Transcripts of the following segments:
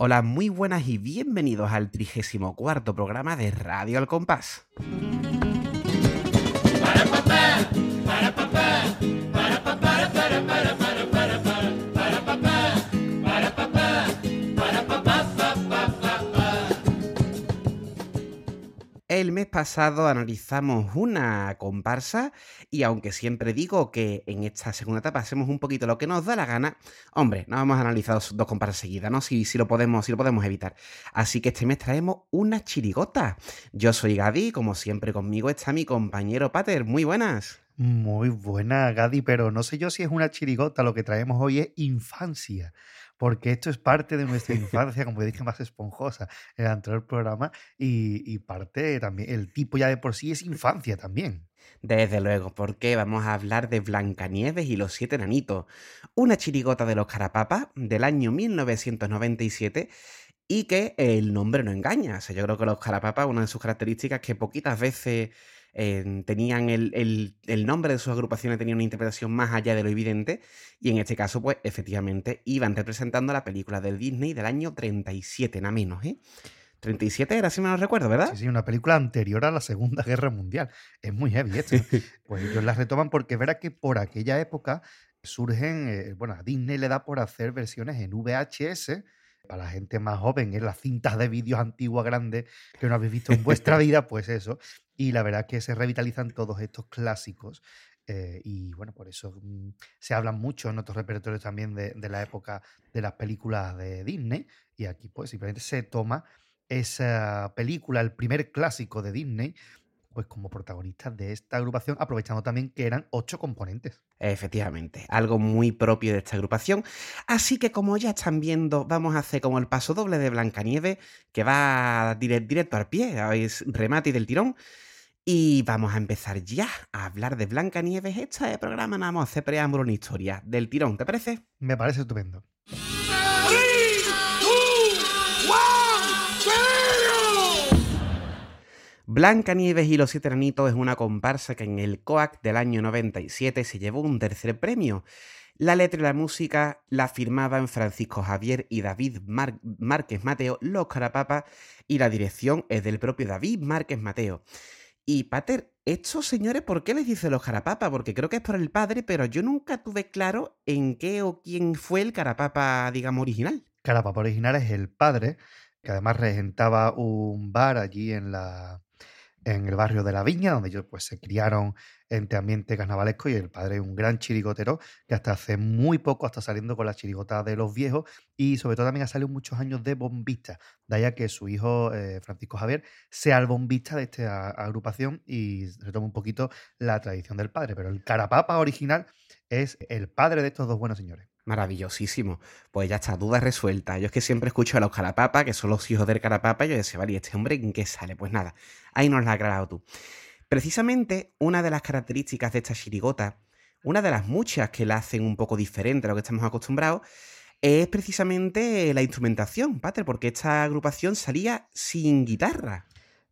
Hola, muy buenas y bienvenidos al 34 programa de Radio Al Compás. El mes pasado analizamos una comparsa y aunque siempre digo que en esta segunda etapa hacemos un poquito lo que nos da la gana, hombre, no vamos a analizar dos, dos comparsas seguidas, ¿no? Si, si, lo podemos, si lo podemos evitar. Así que este mes traemos una chirigota. Yo soy Gadi, como siempre conmigo está mi compañero Pater. Muy buenas. Muy buena, Gadi, pero no sé yo si es una chirigota, lo que traemos hoy es infancia porque esto es parte de nuestra infancia, como dije, más esponjosa en el anterior programa, y, y, parte también, el tipo ya de por sí es infancia también. Desde luego, porque vamos a hablar de Blancanieves y los siete enanitos, una chirigota de los carapapas del año 1997 y que el nombre no engaña. O sea, yo creo que los carapapas, una de sus características que poquitas veces eh, tenían el, el, el, nombre de sus agrupaciones, tenía una interpretación más allá de lo evidente, y en este caso, pues efectivamente, iban representando la película del Disney del año 37, nada menos, ¿eh? 37 era, si me lo recuerdo, ¿verdad? Sí, sí, una película anterior a la Segunda Guerra Mundial. Es muy heavy esto. pues ellos la retoman porque verá que por aquella época surgen, eh, bueno, a Disney le da por hacer versiones en VHS, para la gente más joven, en las cintas de vídeos antiguas grandes que no habéis visto en vuestra vida, pues eso. Y la verdad es que se revitalizan todos estos clásicos. Eh, y bueno, por eso mmm, se hablan mucho en otros repertorios también de, la época de las películas de Disney. Y aquí pues simplemente se toma esa película, el primer clásico de Disney, pues como protagonistas de esta agrupación, aprovechando también que eran ocho componentes. Efectivamente, algo muy propio de esta agrupación. Así que como ya están viendo, vamos a hacer como el paso doble de Blancanieves, que va directo, al pie, es remate del tirón. Y vamos a empezar ya a hablar de Blancanieves. Este programa no vamos a hacer preámbulo en historia del tirón, ¿te parece? Me parece estupendo. Blancanieves y los siete enanitos es una comparsa que en el COAC del año 97 se llevó un tercer premio. La letra y la música la firmaban Francisco Javier y David Mar Márquez Mateo, los Carapapas, y la dirección es del propio David Márquez Mateo. Y Pater, estos señores, ¿por qué les dice los Carapapa? Porque creo que es por el padre, pero yo nunca tuve claro en qué o quién fue el Carapapa, digamos, original. Carapapa original es el padre, que además regentaba un bar allí en la en el barrio de la Viña, donde ellos pues se criaron entre ambiente carnavalesco y el padre es un gran chirigotero que hasta hace muy poco está saliendo con la chirigota de los viejos y sobre todo también ha salido muchos años de bombista, de allá que su hijo eh, Francisco Javier sea el bombista de esta agrupación y retoma un poquito la tradición del padre, pero el carapapa original es el padre de estos dos buenos señores. Maravillosísimo. Pues ya está, duda resuelta. Yo es que siempre escucho a los carapapa, que son los hijos del carapapa, y yo decía, vale, ¿y este hombre en qué sale? Pues nada, ahí nos la has aclarado tú. Precisamente una de las características de esta chirigota, una de las muchas que la hacen un poco diferente a lo que estamos acostumbrados, es precisamente la instrumentación, Pater, porque esta agrupación salía sin guitarra.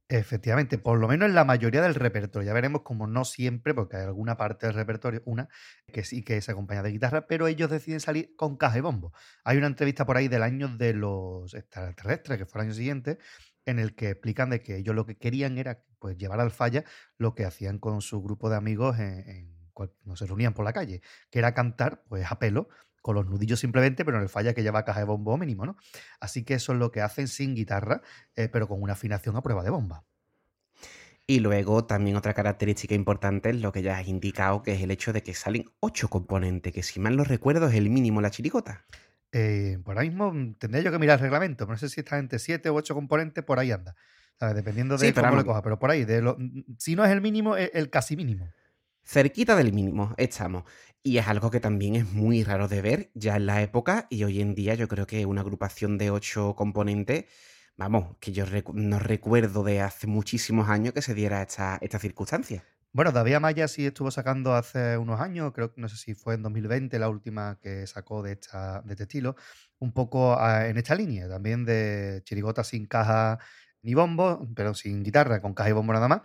Efectivamente, por lo menos en la mayoría del repertorio. Ya veremos como no siempre, porque hay alguna parte del repertorio, una, que sí que se acompaña de guitarra, pero ellos deciden salir con caja y bombo. Hay una entrevista por ahí del año de los extraterrestres, que fue el año siguiente, en el que explican de que ellos lo que querían era pues, llevar al falla lo que hacían con su grupo de amigos en, en no se reunían por la calle, que era cantar pues a pelo con los nudillos simplemente, pero en el falla que lleva caja de bombo mínimo, ¿no? Así que eso es lo que hacen sin guitarra, eh, pero con una afinación a prueba de bomba. Y luego también otra característica importante es lo que ya has indicado, que es el hecho de que salen ocho componentes, que si mal no recuerdo es el mínimo la chirigota. Eh, por ahora mismo tendría yo que mirar el reglamento, no sé si está entre siete u ocho componentes, por ahí anda. ¿Sabes? Dependiendo de sí, cómo lo coja, pero por ahí, de lo, si no es el mínimo, es el casi mínimo. Cerquita del mínimo estamos. Y es algo que también es muy raro de ver ya en la época y hoy en día yo creo que una agrupación de ocho componentes, vamos, que yo recu no recuerdo de hace muchísimos años que se diera esta, esta circunstancia. Bueno, David Maya sí estuvo sacando hace unos años, creo que no sé si fue en 2020 la última que sacó de, esta, de este estilo, un poco a, en esta línea, también de chirigota sin caja ni bombo, pero sin guitarra, con caja y bombo nada más.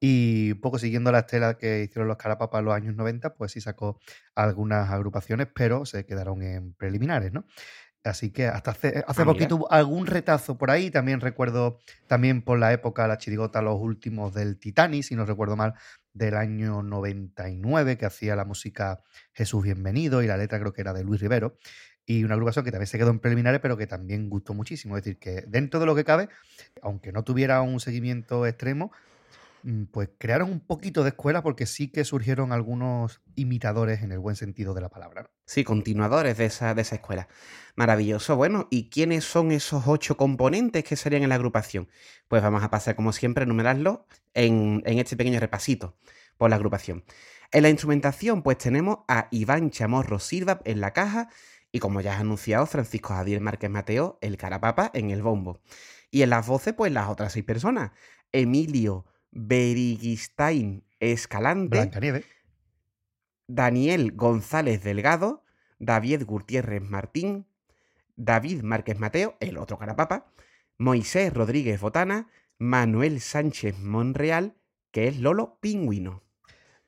Y un poco siguiendo la estela que hicieron los Carapapas en los años 90, pues sí sacó algunas agrupaciones, pero se quedaron en preliminares, ¿no? Así que hasta hace, hace ah, poquito hubo algún retazo por ahí. También recuerdo, también por la época, la chirigota, los últimos del Titanic, si no recuerdo mal, del año 99, que hacía la música Jesús Bienvenido y la letra creo que era de Luis Rivero. Y una agrupación que también se quedó en preliminares, pero que también gustó muchísimo. Es decir, que dentro de lo que cabe, aunque no tuviera un seguimiento extremo, pues crearon un poquito de escuela porque sí que surgieron algunos imitadores en el buen sentido de la palabra. Sí, continuadores de esa, de esa escuela. Maravilloso. Bueno, ¿y quiénes son esos ocho componentes que serían en la agrupación? Pues vamos a pasar, como siempre, a enumerarlos en, en este pequeño repasito por la agrupación. En la instrumentación, pues tenemos a Iván Chamorro Silva en la caja y, como ya has anunciado, Francisco Javier Márquez Mateo, el carapapa, en el bombo. Y en las voces, pues las otras seis personas. Emilio Berigistain Escalante, Daniel González Delgado, David Gutiérrez Martín, David Márquez Mateo, el otro carapapa, Moisés Rodríguez Botana, Manuel Sánchez Monreal, que es Lolo Pingüino.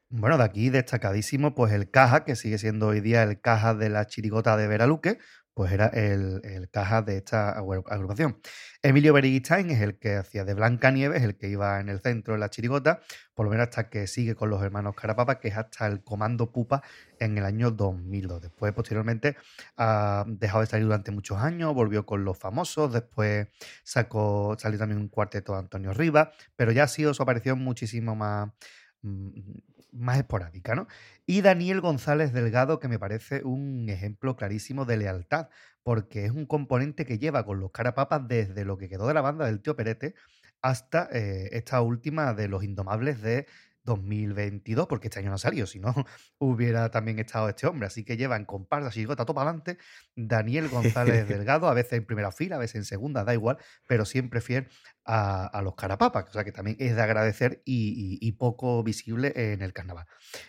Bueno, de aquí destacadísimo, pues el caja, que sigue siendo hoy día el caja de la chirigota de Veraluque, pues era el, caja de esta agrupación. Emilio Beriguistain es el que hacía de Blanca Nieves, el que iba en el centro de la chirigota, por lo menos hasta que sigue con los hermanos Carapapa, que es hasta el comando Pupa en el año 2002. Después, posteriormente, ha dejado de salir durante muchos años, volvió con los famosos, después sacó, salió también un cuarteto de Antonio Rivas, pero ya ha sido su aparición muchísimo más mm, más esporádica, ¿no? Y Daniel González Delgado, que me parece un ejemplo clarísimo de lealtad, porque es un componente que lleva con los carapapas desde lo que quedó de la banda del tío Perete hasta eh, esta última de los Indomables de 2022, porque este año no salió, si no hubiera también estado este hombre. Así que lleva en comparsa, chirigota, todo para adelante, Daniel González Delgado, a veces en primera fila, a veces en segunda, da igual, pero siempre fiel a, los carapapas, o sea que también es de agradecer y, poco visible en el carnaval.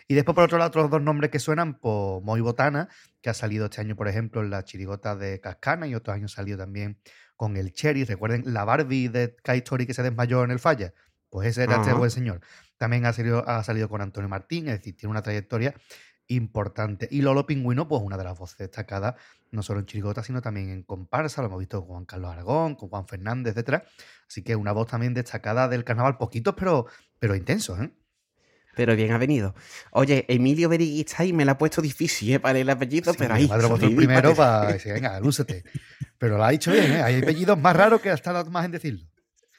Y después, por otro lado, otros dos nombres que suenan, pues Moy Botana, que ha salido este año, por ejemplo, en la chirigota de Cascana y otros años salido también con el Cherry. Recuerden la Barbie de Sky Story que se desmayó en el falla. Pues ese era este buen señor. También ha salido, ha salido con Antonio Martín, es decir, tiene una trayectoria importante. Y Lolo Pingüino, pues una de las voces destacadas, no solo en Chirigota, sino también en comparsa, lo hemos visto con Juan Carlos Aragón, con Juan Fernández, etc. Así que una voz también destacada del carnaval, poquitos, pero, pero intensos, ¿eh? Pero bien ha venido. Oye, Emilio Beriguistay me la ha puesto difícil ¿eh? para el apellido, pero ahí. Madre el primero para decir, venga, lúcete. Pero lo ha dicho bien, ¿eh? Hay apellidos más raros que hasta más en decirlo.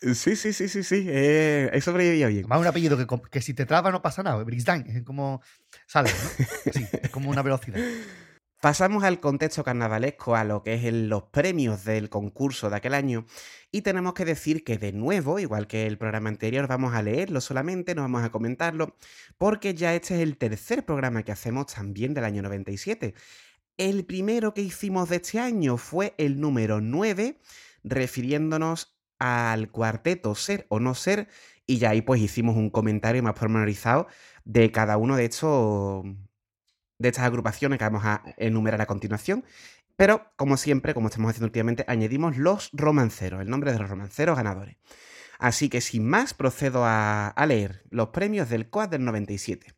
Sí, sí, sí, sí, sí. Eh, eso sobrevivido bien. Más un apellido que, que, si te traba no pasa nada. Brisbane es como. Sale, ¿no? Sí, es como una velocidad. Pasamos al contexto carnavalesco, a lo que es los premios del concurso de aquel año, y tenemos que decir que de nuevo, igual que el programa anterior, vamos a leerlo solamente, no vamos a comentarlo, porque ya este es el tercer programa que hacemos también del año 97. El primero que hicimos de este año fue el número 9, refiriéndonos al cuarteto ser o no ser y ya ahí pues hicimos un comentario más pormenorizado de cada uno de estos de estas agrupaciones que vamos a enumerar a continuación. Pero, como siempre, como estamos haciendo últimamente, añadimos los romanceros, el nombre de los romanceros ganadores. Así que sin más, procedo a, a leer los premios del COAD del 97.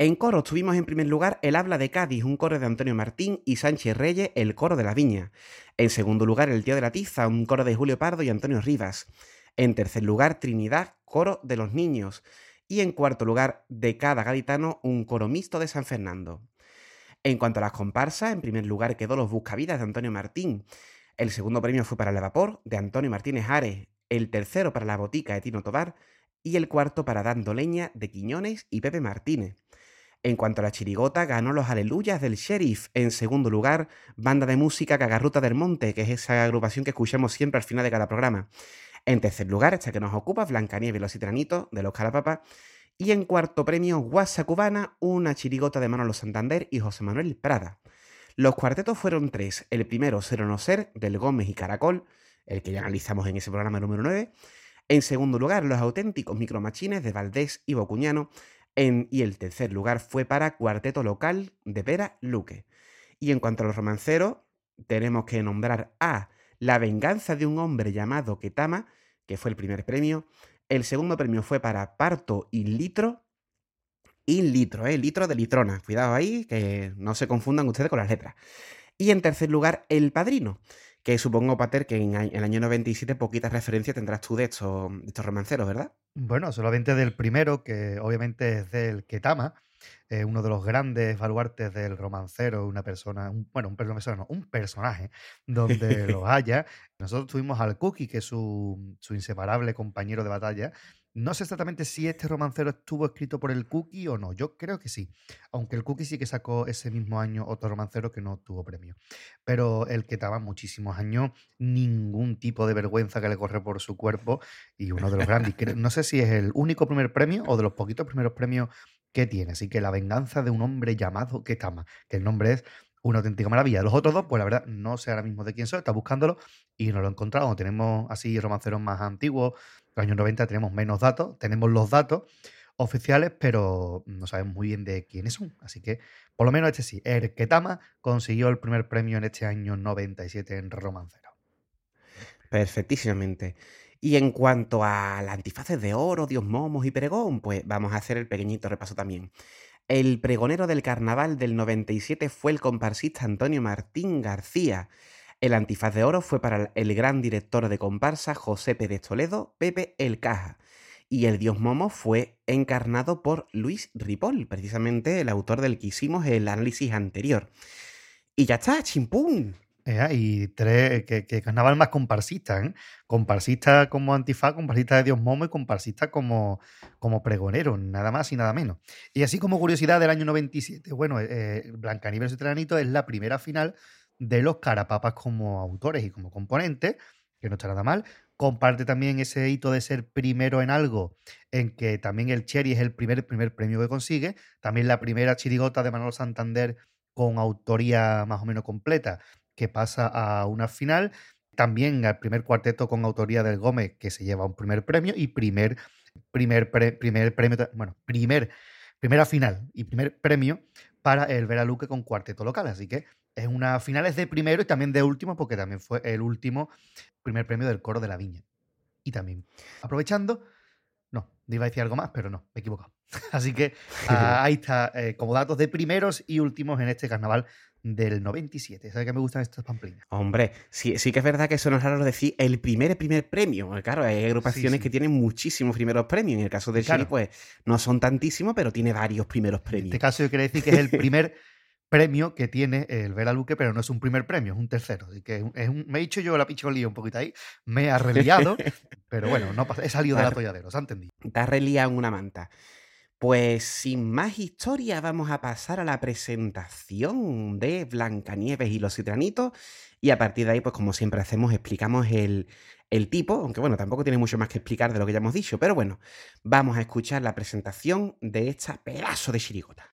En coro tuvimos en primer lugar El Habla de Cádiz, un coro de Antonio Martín y Sánchez Reyes, el coro de la Viña. En segundo lugar, El Tío de la Tiza, un coro de Julio Pardo y Antonio Rivas. En tercer lugar, Trinidad, coro de los niños. Y en cuarto lugar, De cada gaditano, un coro mixto de San Fernando. En cuanto a las comparsas, en primer lugar quedó Los Buscavidas de Antonio Martín. El segundo premio fue para El Vapor de Antonio Martínez Ares. El tercero para La Botica de Tino Tobar. Y el cuarto para Dando Leña de Quiñones y Pepe Martínez. En cuanto a la chirigota, ganó los Aleluyas del Sheriff. En segundo lugar, banda de música Cagarruta del Monte, que es esa agrupación que escuchamos siempre al final de cada programa. En tercer lugar, esta que nos ocupa, Blancanieve y los Citranitos, de los Calapapas. Y en cuarto premio, Guasa Cubana, una chirigota de Manolo Santander y José Manuel Prada. Los cuartetos fueron tres. El primero, Cero No Ser, del Gómez y Caracol, el que ya analizamos en ese programa número 9. En segundo lugar, los auténticos micromachines de Valdés y Bocuñano y el tercer lugar fue para Cuarteto Local de Vera Luque. Y en cuanto a los romanceros, tenemos que nombrar a La venganza de un hombre llamado Ketama, que fue el primer premio. El segundo premio fue para Parto in litro. In litro, ¿eh? Litro de litrona. Cuidado ahí, que no se confundan ustedes con las letras. Y en tercer lugar, El Padrino, que supongo, Pater, que en el año 97 poquitas referencias tendrás tú de estos, estos romanceros, ¿verdad? Bueno, solamente del primero, que obviamente es del Ketama, eh, uno de los grandes baluartes del romancero, una persona, un, bueno, un personaje, un personaje donde lo haya. Nosotros tuvimos al Cookie, que es su, su inseparable compañero de batalla, no sé exactamente si este romancero estuvo escrito por el Cookie o no. Yo creo que sí. Aunque el Cookie sí que sacó ese mismo año otro romancero que no tuvo premio. Pero el que estaba muchísimos años, ningún tipo de vergüenza que le corre por su cuerpo. Y uno de los grandes. no sé si es el único primer premio o de los poquitos primeros premios que tiene. Así que la venganza de un hombre llamado Ketama, que el nombre es una auténtica maravilla. Los otros dos, pues la verdad, no sé ahora mismo de quién son, está buscándolo y no lo he encontrado. Tenemos así romanceros más antiguos, los años 90 tenemos menos datos, tenemos los datos oficiales, pero no sabemos muy bien de quiénes son. Así que, por lo menos este sí, el Ketama consiguió el primer premio en este año 97 en romancero. Perfectísimamente. Y en cuanto a las antifaces de oro, Dios Momos y Pregón, pues vamos a hacer el pequeñito repaso también. El pregonero del carnaval del 97 fue el comparsista Antonio Martín García. El antifaz de oro fue para el gran director de comparsa José Pérez Toledo, Pepe El Caja. Y el dios Momo fue encarnado por Luis Ripoll, precisamente el autor del que hicimos el análisis anterior. Y ya está, chimpún. Y tres, que, carnaval más comparsista, ¿eh? Comparsista como antifaz, comparsista de Dios Momo y comparsista como, como pregonero, nada más y nada menos. Y así como curiosidad del año 97, bueno, eh, Blancanieves y Tranito es la primera final de los Carapapas como autores y como componentes, que no está nada mal. Comparte también ese hito de ser primero en algo, en que también el Cherry es el primer, primer premio que consigue. También la primera chirigota de Manolo Santander con autoría más o menos completa que pasa a una final. También al primer cuarteto con autoría del Gómez, que se lleva un primer premio, y primer, primer, primer premio, bueno, primer, primera final y primer premio para el Vera Luque con cuarteto local. Así que es una finales de primero y también de último, porque también fue el último primer premio del coro de la viña. Y también, aprovechando, no, iba a decir algo más, pero no, me he equivocado. Así que ah, ahí está, eh, como datos de primeros y últimos en este carnaval del 97. ¿Sabes que me gustan estos pamplinas? Hombre, sí, sí que es verdad que eso no es raro decir el primer primer premio. Claro, hay agrupaciones que tienen muchísimos primeros premios. En el caso de Chile, pues no son tantísimos, pero tiene varios primeros premios. En este caso yo quiero decir que es el primer premio que tiene el Vera Luque, pero no es un primer premio, es un tercero. Así que es un, me he dicho yo la lío un poquito ahí, me he arreliado, pero bueno, no he salido de la atolladero, ¿se ha entendido? Te has reliado en una manta. Pues sin más historia, vamos a pasar a la presentación de Blancanieves y los citranitos. Y a partir de ahí, pues como siempre hacemos, explicamos el, el tipo, aunque bueno, tampoco tiene mucho más que explicar de lo que ya hemos dicho, pero bueno, vamos a escuchar la presentación de esta pedazo de chirigota.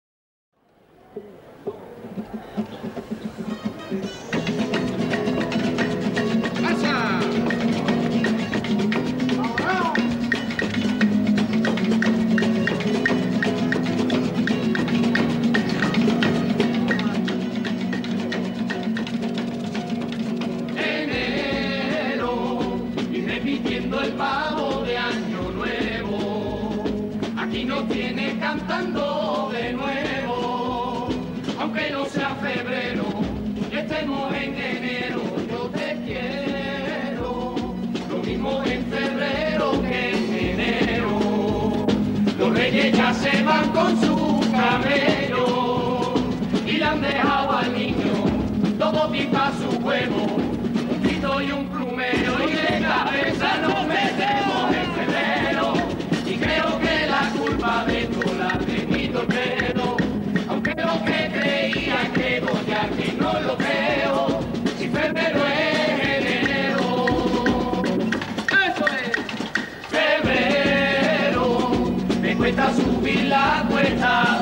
Se van con su camello y le han dejado al niño todo pipa su huevo, la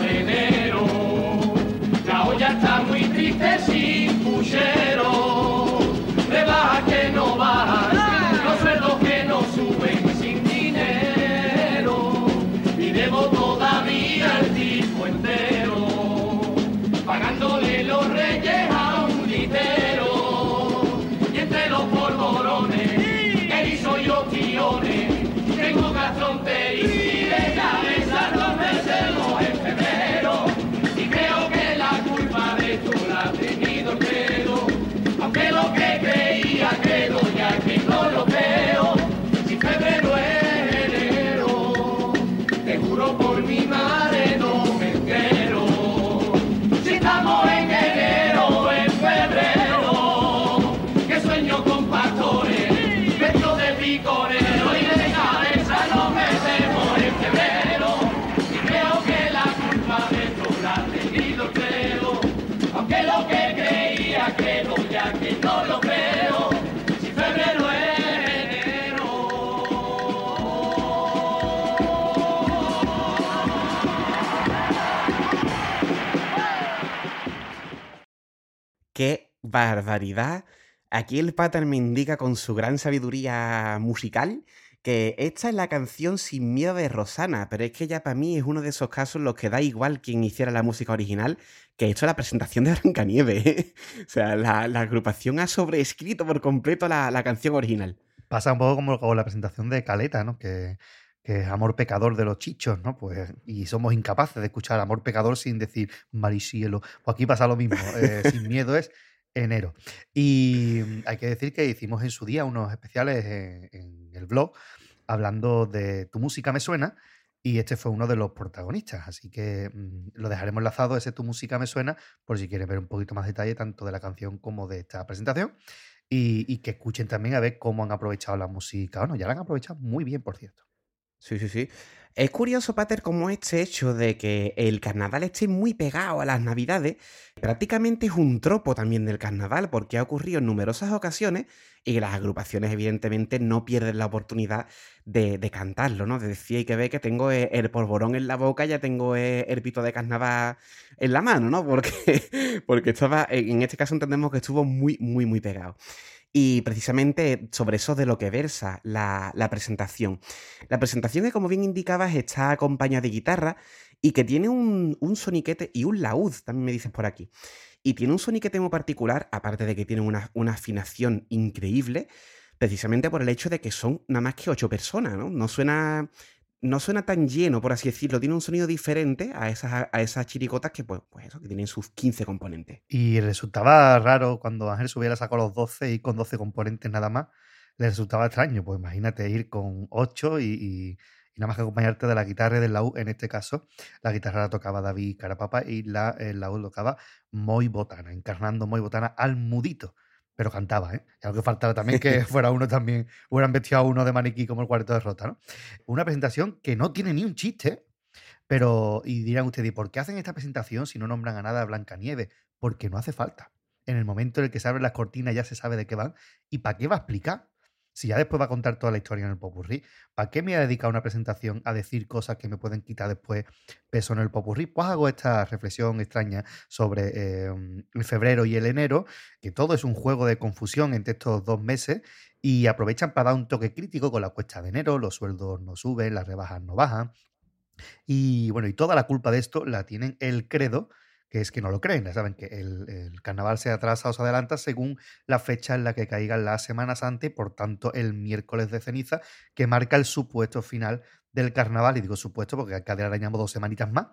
barbaridad. Aquí el Pater me indica con su gran sabiduría musical que esta es la canción Sin miedo de Rosana, pero es que ya para mí es uno de esos casos en los que da igual quien hiciera la música original, que hecho la presentación de Blancanieves. ¿eh? o sea, la, agrupación ha sobreescrito por completo la, canción original. Pasa un poco como la presentación de Caleta, ¿no? Que, que es amor pecador de los chichos, ¿no? Pues, y somos incapaces de escuchar amor pecador sin decir maricielo. Pues aquí pasa lo mismo. Eh, sin miedo es enero. Y hay que decir que hicimos en su día unos especiales en el blog hablando de Tu música me suena y este fue uno de los protagonistas. Así que mm, lo dejaremos enlazado, ese Tu música me suena, por si quieres ver un poquito más detalle tanto de la canción como de esta presentación. Y, que escuchen también a ver cómo han aprovechado la música. Bueno, ya la han aprovechado muy bien, por cierto. Sí, sí, sí. Es curioso, Pater, cómo este hecho de que el carnaval esté muy pegado a las navidades, prácticamente es un tropo también del carnaval, porque ha ocurrido en numerosas ocasiones y las agrupaciones evidentemente no pierden la oportunidad de, cantarlo, ¿no? De decir, que ver que tengo e, el polvorón en la boca, ya tengo e, el pito de carnaval en la mano, ¿no? Porque, porque estaba, en este caso entendemos que estuvo muy, muy, muy pegado. Y precisamente sobre eso de lo que versa la, presentación. La presentación que, como bien indicabas, está acompañada de guitarra y que tiene un, soniquete y un laúd, también me dices por aquí. Y tiene un soniquete muy particular, aparte de que tiene una, una afinación increíble, precisamente por el hecho de que son nada más que ocho personas, ¿no? No suena no suena tan lleno, por así decirlo, tiene un sonido diferente a esas, a esas chiricotas que, pues, pues eso, que tienen sus 15 componentes. Y resultaba raro cuando Ángel subiera sacó los 12 y con 12 componentes nada más, le resultaba extraño, pues imagínate ir con 8 y, nada más que acompañarte de la guitarra y del laúd, en este caso, la guitarra la tocaba David Carapapa y la, el laúd tocaba Moy Botana, encarnando Moy Botana al mudito pero cantaba, ¿eh? Y algo que faltaba también que fuera uno también, hubieran vestido a uno de maniquí como el cuarto de rota, ¿no? Una presentación que no tiene ni un chiste, pero, y dirán ustedes, ¿por qué hacen esta presentación si no nombran a nada a Blancanieves? Porque no hace falta. En el momento en el que se abren las cortinas ya se sabe de qué van. ¿Y para qué va a explicar? Si ya después va a contar toda la historia en el popurrí, ¿para qué me ha dedicado una presentación a decir cosas que me pueden quitar después peso en el popurrí? Pues hago esta reflexión extraña sobre em, el febrero y el enero, que todo es un juego de confusión entre estos dos meses y aprovechan para dar un toque crítico con la cuesta de enero, los sueldos no suben, las rebajas no bajan. Y bueno, y toda la culpa de esto la tienen el credo que es que no lo creen. Saben que el, carnaval se atrasa o se adelanta según la fecha en la que caigan las semanas antes, por tanto el miércoles de ceniza, que marca el supuesto final del carnaval. Y digo supuesto porque cada día arañamos dos semanitas más.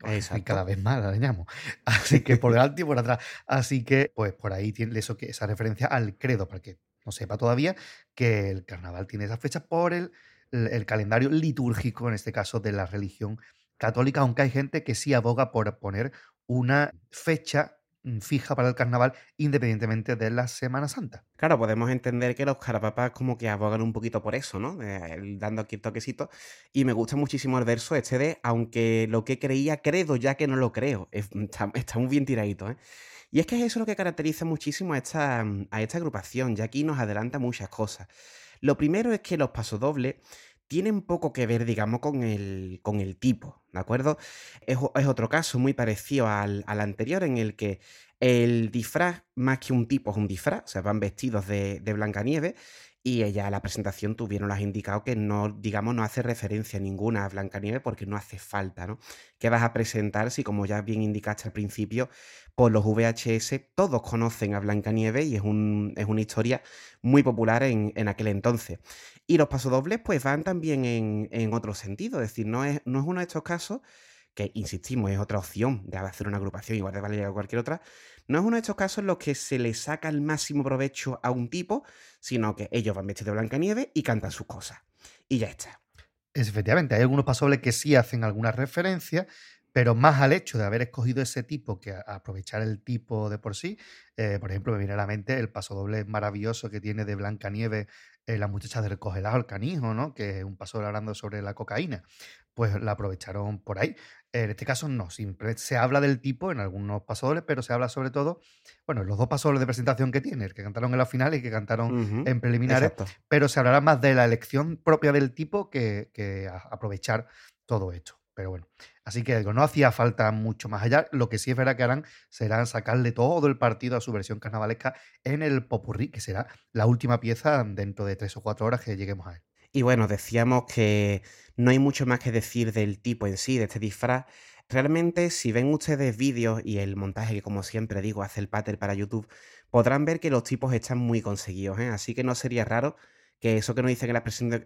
Y cada vez más arañamos. Así que por delante y por atrás. Así que, pues por ahí tiene eso que esa referencia al credo, para que no sepa todavía que el carnaval tiene esa fecha por el, el calendario litúrgico, en este caso, de la religión católica, aunque hay gente que sí aboga por poner una fecha mm, fija para el carnaval independientemente de la Semana Santa. Claro, podemos entender que los carapapas como que abogan un poquito por eso, ¿no? dando aquí el toquecito. Y me gusta muchísimo el verso este de, aunque lo que creía credo ya que no lo creo. Está, muy bien tiradito, ¿eh? Y es que es eso lo que caracteriza muchísimo a esta, a esta agrupación, ya aquí nos adelanta muchas cosas. Lo primero es que los pasodobles tienen poco que ver, digamos, con el, con el tipo, ¿de acuerdo? Es, otro caso muy parecido al, anterior en el que el disfraz, más que un tipo, es un disfraz, o sea, van vestidos de, de Blancanieves y ella la presentación tuvieron las indicado que no, digamos, no hace referencia ninguna a Blancanieves porque no hace falta, ¿no? ¿Qué vas a presentar si, como ya bien indicaste al principio, por los VHS todos conocen a Blancanieves y es, un, es una historia muy popular en, en, aquel entonces? Y los pasodobles, pues van también en, en otro sentido, es decir, no es, no es uno de estos casos que insistimos, es otra opción de hacer una agrupación igual de Valeria que cualquier otra, no es uno de estos casos en los que se le saca el máximo provecho a un tipo, sino que ellos van vestidos de blanca nieve y cantan sus cosas. Y ya está. Es, efectivamente, hay algunos pasobles que sí hacen alguna referencia, pero más al hecho de haber escogido ese tipo que aprovechar el tipo de por sí. Eh, por ejemplo, me viene a la mente el pasodoble maravilloso que tiene de Blanca Nieve eh, la muchacha de Recogelado al Canijo, ¿no? que es un pasodoble hablando sobre la cocaína. Pues la aprovecharon por ahí. En este caso no, simplemente se habla del tipo en algunos pasodobles, pero se habla sobre todo, bueno, los dos pasodobles de presentación que tiene, el que cantaron en la final y que cantaron en preliminares, pero se hablará más de la elección propia del tipo que, aprovechar todo esto. Pero bueno, Así que no hacía falta mucho más allá. Lo que sí es verdad que harán será sacarle todo el partido a su versión carnavalesca en el Popurrí, que será la última pieza dentro de tres o cuatro horas que lleguemos a él. Y bueno, decíamos que no hay mucho más que decir del tipo en sí, de este disfraz. Realmente, si ven ustedes vídeos y el montaje que, como siempre digo, hace el pater para YouTube, podrán ver que los tipos están muy conseguidos. ¿eh? Así que no sería raro que eso que nos dicen en la,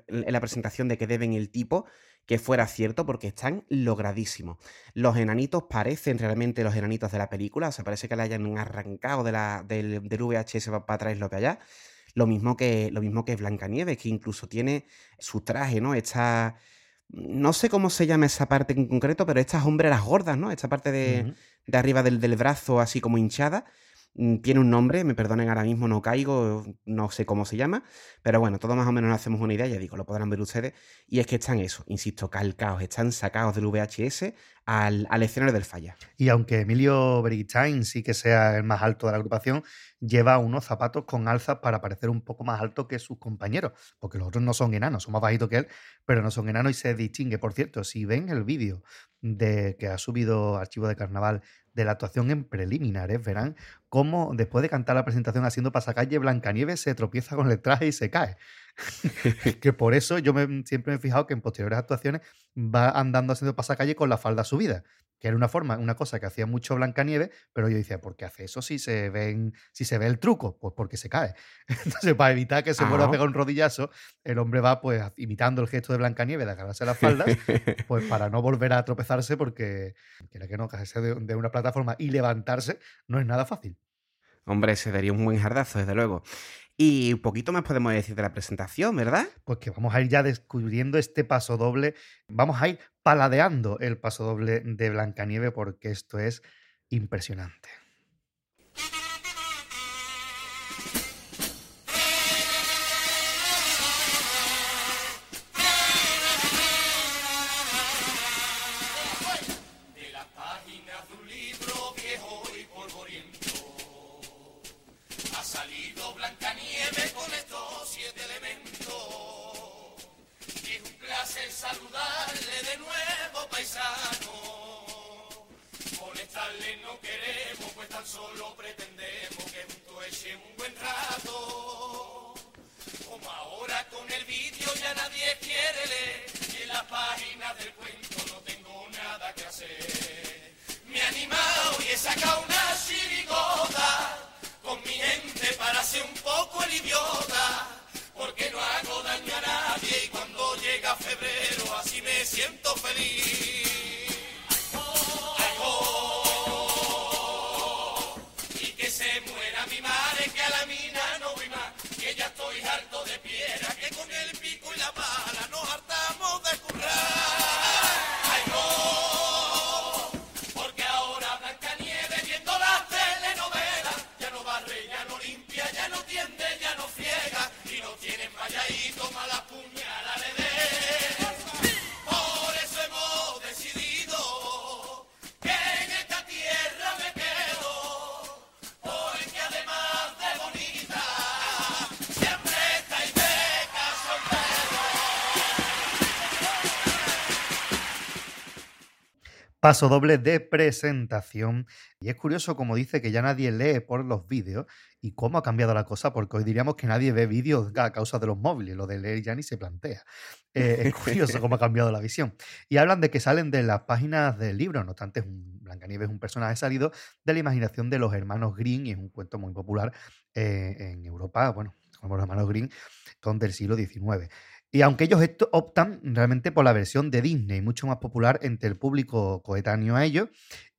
en la presentación de que deben el tipo, que fuera cierto, porque están logradísimos. Los enanitos parecen realmente los enanitos de la película, o sea, parece que le hayan arrancado de la, del, VHS para traerlo de allá. Lo mismo que, lo mismo que Blancanieves, que incluso tiene su traje, ¿no? Esta. No sé cómo se llama esa parte en concreto, pero estas hombreras gordas, ¿no? Esta parte de, de arriba del, del, brazo, así como hinchada, tiene un nombre, me perdonen ahora mismo, no caigo, no sé cómo se llama, pero bueno, todo más o menos nos hacemos una idea, ya digo, lo podrán ver ustedes, y es que están eso, insisto, calcados, están sacados del VHS al, al escenario del falla. Y aunque Emilio Bergistain sí que sea el más alto de la agrupación, lleva unos zapatos con alzas para parecer un poco más alto que sus compañeros, porque los otros no son enanos, son más bajitos que él, pero no son enanos y se distingue. Por cierto, si ven el vídeo de que ha subido Archivo de Carnaval de la actuación en preliminares, verán cómo después de cantar la presentación haciendo pasacalle, Blancanieves se tropieza con el traje y se cae. que por eso yo me, siempre me he fijado que en posteriores actuaciones va andando haciendo pasacalle con la falda subida que era una forma, una cosa que hacía mucho Blancanieves, pero yo decía, ¿por qué hace eso si se ven, si se ve el truco? Pues porque se cae. Entonces, para evitar que se vuelva a pegar un rodillazo, el hombre va pues imitando el gesto de Blancanieves de agarrarse las faldas, pues para no volver a tropezarse, porque quiera que no, caerse de, de una plataforma y levantarse no es nada fácil. Hombre, se daría un buen jardazo, desde luego. Y un poquito más podemos decir de la presentación, ¿verdad? Pues que vamos a ir ya descubriendo este paso doble, vamos a ir paladeando el paso doble de Blancanieve porque esto es impresionante. Solo pretendemos que junto echen un buen rato. Como ahora con el vídeo ya nadie quiere leer y en las páginas del cuento no tengo nada que hacer. Me he animado y he sacado una chirigota con mi gente para ser un poco el idiota. Porque no hago daño a nadie y cuando llega febrero así me siento feliz. Paso doble de presentación. Y es curioso como dice que ya nadie lee por los vídeos y cómo ha cambiado la cosa, porque hoy diríamos que nadie ve vídeos a causa de los móviles, lo de leer ya ni se plantea. Eh, es curioso cómo ha cambiado la visión. Y hablan de que salen de las páginas del libro, no obstante, un, Blancanieves es un personaje salido de la imaginación de los hermanos Green y es un cuento muy popular eh, en Europa, bueno, como los hermanos Green son del siglo XIX. Y aunque ellos optan realmente por la versión de Disney, mucho más popular entre el público coetáneo a ellos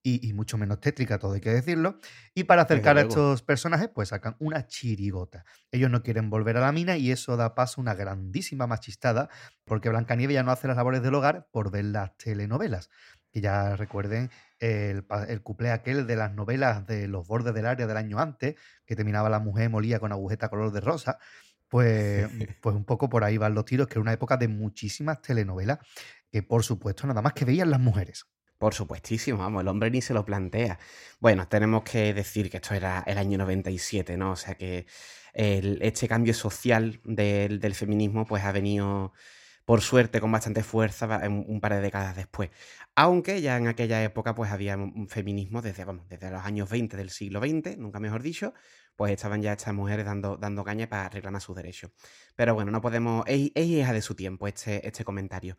y, mucho menos tétrica, todo hay que decirlo. Y para acercar a estos personajes, pues sacan una chirigota. Ellos no quieren volver a la mina y eso da paso a una grandísima machistada, porque Blancanieves ya no hace las labores del hogar por ver las telenovelas. Que ya recuerden el, el cuplé aquel de las novelas de los bordes del área del año antes, que terminaba la mujer molía con agujeta color de rosa. Pues, pues un poco por ahí van los tiros, que era una época de muchísimas telenovelas que por supuesto nada más que veían las mujeres. Por supuestísimo, vamos, el hombre ni se lo plantea. Bueno, tenemos que decir que esto era el año 97, ¿no? O sea que este cambio social del, feminismo pues ha venido por suerte con bastante fuerza un par de décadas después. Aunque ya en aquella época pues había un feminismo desde, vamos, desde los años 20 del siglo XX, nunca mejor dicho, pues estaban ya estas mujeres dando, dando caña para reclamar sus derechos. Pero bueno, no podemos, es, hija de su tiempo este, este comentario.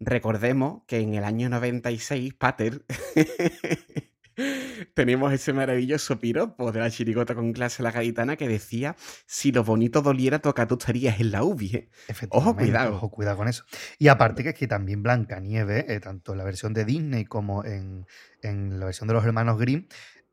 Recordemos que en el año 96, Pater tenemos ese maravilloso piropo de la chirigota con clase la gaditana que decía: Si lo bonito doliera, toca tú estarías en la UBI. ¿eh? Ojo, cuidado. Ojo, cuidado con eso. Y aparte que es que también Blancanieves, eh, tanto en la versión de Disney como en, en la versión de los hermanos Grimm,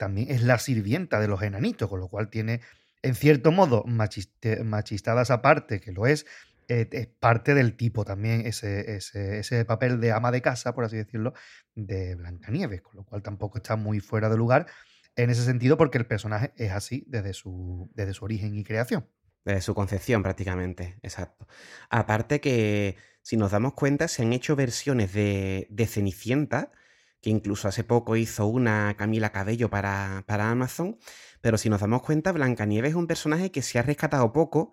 también es la sirvienta de los enanitos, con lo cual tiene, en cierto modo, machistadas aparte, que lo es, eh, es parte del tipo también, ese, ese, papel de ama de casa, por así decirlo, de Blancanieves, con lo cual tampoco está muy fuera de lugar en ese sentido, porque el personaje es así desde su, desde su origen y creación. Desde su concepción, prácticamente, exacto. Aparte que, si nos damos cuenta, se han hecho versiones de, de Cenicienta, que incluso hace poco hizo una Camila Cabello para, para Amazon, pero si nos damos cuenta, Blancanieves es un personaje que se ha rescatado poco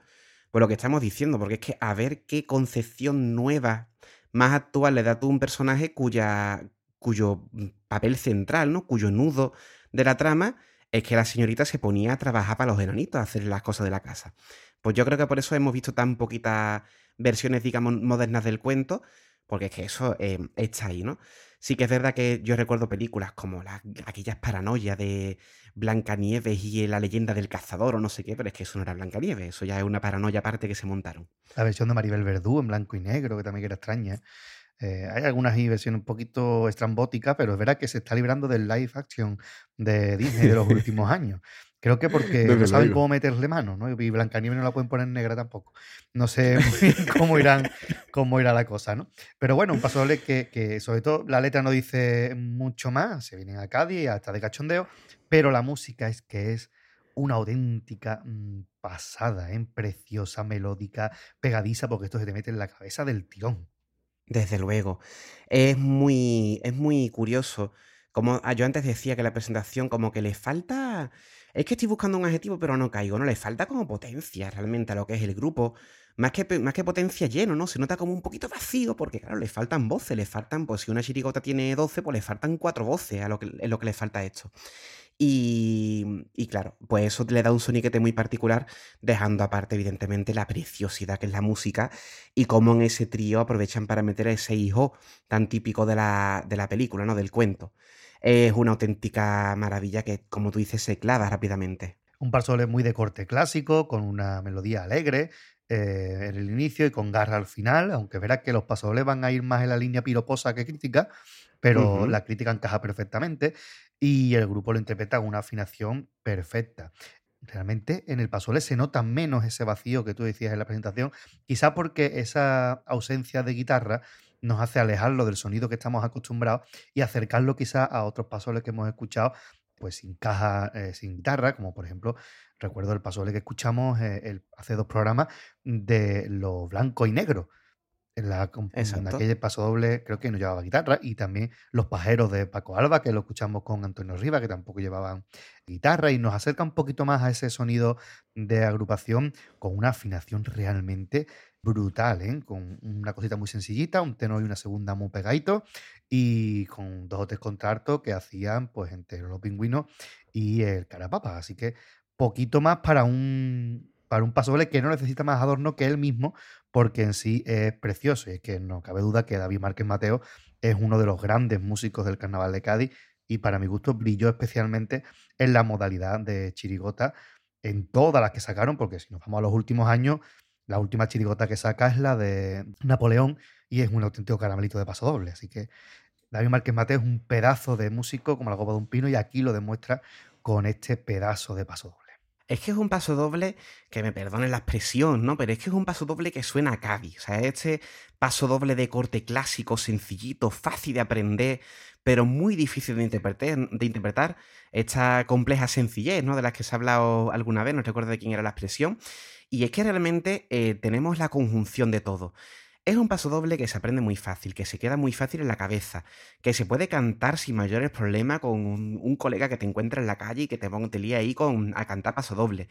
por lo que estamos diciendo, porque es que a ver qué concepción nueva, más actual le da tú un personaje cuya, cuyo papel central, ¿no? Cuyo nudo de la trama es que la señorita se ponía a trabajar para los enanitos, a hacer las cosas de la casa. Pues yo creo que por eso hemos visto tan poquitas versiones, digamos, modernas del cuento, porque es que eso eh, está ahí, ¿no? Sí que es verdad que yo recuerdo películas como aquellas paranoias de Blancanieves y la leyenda del cazador o no sé qué, pero es que eso no era Blancanieves, eso ya es una paranoia aparte que se montaron. La versión de Maribel Verdú en blanco y negro, que también era extraña. Eh, hay algunas versiones un poquito estrambóticas, pero es verdad que se está librando del live action de Disney de los últimos años. Creo que porque no saben cómo meterle mano, ¿no? Y Blancanieves no la pueden poner negra tampoco. No sé cómo irán, cómo irá la cosa, ¿no? Pero bueno, un paso que, que sobre todo la letra no dice mucho más, se vienen a Cádiz hasta de cachondeo, pero la música es que es una auténtica mm, pasada, ¿eh? preciosa, melódica, pegadiza, porque esto se te mete en la cabeza del tirón. Desde luego. Es muy, es muy curioso. Como ah, yo antes decía que la presentación como que le falta es que estoy buscando un adjetivo, pero no caigo, ¿no? Le falta como potencia realmente a lo que es el grupo. Más que, más que potencia lleno, ¿no? Se nota como un poquito vacío, porque claro, le faltan voces, le faltan, pues si una chirigota tiene 12, pues le faltan cuatro voces a lo que, es lo que le falta a esto. Y, y, claro, pues eso le da un soniquete muy particular, dejando aparte, evidentemente, la preciosidad que es la música y cómo en ese trío aprovechan para meter ese hijo tan típico de la, de la película, ¿no? Del cuento es una auténtica maravilla que, como tú dices, se clava rápidamente. Un parsole muy de corte clásico, con una melodía alegre eh, en el inicio y con garra al final, aunque verás que los pasoles van a ir más en la línea piroposa que crítica, pero la crítica encaja perfectamente y el grupo lo interpreta con una afinación perfecta. Realmente en el pasole se nota menos ese vacío que tú decías en la presentación, quizá porque esa ausencia de guitarra nos hace alejarlo del sonido que estamos acostumbrados y acercarlo quizá a otros pasoles que hemos escuchado pues sin caja, eh, sin guitarra, como por ejemplo, recuerdo el pasole que escuchamos eh, hace dos programas de lo blanco y negro. En, la, en aquel paso doble creo que no llevaba guitarra y también los pajeros de Paco Alba que lo escuchamos con Antonio Riva que tampoco llevaban guitarra y nos acerca un poquito más a ese sonido de agrupación con una afinación realmente brutal, ¿eh? con una cosita muy sencillita, un tenor y una segunda muy pegadito, y con dos o tres contratos que hacían pues entre los pingüinos y el carapapa. Así que poquito más para un, para un paso que no necesita más adorno que él mismo, porque en sí es precioso. Y es que no cabe duda que David Márquez Mateo es uno de los grandes músicos del Carnaval de Cádiz y para mi gusto brilló especialmente en la modalidad de chirigota en todas las que sacaron, porque si nos vamos a los últimos años, la última chirigota que saca es la de Napoleón y es un auténtico caramelito de paso doble. Así que David Márquez Mate es un pedazo de músico como la copa de un pino y aquí lo demuestra con este pedazo de paso doble. Es que es un paso doble, que me perdonen la expresión, ¿no? Pero es que es un paso doble que suena a Cádiz. O sea, este paso doble de corte clásico, sencillito, fácil de aprender, pero muy difícil de interpretar, de interpretar. Esta compleja sencillez, ¿no? De las que se ha hablado alguna vez, no recuerdo de quién era la expresión. Y es que realmente eh, tenemos la conjunción de todo. Es un paso doble que se aprende muy fácil, que se queda muy fácil en la cabeza, que se puede cantar sin mayores problemas con un, colega que te encuentra en la calle y que te, te lía ahí con, a cantar paso doble.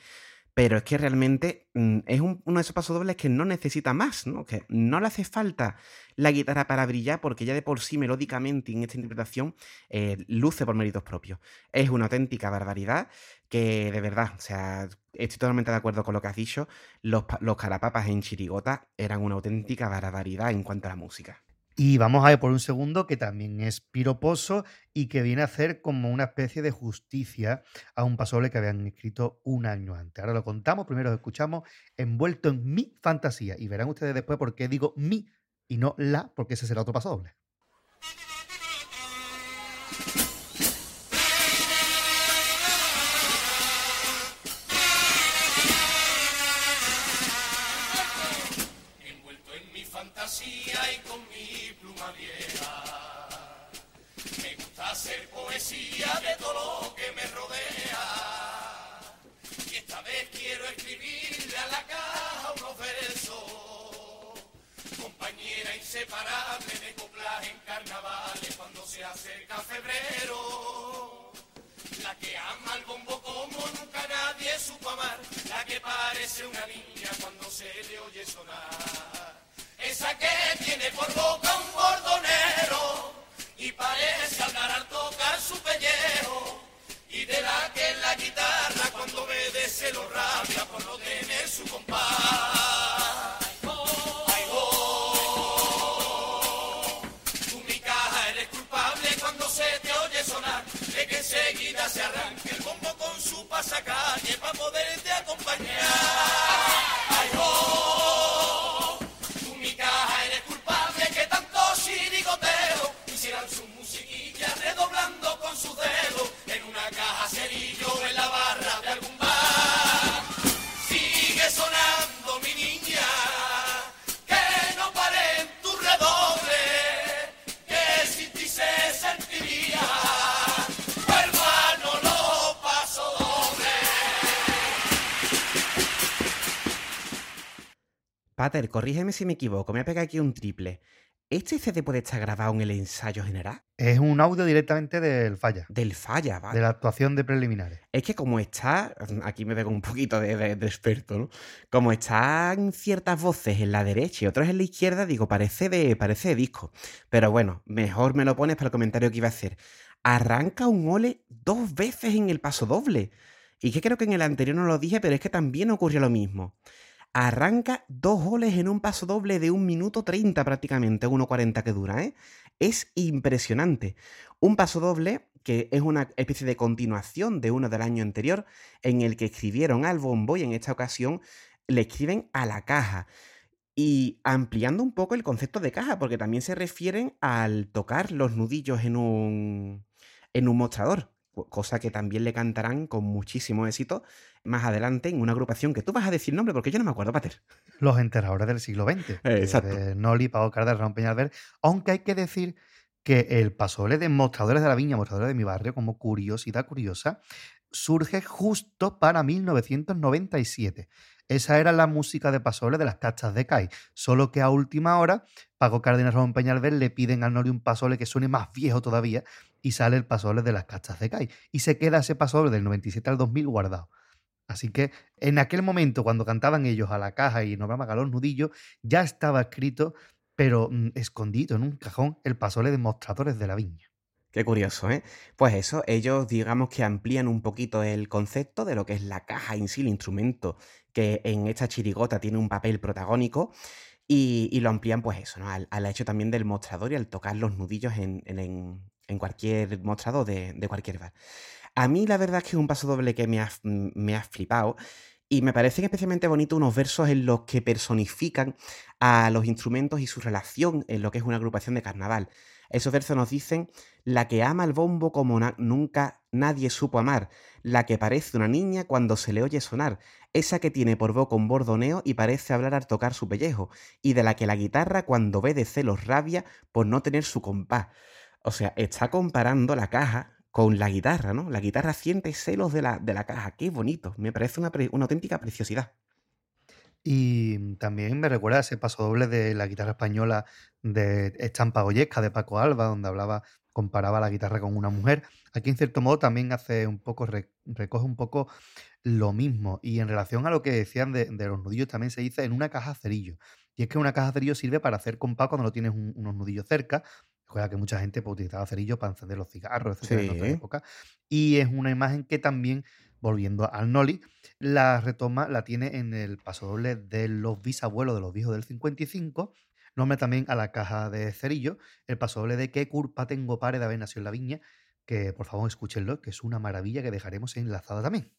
pero es que realmente mm, es un- uno de esos pasodobles que no necesita más, ¿no? Que no le hace falta la guitarra para brillar porque ya de por sí melódicamente en esta interpretación eh, luce por méritos propios. Es una auténtica barbaridad que de verdad, o sea, estoy totalmente de acuerdo con lo que has dicho, los, los carapapas en Chirigota eran una auténtica barbaridad en cuanto a la música. Y vamos a ver por un segundo que también es piroposo y que viene a hacer como una especie de justicia a un pasoble que habían escrito un año antes. Ahora lo contamos, primero lo escuchamos envuelto en mi fantasía y verán ustedes después por qué digo mi y no la, porque ese será otro pasoble. De todo lo que me rodea. Y esta vez quiero escribirle a la caja unos versos. Compañera inseparable de coplas en carnavales cuando se acerca febrero. La que ama el bombo como nunca nadie supo amar, la que parece una niña cuando se le oye sonar. Esa que tiene por boca un bordonero y parece hablar al tocar su pellejo. Y de la que la guitarra cuando obedece lo rabia por no tener su compás. Ay, oh, se te oye sonar De que enseguida se arranque el bombo con su pasacalle para poderte acompañar Ay, oh, redoblando con sus dedos En una caja cerillo en la barra de algún bar Sigue sonando mi niña, que no pare en tu redoble, que sin ti se sentiría, hermano lo paso doble. Pater, corrígeme si me equivoco, me ha pegado aquí un triple. ¿Este CD puede estar grabado en el ensayo general? Es un audio directamente del falla, Del falla, ¿vale? de la actuación de preliminares. Es que como está, aquí me pego un poquito de, de- de experto, ¿no? Como están ciertas voces en la derecha y otras en la izquierda, digo, parece de, parece de disco. Pero bueno, mejor me lo pones para el comentario que iba a hacer. Arranca un ole dos veces en el paso doble. Y que creo que en el anterior no lo dije, pero es que también ocurrió lo mismo. Arranca dos oles en un paso doble de un minuto 30 prácticamente, 1.40 que dura, ¿eh? Es impresionante. Un paso doble que es una especie de continuación de uno del año anterior, en el que escribieron al bombo y en esta ocasión le escriben a la caja. Y ampliando un poco el concepto de caja, porque también se refieren al tocar los nudillos en un, en un mostrador, co- cosa que también le cantarán con muchísimo éxito más adelante en una agrupación que tú vas a decir nombre porque yo no me acuerdo, Pater. Los enterradores del siglo XX. Exacto. De Noli, Pau Carda, Ramón Peñalver. Aunque hay que decir que el pasoble de Mostradores de la Viña, Mostradores de mi barrio, como curiosidad curiosa, surge justo para 1997. Esa era la música de pasoble de las cachas de Kai. Solo que a última hora, Paco Cárdenas Ramón Peñalver le piden a Noli un pasoble que suene más viejo todavía y sale el pasoble de las cachas de Kai. Y se queda ese pasoble del 97 al 2000 guardado. Así que en aquel momento, cuando cantaban ellos a la caja y nos vamos a los nudillos, ya estaba escrito, pero mm, escondido en un cajón, el pasoble de mostradores de la viña. Qué curioso, ¿eh? Pues eso, ellos digamos que amplían un poquito el concepto de lo que es la caja en sí, el instrumento que en esta chirigota tiene un papel protagónico y, lo amplían pues eso, ¿no? Al, hecho también del mostrador y al tocar los nudillos en cualquier mostrador de, de cualquier bar. A mí la verdad es que es un paso doble que me ha, me ha flipado y me parecen especialmente bonitos unos versos en los que personifican a los instrumentos y su relación en lo que es una agrupación de carnaval. Esos versos nos dicen la que ama el bombo como nunca nadie supo amar, la que parece una niña cuando se le oye sonar, esa que tiene por boca un bordoneo y parece hablar al tocar su pellejo, y de la que la guitarra cuando ve de celos rabia por no tener su compás. O sea, está comparando la caja con la guitarra, ¿no? La guitarra siente celos de la, de la caja. Qué bonito. Me parece una, pre- una auténtica preciosidad. Y también me recuerda ese paso doble de la guitarra española de Estampa Goyesca de Paco Alba, donde hablaba, comparaba la guitarra con una mujer. Aquí, en cierto modo, también hace un poco, re- recoge un poco lo mismo. Y en relación a lo que decían de, de los nudillos, también se dice en una caja cerillo. Y es que una caja cerillo sirve para hacer compás cuando no tienes un- unos nudillos cerca. Recuerda que mucha gente pues, utilizaba cerillo para encender los cigarros, etcétera, en otra Sí. época. Y es una imagen que también, volviendo al Noli, la retoma, la tiene en el pasodoble de los bisabuelos de los viejos del 55. Nombre también a la caja de cerillo, el pasodoble de qué culpa tengo pare de haber nacido en la viña, que por favor escúchenlo, que es una maravilla que dejaremos enlazada también.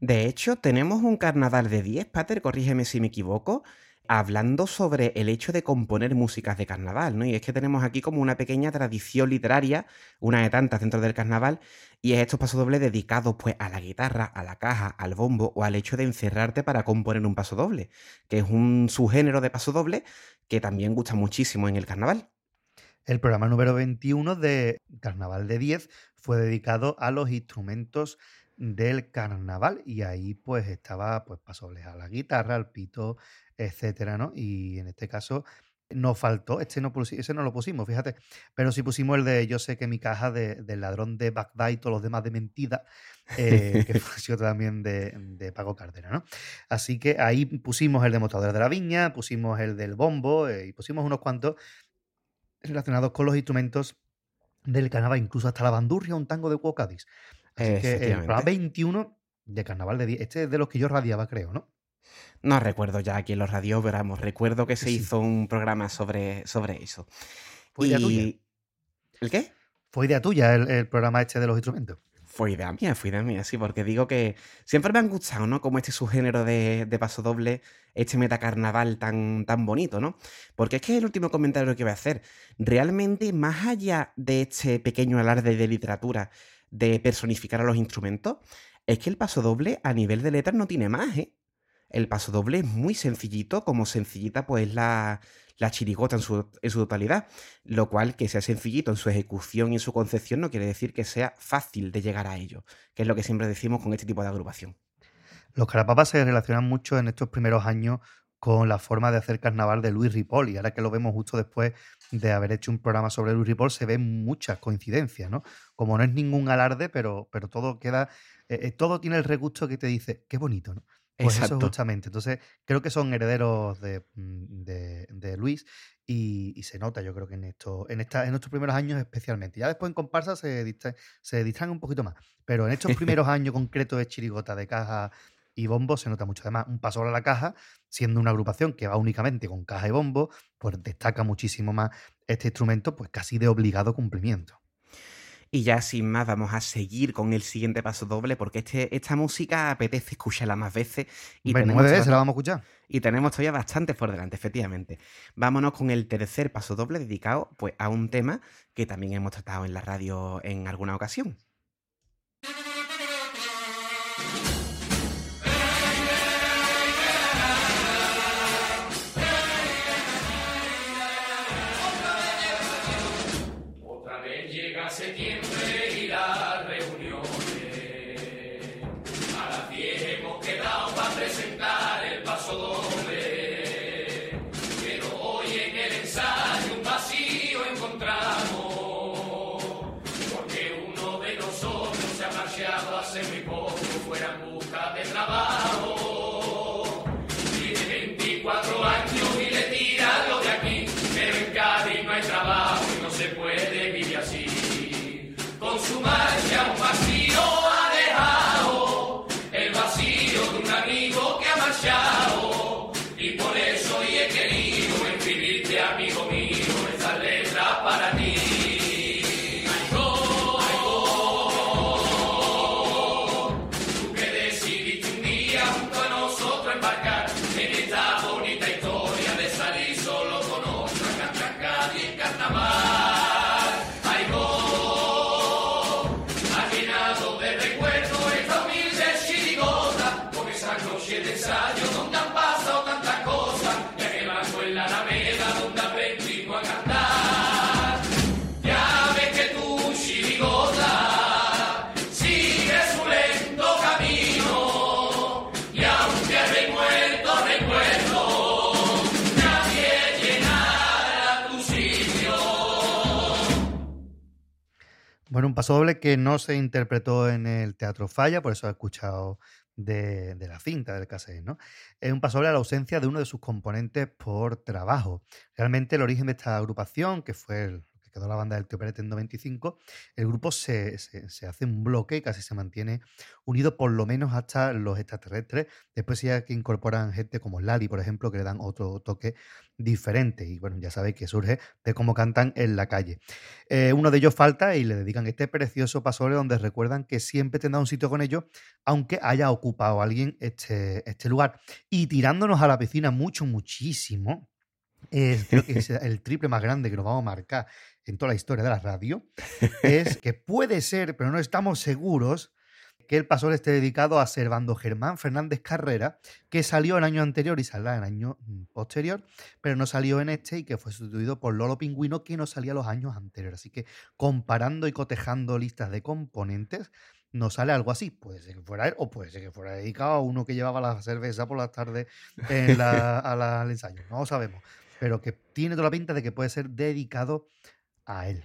De hecho, tenemos un carnaval de 10, Pater, corrígeme si me equivoco, hablando sobre el hecho de componer músicas de carnaval, ¿no? Y es que tenemos aquí como una pequeña tradición literaria, una de tantas dentro del carnaval, y es estos pasodobles dedicados pues a la guitarra, a la caja, al bombo o al hecho de encerrarte para componer un pasodoble, que es un subgénero de pasodoble que también gusta muchísimo en el carnaval. El programa número 21 de Carnaval de 10 fue dedicado a los instrumentos del carnaval y ahí pues estaba pues pasobles a la guitarra, al pito, etcétera, ¿no? Y en este caso nos faltó, este no, ese no lo pusimos, fíjate, pero sí pusimos el de Yo sé que mi caja de- del ladrón de Bagdad y todos los demás de mentira, eh, que fue también de, de Paco Cárdenas, ¿no? Así que ahí pusimos el de de la Viña, pusimos el del bombo eh, y pusimos unos cuantos relacionados con los instrumentos del carnaval, incluso hasta la bandurria, un tango de Cuocadis. Así que el programa Efectivamente. 21 de carnaval de 10, este es de los que yo radiaba, creo, ¿no? No recuerdo ya aquí en los radios, pero vamos, recuerdo que se Sí. hizo un programa sobre, sobre eso. Fue idea tuya. ¿El qué? Fue idea tuya el, el programa este de los instrumentos. Fue idea mía, fue idea mía, sí, porque digo que siempre me han gustado, ¿no? Como este subgénero de, de paso doble, este metacarnaval tan, tan bonito, ¿no? Porque es que es el último comentario que voy a hacer. Realmente, más allá de este pequeño alarde de literatura de personificar a los instrumentos, es que el paso doble a nivel de letras no tiene más, ¿eh? El paso doble es muy sencillito, como sencillita pues la, la chirigota en su, en su totalidad. Lo cual, que sea sencillito en su ejecución y en su concepción no quiere decir que sea fácil de llegar a ello, que es lo que siempre decimos con este tipo de agrupación. Los carapapas se relacionan mucho en estos primeros años con la forma de hacer carnaval de Luis Ripoll y ahora que lo vemos justo después de haber hecho un programa sobre Luis Ripoll se ven muchas coincidencias, ¿no? Como no es ningún alarde, pero, pero todo queda, eh, eh, todo tiene el regusto que te dice, qué bonito, ¿no? Pues eso justamente. Entonces, creo que son herederos de, mm, de- de Luis y, y se nota, yo creo que en, esto, en, esta, en estos primeros años especialmente. Ya después en comparsa se, distra- se distraen un poquito más, pero en estos primeros años concretos de chirigota, de caja y bombo, se nota mucho. Además, un paso a la caja, siendo una agrupación que va únicamente con caja y bombo, pues destaca muchísimo más este instrumento, pues casi de obligado cumplimiento. Y ya sin más vamos a seguir con el siguiente paso doble porque este, esta música apetece escucharla más veces y Hombre, tenemos, nueve veces la vamos a escuchar. y tenemos todavía bastante por delante, efectivamente. Vámonos con el tercer paso doble dedicado pues, a un tema que también hemos tratado en la radio en alguna ocasión. Un paso doble que no se interpretó en el Teatro Falla, por eso he escuchado de, la cinta del cassette, ¿no? Es un paso a la ausencia de uno de sus componentes por trabajo. Realmente el origen de esta agrupación, que fue el, que quedó la banda del Tío Pérez en 95, el grupo se, se- hace un bloque y casi se mantiene unido por lo menos hasta los extraterrestres. Después hay que incorporan gente como Lali, por ejemplo, que le dan otro toque diferente. Y bueno, ya sabéis que surge de cómo cantan en la calle. Eh, uno de ellos falta y le dedican este precioso pasole donde recuerdan que siempre tendrá un sitio con ellos, aunque haya ocupado alguien este, este lugar. Y tirándonos a la piscina mucho, muchísimo, es, creo que es el triple más grande que nos vamos a marcar en toda la historia de la radio, es que puede ser, pero no estamos seguros, que el pasol esté dedicado a Servando Germán Fernández Carrera, que salió el año anterior y saldrá el año mm, posterior, pero no salió en este y que fue sustituido por Lolo Pingüino, que no salía los años anteriores. Así que comparando y cotejando listas de componentes, nos sale algo así. Puede ser que fuera él o puede ser que fuera dedicado a uno que llevaba la cerveza por las tardes en la- a la- al ensayo. No lo sabemos. Pero que tiene toda la pinta de que puede ser dedicado a él.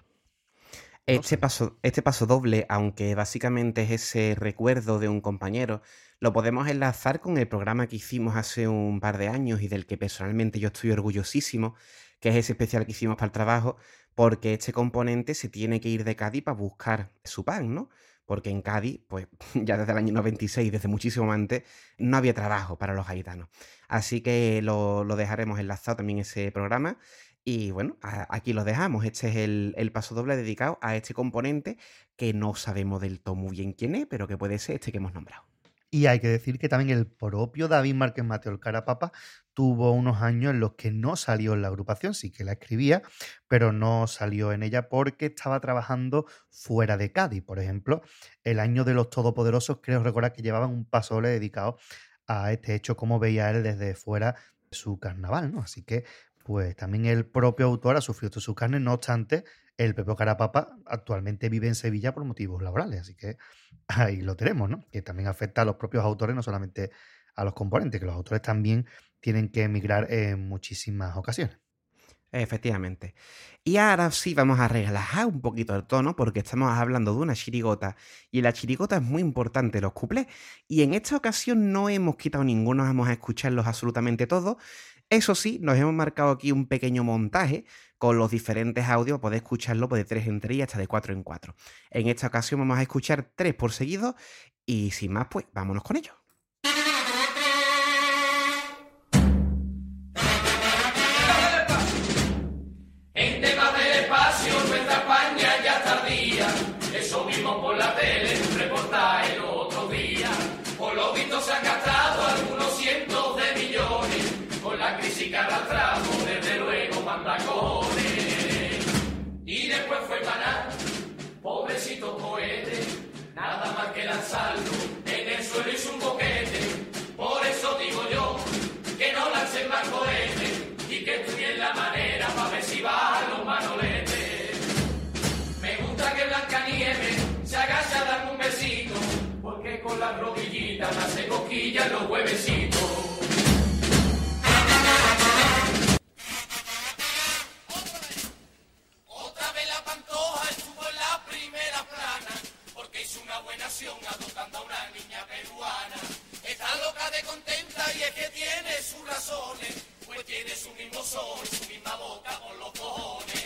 Este paso, este paso doble, aunque básicamente es ese recuerdo de un compañero, lo podemos enlazar con el programa que hicimos hace un par de años y del que personalmente yo estoy orgullosísimo, que es ese especial que hicimos para el trabajo, porque este componente se tiene que ir de Cádiz para buscar su pan, ¿no? Porque en Cádiz, pues ya desde el año 96, desde muchísimo antes, no había trabajo para los haitanos. Así que lo, lo dejaremos enlazado también ese programa. Y bueno, aquí lo dejamos. Este es el, el paso doble dedicado a este componente que no sabemos del todo muy bien quién es, pero que puede ser este que hemos nombrado. Y hay que decir que también el propio David Márquez Mateo el Carapapa tuvo unos años en los que no salió en la agrupación, sí que la escribía, pero no salió en ella porque estaba trabajando fuera de Cádiz. Por ejemplo, el año de los Todopoderosos, creo recordar que llevaban un pasole dedicado a este hecho, como veía él desde fuera su carnaval, ¿no? Así que, pues también el propio autor ha sufrido esto en su carne, no obstante, el Pepe Carapapa actualmente vive en Sevilla por motivos laborales, así que ahí lo tenemos, ¿no? Que también afecta a los propios autores, no solamente a los componentes, que los autores también tienen que emigrar en muchísimas ocasiones. Efectivamente. Y ahora sí vamos a relajar un poquito el tono porque estamos hablando de una chirigota y la chirigota es muy importante los cuplés y en esta ocasión no hemos quitado ninguno, vamos a escucharlos absolutamente todos. Eso sí, nos hemos marcado aquí un pequeño montaje con los diferentes audios, podéis escucharlo pues, de 3 en 3 y hasta de 4 en 4. En esta ocasión vamos a escuchar 3 por seguido y sin más pues vámonos con ello. Por la tele, el otro día. Por lo visto se gastado después fue maná, pobrecito cohete. Nada más que lanzarlo, en el suelo hizo un boquete. Por eso digo yo, que no lancen más cohetes y que estudien la manera para ver si bajan los manoletes. Me gusta que Blancanieves se agacha a darme un besito, porque con las rodillitas me hace cosquillas los huevecitos. Adoptando a una niña peruana. Está loca de contenta y es que tiene sus razones, pues tiene su mismo sol, su misma boca por los cojones.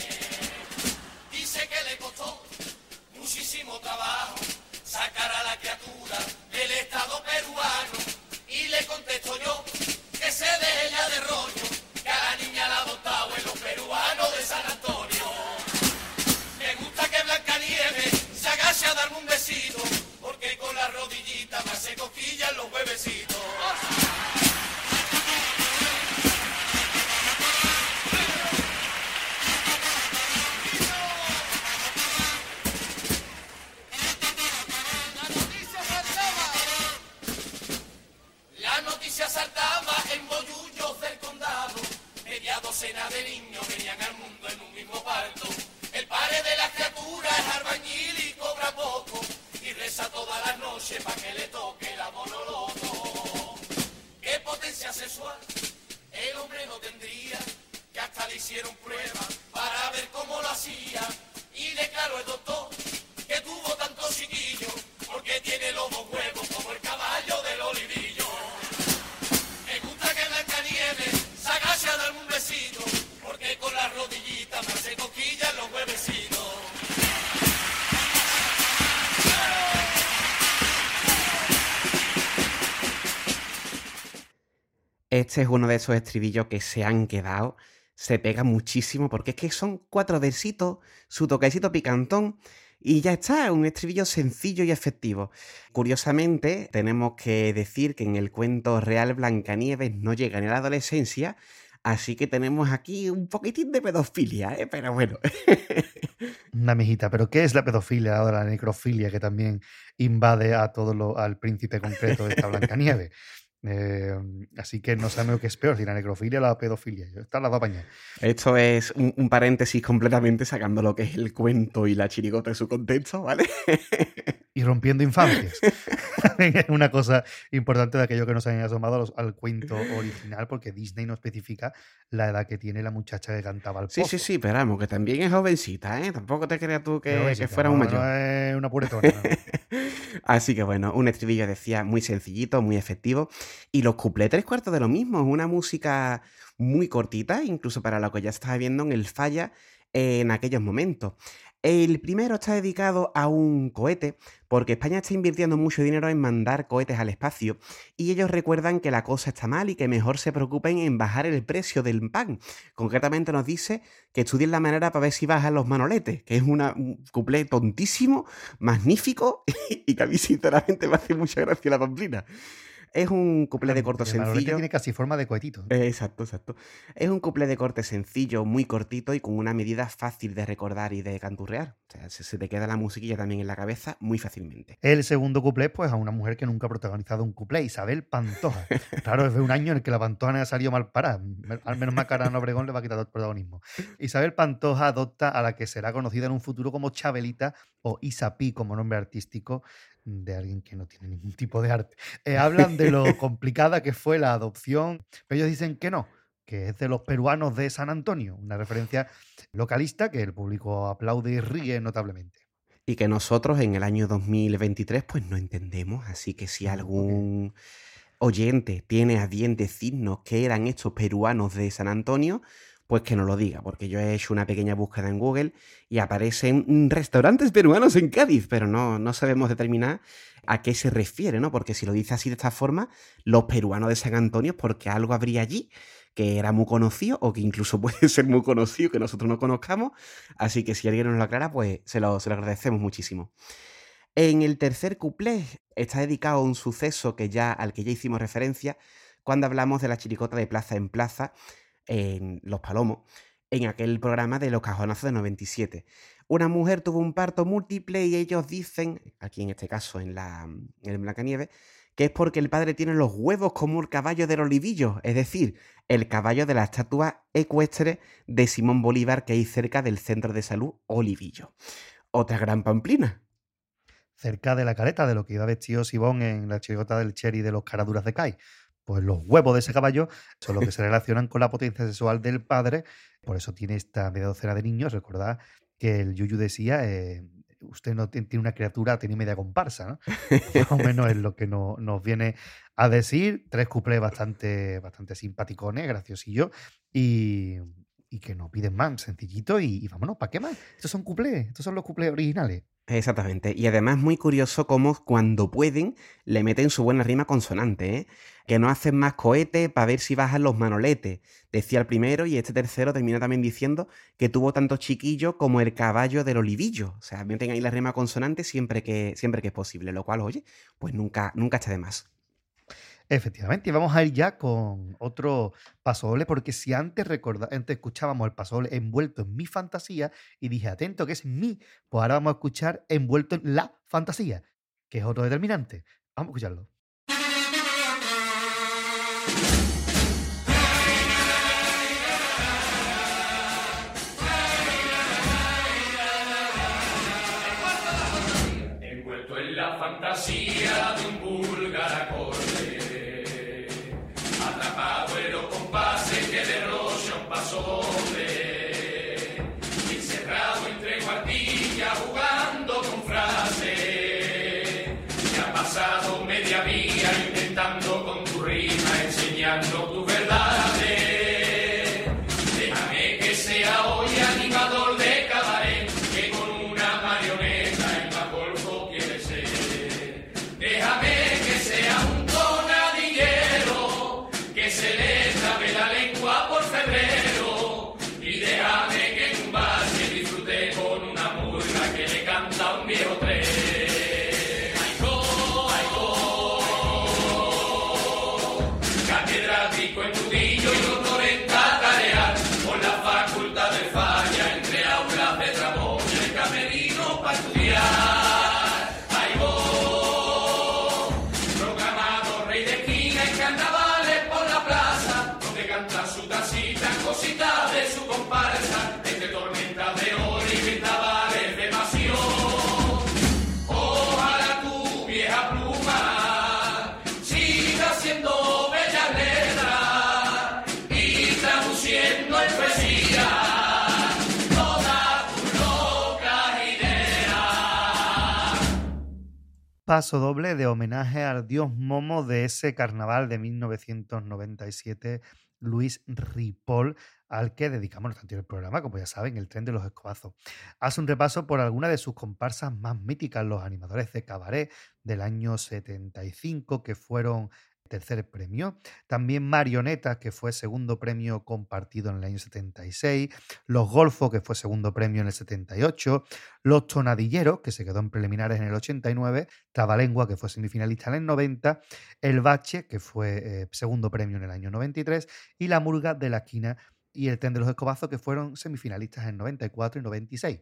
Dice que le costó muchísimo trabajo sacar a la criatura del Estado peruano. Y le contesto yo que se deje ya de rollo, hace cosquillas los huevecitos. La noticia saltaba en bollullos del condado. Media docena de niños venían al mundo en un mismo parto. El padre de la criatura es albañil y cobra poco. Reza todas las noches para que le toque la monoloto. ¿Qué potencia sexual el hombre no tendría? Que hasta le hicieron pruebas para ver cómo lo hacía. Y declaró el doctor Este es uno de esos estribillos que se han quedado, se pega muchísimo, porque es que son cuatro versitos, su toquecito picantón, y ya está, un estribillo sencillo y efectivo. Curiosamente, tenemos que decir que en el cuento real Blancanieves no llega ni a la adolescencia, así que tenemos aquí un poquitín de pedofilia, ¿eh? pero bueno. Una mijita, pero ¿qué es la pedofilia o la necrofilia que también invade a todo lo, al príncipe concreto de esta Blancanieves? Eh, así que no sabemos qué es peor, si la necrofilia o la pedofilia. Está las dos pañas. Esto es un, un, paréntesis completamente sacando lo que es el cuento y la chirigota de su contexto, ¿vale? y rompiendo infancias. es una cosa importante de aquello que nos han asomado al cuento original, porque Disney no especifica la edad que tiene la muchacha que cantaba al pozo. Sí, sí, sí, pero vamos, que también es jovencita, ¿eh? Tampoco te creas tú que, que fuera no, un mayor. No es una puretona. Así que bueno, un estribillo decía muy sencillito, muy efectivo. Y los cuplés tres cuartos de lo mismo, es una música muy cortita, incluso para lo que ya estaba viendo en el falla en aquellos momentos. El primero está dedicado a un cohete, porque España está invirtiendo mucho dinero en mandar cohetes al espacio, y ellos recuerdan que la cosa está mal y que mejor se preocupen en bajar el precio del pan. Concretamente nos dice que estudien la manera para ver si bajan los manoletes, que es un cuplé tontísimo, magnífico, y que a mí sinceramente me hace mucha gracia la pamplina. Es un cuplé de corte El sencillo. tiene casi forma de cohetito. Eh, Exacto, exacto. Es un cuplé de corte sencillo, muy cortito y con una medida fácil de recordar y de canturrear. O sea, se, se te queda la musiquilla también en la cabeza muy fácilmente. El segundo cuplé, pues a una mujer que nunca ha protagonizado un cuplé, Isabel Pantoja. Claro, es de un año en el que la Pantoja no ha salido mal parada. Al menos Macarena Obregón le va a quitar todo el protagonismo. Isabel Pantoja adopta a la que será conocida en un futuro como Chabelita o Isapi como nombre artístico de alguien que no tiene ningún tipo de arte. Eh, hablan de lo complicada que fue la adopción, pero ellos dicen que no, que es de los peruanos de San Antonio, una referencia localista que el público aplaude y ríe notablemente. Y que nosotros en el año 2023 pues no entendemos, así que si algún oyente tiene a bien decirnos qué eran estos peruanos de San Antonio, pues que nos lo diga, porque yo he hecho una pequeña búsqueda en Google y aparecen restaurantes peruanos en Cádiz, pero no, no sabemos determinar a qué se refiere, ¿no? Porque si lo dice así de esta forma, los peruanos de San Antonio, porque algo habría allí que era muy conocido o que incluso puede ser muy conocido que nosotros no conozcamos. Así que si alguien nos lo aclara, pues se lo, se lo agradecemos muchísimo. En el tercer cuplé está dedicado a un suceso que ya, al que ya hicimos referencia cuando hablamos de la chiricota de Plaza en Plaza en Los Palomos, en aquel programa de Los Cajonazos de 97. Una mujer tuvo un parto múltiple y ellos dicen, aquí en este caso en la en Blancanieves, que es porque el padre tiene los huevos como el caballo del olivillo, es decir, el caballo de la estatua ecuestre de Simón Bolívar que hay cerca del centro de salud Olivillo. Otra gran pamplina. Cerca de la caleta de lo que iba vestido Sibón en la chirigota del Cherry de los caraduras de Kai. Pues los huevos de ese caballo son los que se relacionan con la potencia sexual del padre. Por eso tiene esta media docena de niños. Recordad que el Yuyu decía, eh, usted no tiene una criatura, tiene media comparsa. Más o menos es lo que no- nos viene a decir. Tres cuplés bastante, bastante simpaticones, graciosillos. Y, y que no piden más, sencillito. Y, vámonos, ¿para qué más? Estos son cuplés, estos son los cuplés originales. Exactamente. Y además muy curioso cómo cuando pueden le meten su buena rima consonante, ¿eh? Que no hacen más cohete para ver si bajan los manoletes. Decía el primero y este tercero termina también diciendo que tuvo tanto chiquillo como el caballo del olivillo. O sea, meten ahí la rima consonante siempre que, siempre que es posible. Lo cual, oye, pues nunca, nunca está de más. Efectivamente, y vamos a ir ya con otro pasodoble, porque si antes recorda, antes escuchábamos el pasodoble envuelto en mi fantasía y dije, atento, que es mi, pues ahora vamos a escuchar envuelto en la fantasía, que es otro determinante. Vamos a escucharlo. Paso doble de homenaje al dios Momo de ese carnaval de 1997, Luis Ripoll, al que dedicamos nuestro anterior programa, como ya saben, el tren de los escobazos. Hace un repaso por algunas de sus comparsas más míticas, los animadores de cabaret del año 75, que fueron tercer premio. También Marionetas, que fue segundo premio compartido en el año 76. Los Golfos, que fue segundo premio en el 78. Los Tonadilleros, que se quedó en preliminares en el 89. Trabalengua, que fue semifinalista en el 90. El Bache, que fue eh, segundo premio en el año 93. Y La Murga de la Esquina y el Tren de los Escobazos, que fueron semifinalistas en 94 y 96.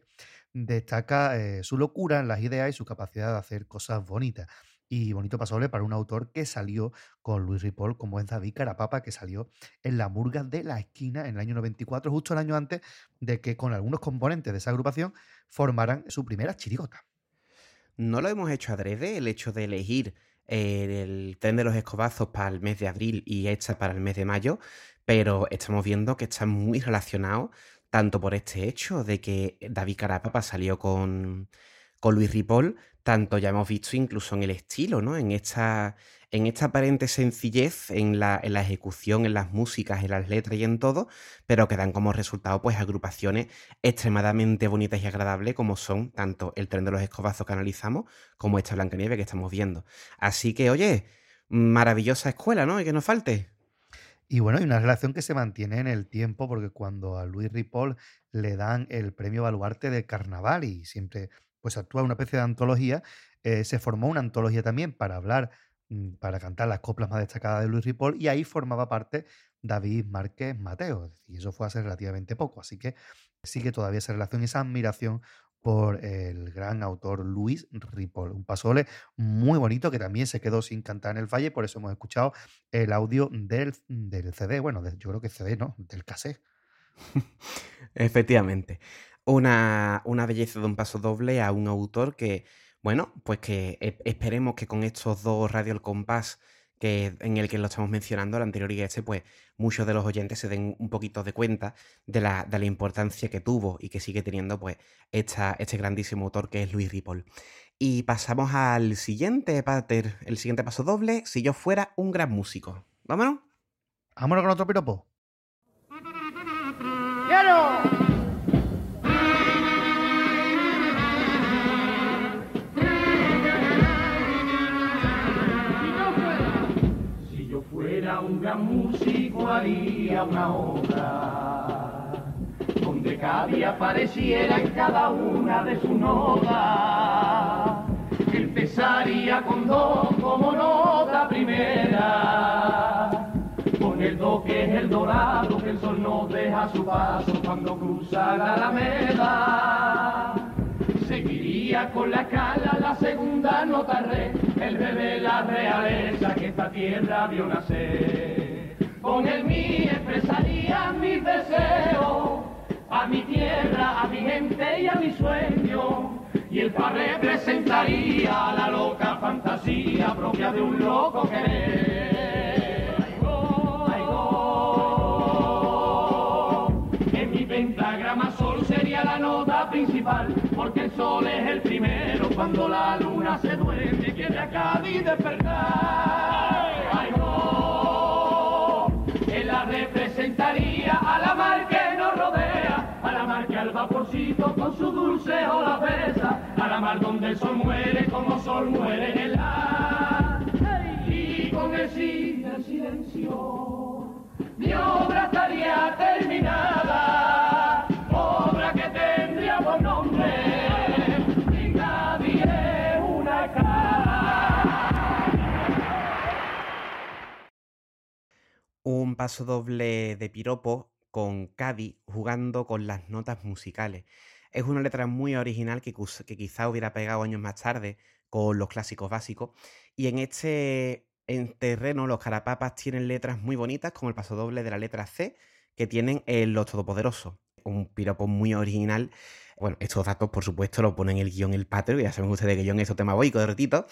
Destaca eh, su locura en las ideas y su capacidad de hacer cosas bonitas. Y bonito pasoble para un autor que salió con Luis Ripoll, como es David Carapapa, que salió en la murga de la esquina en el año 94, justo el año antes de que con algunos componentes de esa agrupación formaran su primera chirigota. No lo hemos hecho adrede, el hecho de elegir eh, el tren de los escobazos para el mes de abril y esta para el mes de mayo, pero estamos viendo que está muy relacionado tanto por este hecho de que David Carapapa salió con, con Luis Ripoll, tanto ya hemos visto incluso en el estilo, ¿no? En esta, en esta aparente sencillez en la, en la ejecución, en las músicas, en las letras y en todo, pero que dan como resultado pues agrupaciones extremadamente bonitas y agradables como son tanto el tren de los escobazos que analizamos como esta Blancanieves que estamos viendo. Así que, oye, maravillosa escuela, ¿no? Y que no falte. Y bueno, hay una relación que se mantiene en el tiempo, porque cuando a Luis Ripoll le dan el premio Baluarte de Carnaval y siempre pues actúa una especie de antología, eh, se formó una antología también para hablar, mm, para cantar las coplas más destacadas de Luis Ripoll, y ahí formaba parte David Márquez Mateo, y eso fue hace relativamente poco, así que sigue todavía esa relación, esa admiración por el gran autor Luis Ripoll. Un pasole muy bonito que también se quedó sin cantar en el falle, por eso hemos escuchado el audio del, del CD, bueno, de- yo creo que CD, ¿no? Del cassette. Efectivamente. Una, una belleza de un paso doble a un autor que, bueno, pues que e- esperemos que con estos dos Radio El Compás que, en el que lo estamos mencionando, el anterior y este, pues muchos de los oyentes se den un poquito de cuenta de la, de la importancia que tuvo y que sigue teniendo pues esta, este grandísimo autor que es Luis Ripoll. Y pasamos al siguiente pater, el siguiente paso doble, si yo fuera un gran músico. ¿Vámonos? Vámonos con otro piropo. Si gran músico haría una obra donde cada día apareciera en cada una de sus notas. Empezaría con do como nota primera, con el do que es el dorado que el sol nos deja su paso cuando cruza la alameda. Seguiría con la cala la segunda nota re, el bebé la realeza que esta tierra vio nacer. Con el mi expresaría mis deseos, a mi tierra, a mi gente y a mi sueño. Y el pa representaría la loca fantasía propia de un loco querer. Ay, go. En mi pentagrama sol sería la nota principal, porque el sol es el primero cuando la luna se duerme y quiere a Cádiz despertar. A la mar que al vaporcito con su dulce besa, a la mar donde el sol muere como sol muere en el ar. Y con el del silencio mi obra estaría terminada, obra que tendría buen nombre, y nadie una cara. un paso doble de piropo con Cadi jugando con las notas musicales. Es una letra muy original que, quizá hubiera pegado años más tarde con los clásicos básicos. Y en este en terreno los carapapas tienen letras muy bonitas, como el pasodoble de la letra C, que tienen en Los Todopoderosos. Un piropo muy original. Bueno, estos datos, por supuesto, lo ponen el guion el Patrio, ya saben ustedes que yo en eso tema voy, de retito.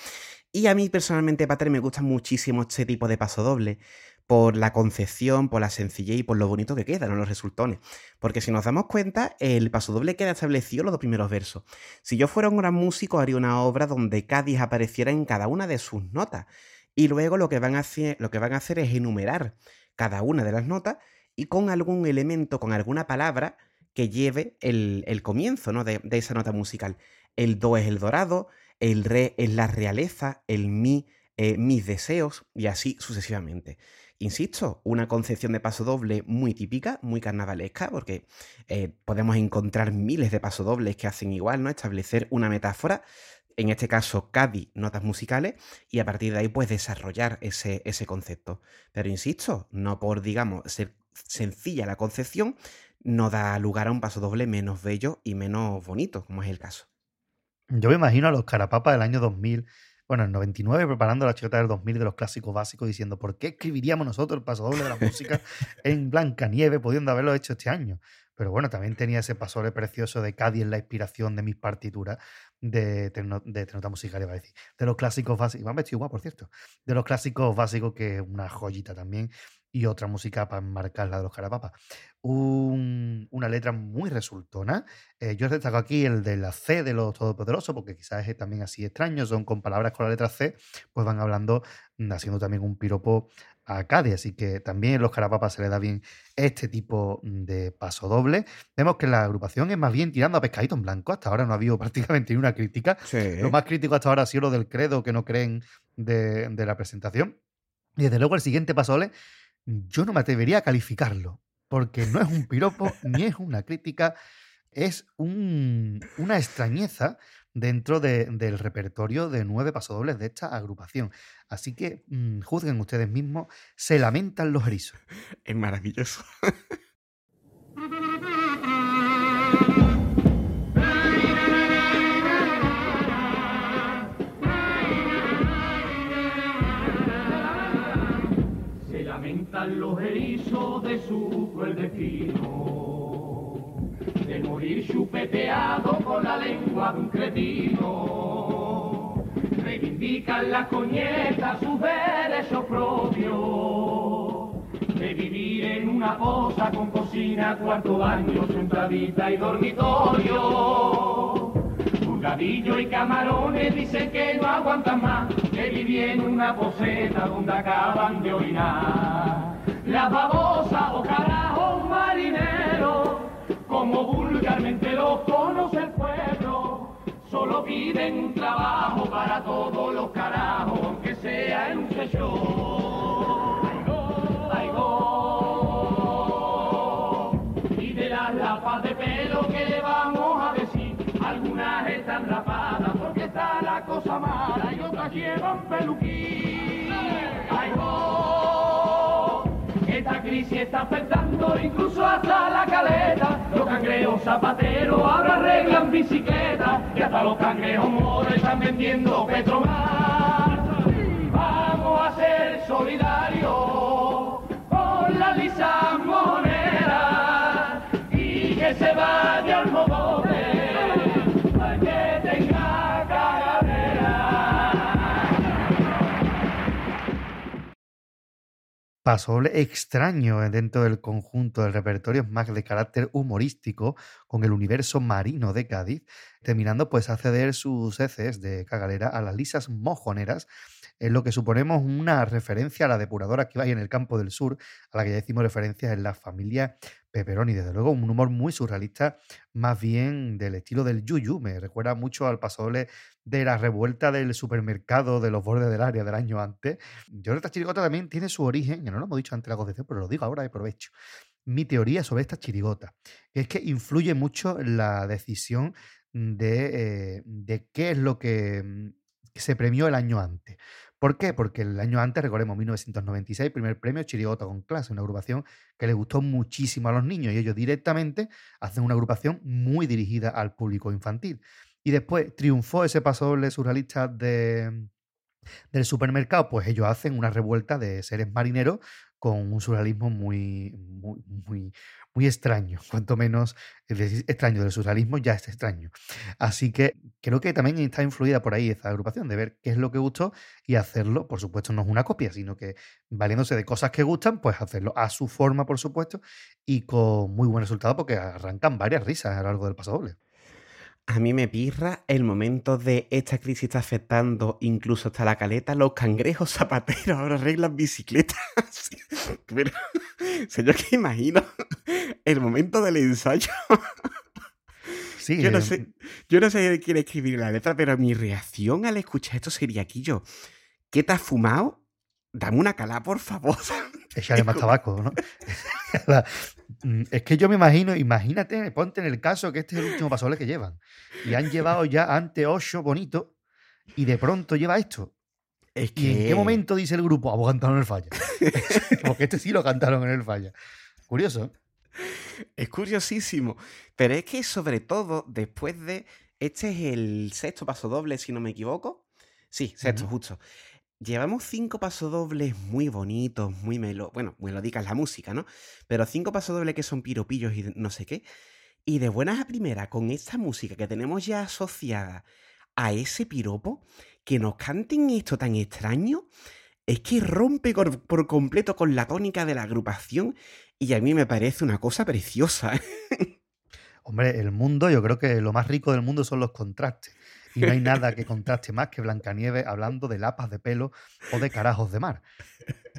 Y a mí personalmente, Pater, me gusta muchísimo este tipo de pasodoble por la concepción, por la sencillez y por lo bonito que quedan los resultones. Porque si nos damos cuenta, el pasodoble queda establecido en los dos primeros versos. Si yo fuera un gran músico, haría una obra donde Cádiz apareciera en cada una de sus notas. Y luego lo que van a hacer, es enumerar cada una de las notas y con algún elemento, con alguna palabra que lleve el, comienzo ¿no? de, esa nota musical. El do es el dorado, el re es la realeza, el mi, eh, mis deseos y así sucesivamente. Insisto, una concepción de paso doble muy típica, muy carnavalesca, porque eh, podemos encontrar miles de pasodobles que hacen igual, ¿no? Establecer una metáfora, en este caso Cadi, notas musicales, y a partir de ahí, pues desarrollar ese, ese concepto. Pero insisto, no por, digamos, ser sencilla la concepción, no da lugar a un paso doble menos bello y menos bonito, como es el caso. Yo me imagino a los carapapas del año 2000 bueno, en 99 preparando la chicota del 2000 de los clásicos básicos diciendo ¿por qué escribiríamos nosotros el paso doble de la música en Blanca Nieve pudiendo haberlo hecho este año? Pero bueno, también tenía ese paso precioso de Cádiz la inspiración de mis partituras de, de Tenota Musical, iba a decir. De los clásicos básicos. Me vestido igual, por cierto. De los clásicos básicos, que es una joyita también y otra música para enmarcar la de los carapapas. una letra muy resultona. Eh, yo destaco aquí el de la C de los Todopoderosos, porque quizás es también así extraño, son con palabras con la letra C, pues van hablando, mm, haciendo también un piropo a Cádiz, así que también los carapapas se le da bien este tipo de paso doble. Vemos que la agrupación es más bien tirando a pescadito en blanco, hasta ahora no ha habido prácticamente ni una crítica. Lo más crítico hasta ahora ha sido lo del credo que no creen de, de la presentación. Y desde luego el siguiente paso doble yo no me atrevería a calificarlo, porque no es un piropo ni es una crítica, es una extrañeza dentro del repertorio de nueve pasodobles de esta agrupación. Así que mm, juzguen ustedes mismos, se lamentan los erizos. Es maravilloso. los erizos de su cruel destino, de morir chupeteado con la lengua de un cretino. Reivindican la coñeta sus derechos propios, de vivir en una posa con cocina, cuarto baño, sentadita y dormitorio. Purgadillo y camarones dicen que no aguantan más, que vivir en una poseta donde acaban de orinar la babosa o carajo marinero, como vulgarmente lo conoce el pueblo, solo piden un trabajo para todos los carajos, aunque sea en un. Están rapadas porque está la cosa mala y otras llevan peluquín. Ay, esta crisis está afectando incluso hasta la caleta. Los cangrejos zapateros ahora arreglan bicicletas y hasta los cangrejos moros están vendiendo Petromar. Vamos a ser solidarios con la lisa moneda y que se vaya pasoble extraño dentro del conjunto del repertorio más de carácter humorístico con el universo marino de Cádiz, terminando pues a ceder sus heces de cagalera a las lisas mojoneras, en lo que suponemos una referencia a la depuradora que hay en el campo del sur, a la que ya hicimos referencia en la familia Pepperoni. Desde luego, un humor muy surrealista, más bien del estilo del Yuyu. Me recuerda mucho al pasoble de la revuelta del supermercado de los bordes del área del año antes. Yo creo que esta chirigota también tiene su origen, ya no lo hemos dicho antes la concepción, pero lo digo ahora de provecho. Mi teoría sobre esta chirigota es que influye mucho la decisión de, eh, de qué es lo que mm, se premió el año antes. ¿Por qué? Porque el año antes, recordemos, 1996, primer premio Chirigota con clase, una agrupación que le gustó muchísimo a los niños y ellos directamente hacen una agrupación muy dirigida al público infantil. Y después triunfó ese paso doble surrealista de, del supermercado, pues ellos hacen una revuelta de seres marineros con un surrealismo muy, muy, muy, muy extraño, cuanto menos extraño del surrealismo ya es extraño. Así que creo que también está influida por ahí esa agrupación de ver qué es lo que gustó y hacerlo, por supuesto, no es una copia, sino que valiéndose de cosas que gustan, pues hacerlo a su forma, por supuesto, y con muy buen resultado porque arrancan varias risas a lo largo del paso doble. A mí me pirra el momento de esta crisis está afectando incluso hasta la caleta. Los cangrejos zapateros ahora arreglan bicicletas. Pero, señor, que imagino el momento del ensayo. Sí, Yo no eh, sé, yo no sé quién escribir la letra, pero mi reacción al escuchar esto sería aquí yo. ¿Qué te has fumado? Dame una calá, por favor. Echarle más tabaco, ¿no? Mm, es que yo me imagino, imagínate, ponte en el caso que este es el último pasole que llevan. Y han llevado ya ante ocho bonito y de pronto lleva esto. Es ¿Y en qué momento dice el grupo? Ah, pues cantaron en el falla. Porque este sí lo cantaron en el falla. Curioso. ¿eh? Es curiosísimo. Pero es que sobre todo después de... Este es el sexto paso doble, si no me equivoco. Sí, sexto, justo. Llevamos cinco pasodobles muy bonitos, muy melo... Bueno, melódica es la música, ¿no? Pero cinco pasodobles que son piropillos y no sé qué. Y de buenas a primera, con esta música que tenemos ya asociada a ese piropo, que nos canten esto tan extraño, es que rompe por completo con la tónica de la agrupación y a mí me parece una cosa preciosa. Hombre, el mundo, yo creo que lo más rico del mundo son los contrastes. Y no hay nada que contraste más que Blancanieves hablando de lapas de pelo o de carajos de mar.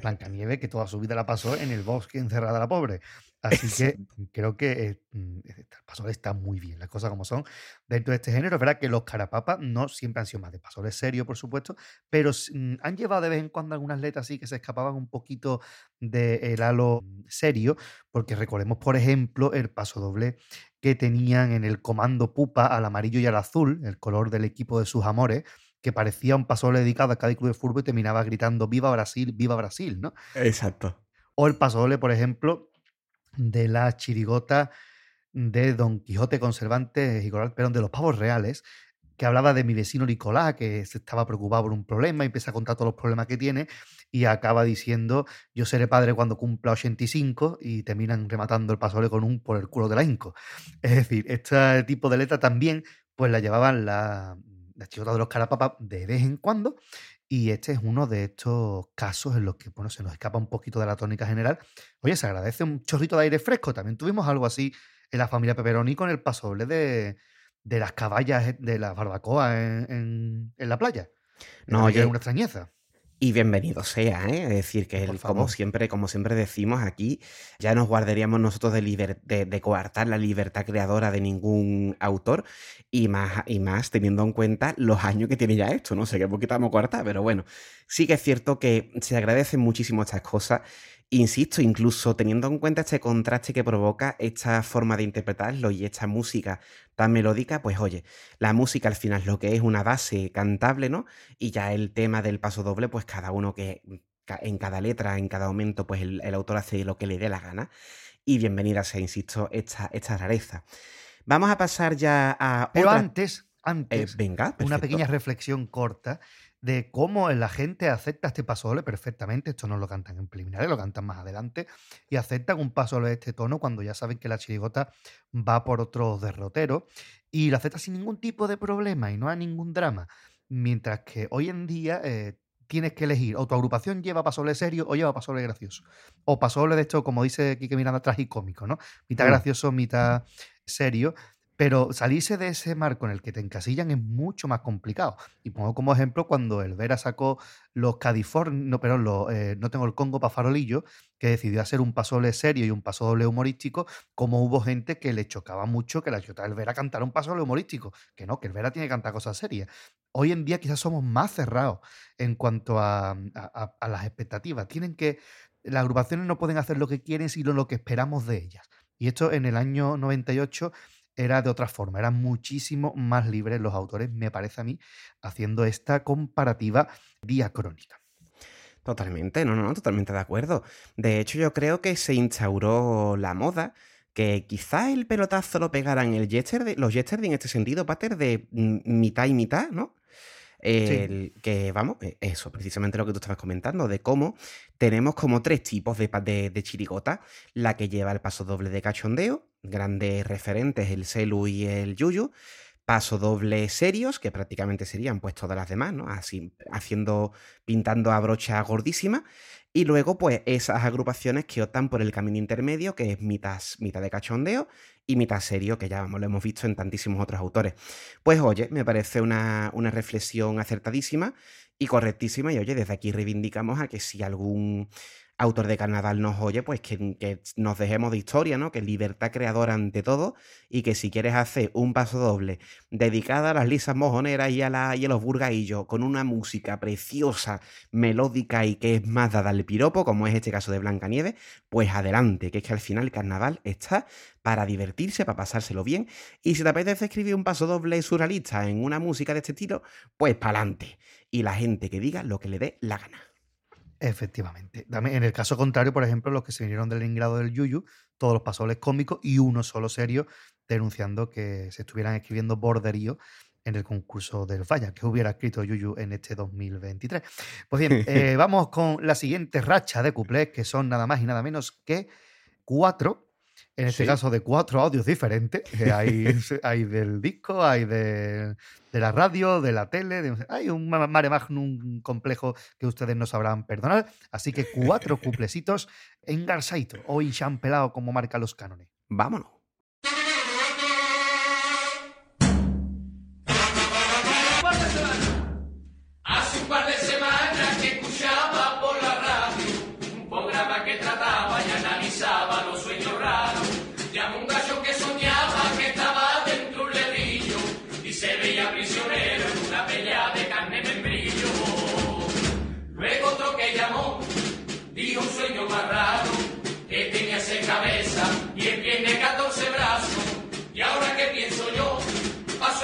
Blancanieves que toda su vida la pasó en el bosque encerrada la pobre. Así que creo que eh, mm, el pasole está muy bien, las cosas como son. Dentro de este género, es verdad que los carapapas no siempre han sido más de pasole serio, por supuesto, pero mm, han llevado de vez en cuando algunas letras así que se escapaban un poquito del halo mm, serio, porque recordemos, por ejemplo, el paso doble que tenían en el comando pupa al amarillo y al azul, el color del equipo de sus amores, que parecía un pasodoble dedicado a cada club de fútbol y terminaba gritando ¡Viva Brasil! ¡Viva Brasil! ¿no? Exacto. O el pasodoble, por ejemplo, de la chirigota de Don Quijote con Cervantes de los pavos reales, que hablaba de mi vecino Nicolás, que se estaba preocupado por un problema y empieza a contar todos los problemas que tiene y acaba diciendo yo seré padre cuando cumpla 85 y terminan rematando el pasodoble con un por el culo de la inco. Es decir, este tipo de letra también pues la llevaban la, chicotas de los carapapas de vez en cuando y este es uno de estos casos en los que bueno, se nos escapa un poquito de la tónica general. Oye, se agradece un chorrito de aire fresco. También tuvimos algo así en la familia Pepperoni con el pasoble de, de las caballas de la barbacoa en, en- en la playa. No, No, oye, una extrañeza. Y bienvenido sea, ¿eh? Es decir, que el- como siempre, como siempre decimos aquí, ya nos guardaríamos nosotros de, liber- de, de coartar la libertad creadora de ningún autor, y más, y más teniendo en cuenta los años que tiene ya esto, no sé qué poquito vamos a coartar, pero bueno, sí que es cierto que se agradecen muchísimo estas cosas. Insisto, incluso teniendo en cuenta este contraste que provoca esta forma de interpretarlo y esta música tan melódica, pues oye, la música al final lo que es una base cantable, ¿no? Y ya el tema del paso doble, pues cada uno que ca- en cada letra, en cada momento, pues el, el autor hace lo que le dé la gana. Y bienvenida sea, insisto, esta, esta rareza. Vamos a pasar ya a Pero otra- antes, eh, antes, venga, una pequeña reflexión corta de cómo la gente acepta este pasodoble perfectamente. Esto no lo cantan en preliminares, lo cantan más adelante. Y aceptan un pasodoble de este tono cuando ya saben que la chirigota va por otro derrotero. Y lo aceptan sin ningún tipo de problema y no hay ningún drama. Mientras que hoy en día eh, tienes que elegir o tu agrupación lleva pasodoble serio o lleva pasodoble gracioso. O pasodoble de esto, como dice Quique Miranda, tragicómico, ¿no? Mitad Mm. gracioso, mitad serio. Pero salirse de ese marco en el que te encasillan es mucho más complicado. Y pongo como ejemplo cuando el Vera sacó los California, no, perdón, los, eh, no tengo el Congo para farolillo, que decidió hacer un pasodoble serio y un pasodoble humorístico, como hubo gente que le chocaba mucho que la chota del Vera cantara un pasodoble humorístico. Que no, que el Vera tiene que cantar cosas serias. Hoy en día quizás somos más cerrados en cuanto a, a- a- a las expectativas. Tienen que. Las agrupaciones no pueden hacer lo que quieren, sino lo que esperamos de ellas. Y esto en el año 98 era de otra forma, eran muchísimo más libres los autores, me parece a mí, haciendo esta comparativa diacrónica. Totalmente, no, no, no, totalmente de acuerdo. De hecho, yo creo que se instauró la moda que quizá el pelotazo lo pegaran el yesterday, los yesterday en este sentido, Pater, de mitad y mitad, ¿no? El, Que vamos, e, eso, precisamente lo que tú estabas comentando, de cómo tenemos como tres tipos de, de, de chirigota. La que lleva el paso doble de cachondeo, grandes referentes, el Celu y el Yuyu paso doble serios, que prácticamente serían pues todas las demás, ¿no? Así, haciendo, pintando a brocha gordísima. Y luego, pues, esas agrupaciones que optan por el camino intermedio, que es mitad, mitad de cachondeo y mitad serio, que ya vamos, lo hemos visto en tantísimos otros autores. Pues oye, me parece una, una reflexión acertadísima y correctísima. Y oye, desde aquí reivindicamos a que si algún autor de carnaval nos oye, pues que, nos dejemos de historia, ¿no? Que libertad creadora ante todo y que si quieres hacer un paso doble dedicada a las lisas mojoneras y a, la, y a los burgaillos con una música preciosa, melódica y que es más dada al piropo, como es este caso de Blanca Nieve, pues adelante, que es que al final carnaval está para divertirse, para pasárselo bien. Y si te apetece escribir un paso doble surrealista en una música de este estilo, pues para adelante. Y la gente que diga lo que le dé la gana. Efectivamente. En el caso contrario, por ejemplo, los que se vinieron del ingrado del Yuyu, todos los pasobles cómicos y uno solo serio, denunciando que se estuvieran escribiendo borderío en el concurso del Falla, que hubiera escrito Yuyu en este 2023. Pues bien, eh, vamos con la siguiente racha de cuplés, que son nada más y nada menos que cuatro en este caso de cuatro audios diferentes. hay, hay, del disco, hay de, la radio, de la tele, hay un mare magnum complejo que ustedes no sabrán perdonar. Así que cuatro cuplecitos en Garsaito o champelado como marca los cánones. Vámonos.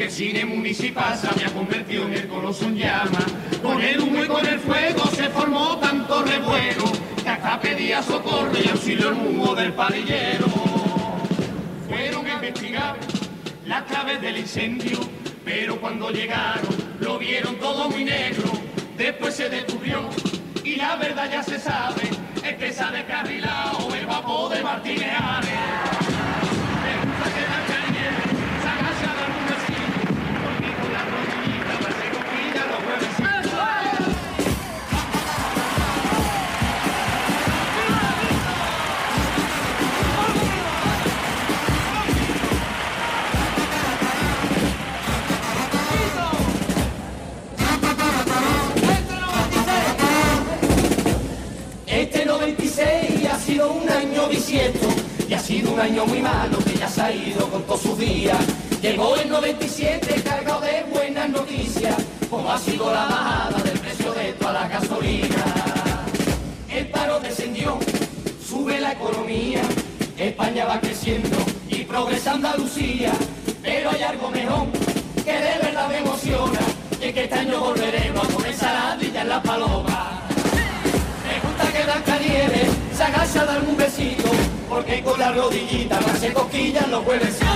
que el cine municipal se había convertido en el coloso en llama. Con el humo y con el fuego se formó tanto revuelo que hasta pedía socorro y auxilio el humo del palillero. Fueron a investigar las claves del incendio, pero cuando llegaron lo vieron todo muy negro. Después se descubrió y la verdad ya se sabe, es que se ha descarrilado el vapor de Martínez Ares. Sido un año bisiesto y ha sido un año muy malo que ya se ha ido con todos sus días. Llegó el 97 cargado de buenas noticias, como ha sido la bajada del precio de toda la gasolina. El paro descendió, sube la economía, España va creciendo y progresa Andalucía, pero hay algo mejor que de verdad me emociona, y es que este año volveremos a comer saladilla en la paloma. Me gusta que Blanca Nieve se agacha a darme un besito, porque con la rodillita más se cosquillan los huevecitos.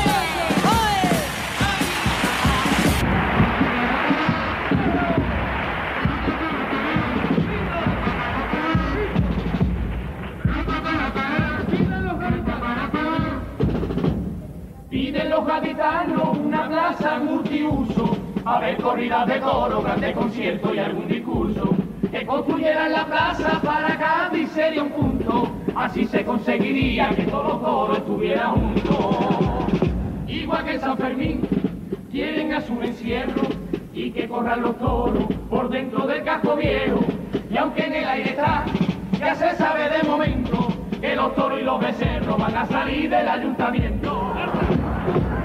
Piden los gaditanos una plaza multiuso, a ver corridas de toro, grandes conciertos y algún discurso. Que construyeran la plaza para Cádiz sería un punto, así se conseguiría que todos los toros estuvieran juntos. Igual que San Fermín, quieren a su encierro y que corran los toros por dentro del casco viejo. Y aunque en el aire está, ya se sabe de momento que los toros y los becerros van a salir del ayuntamiento.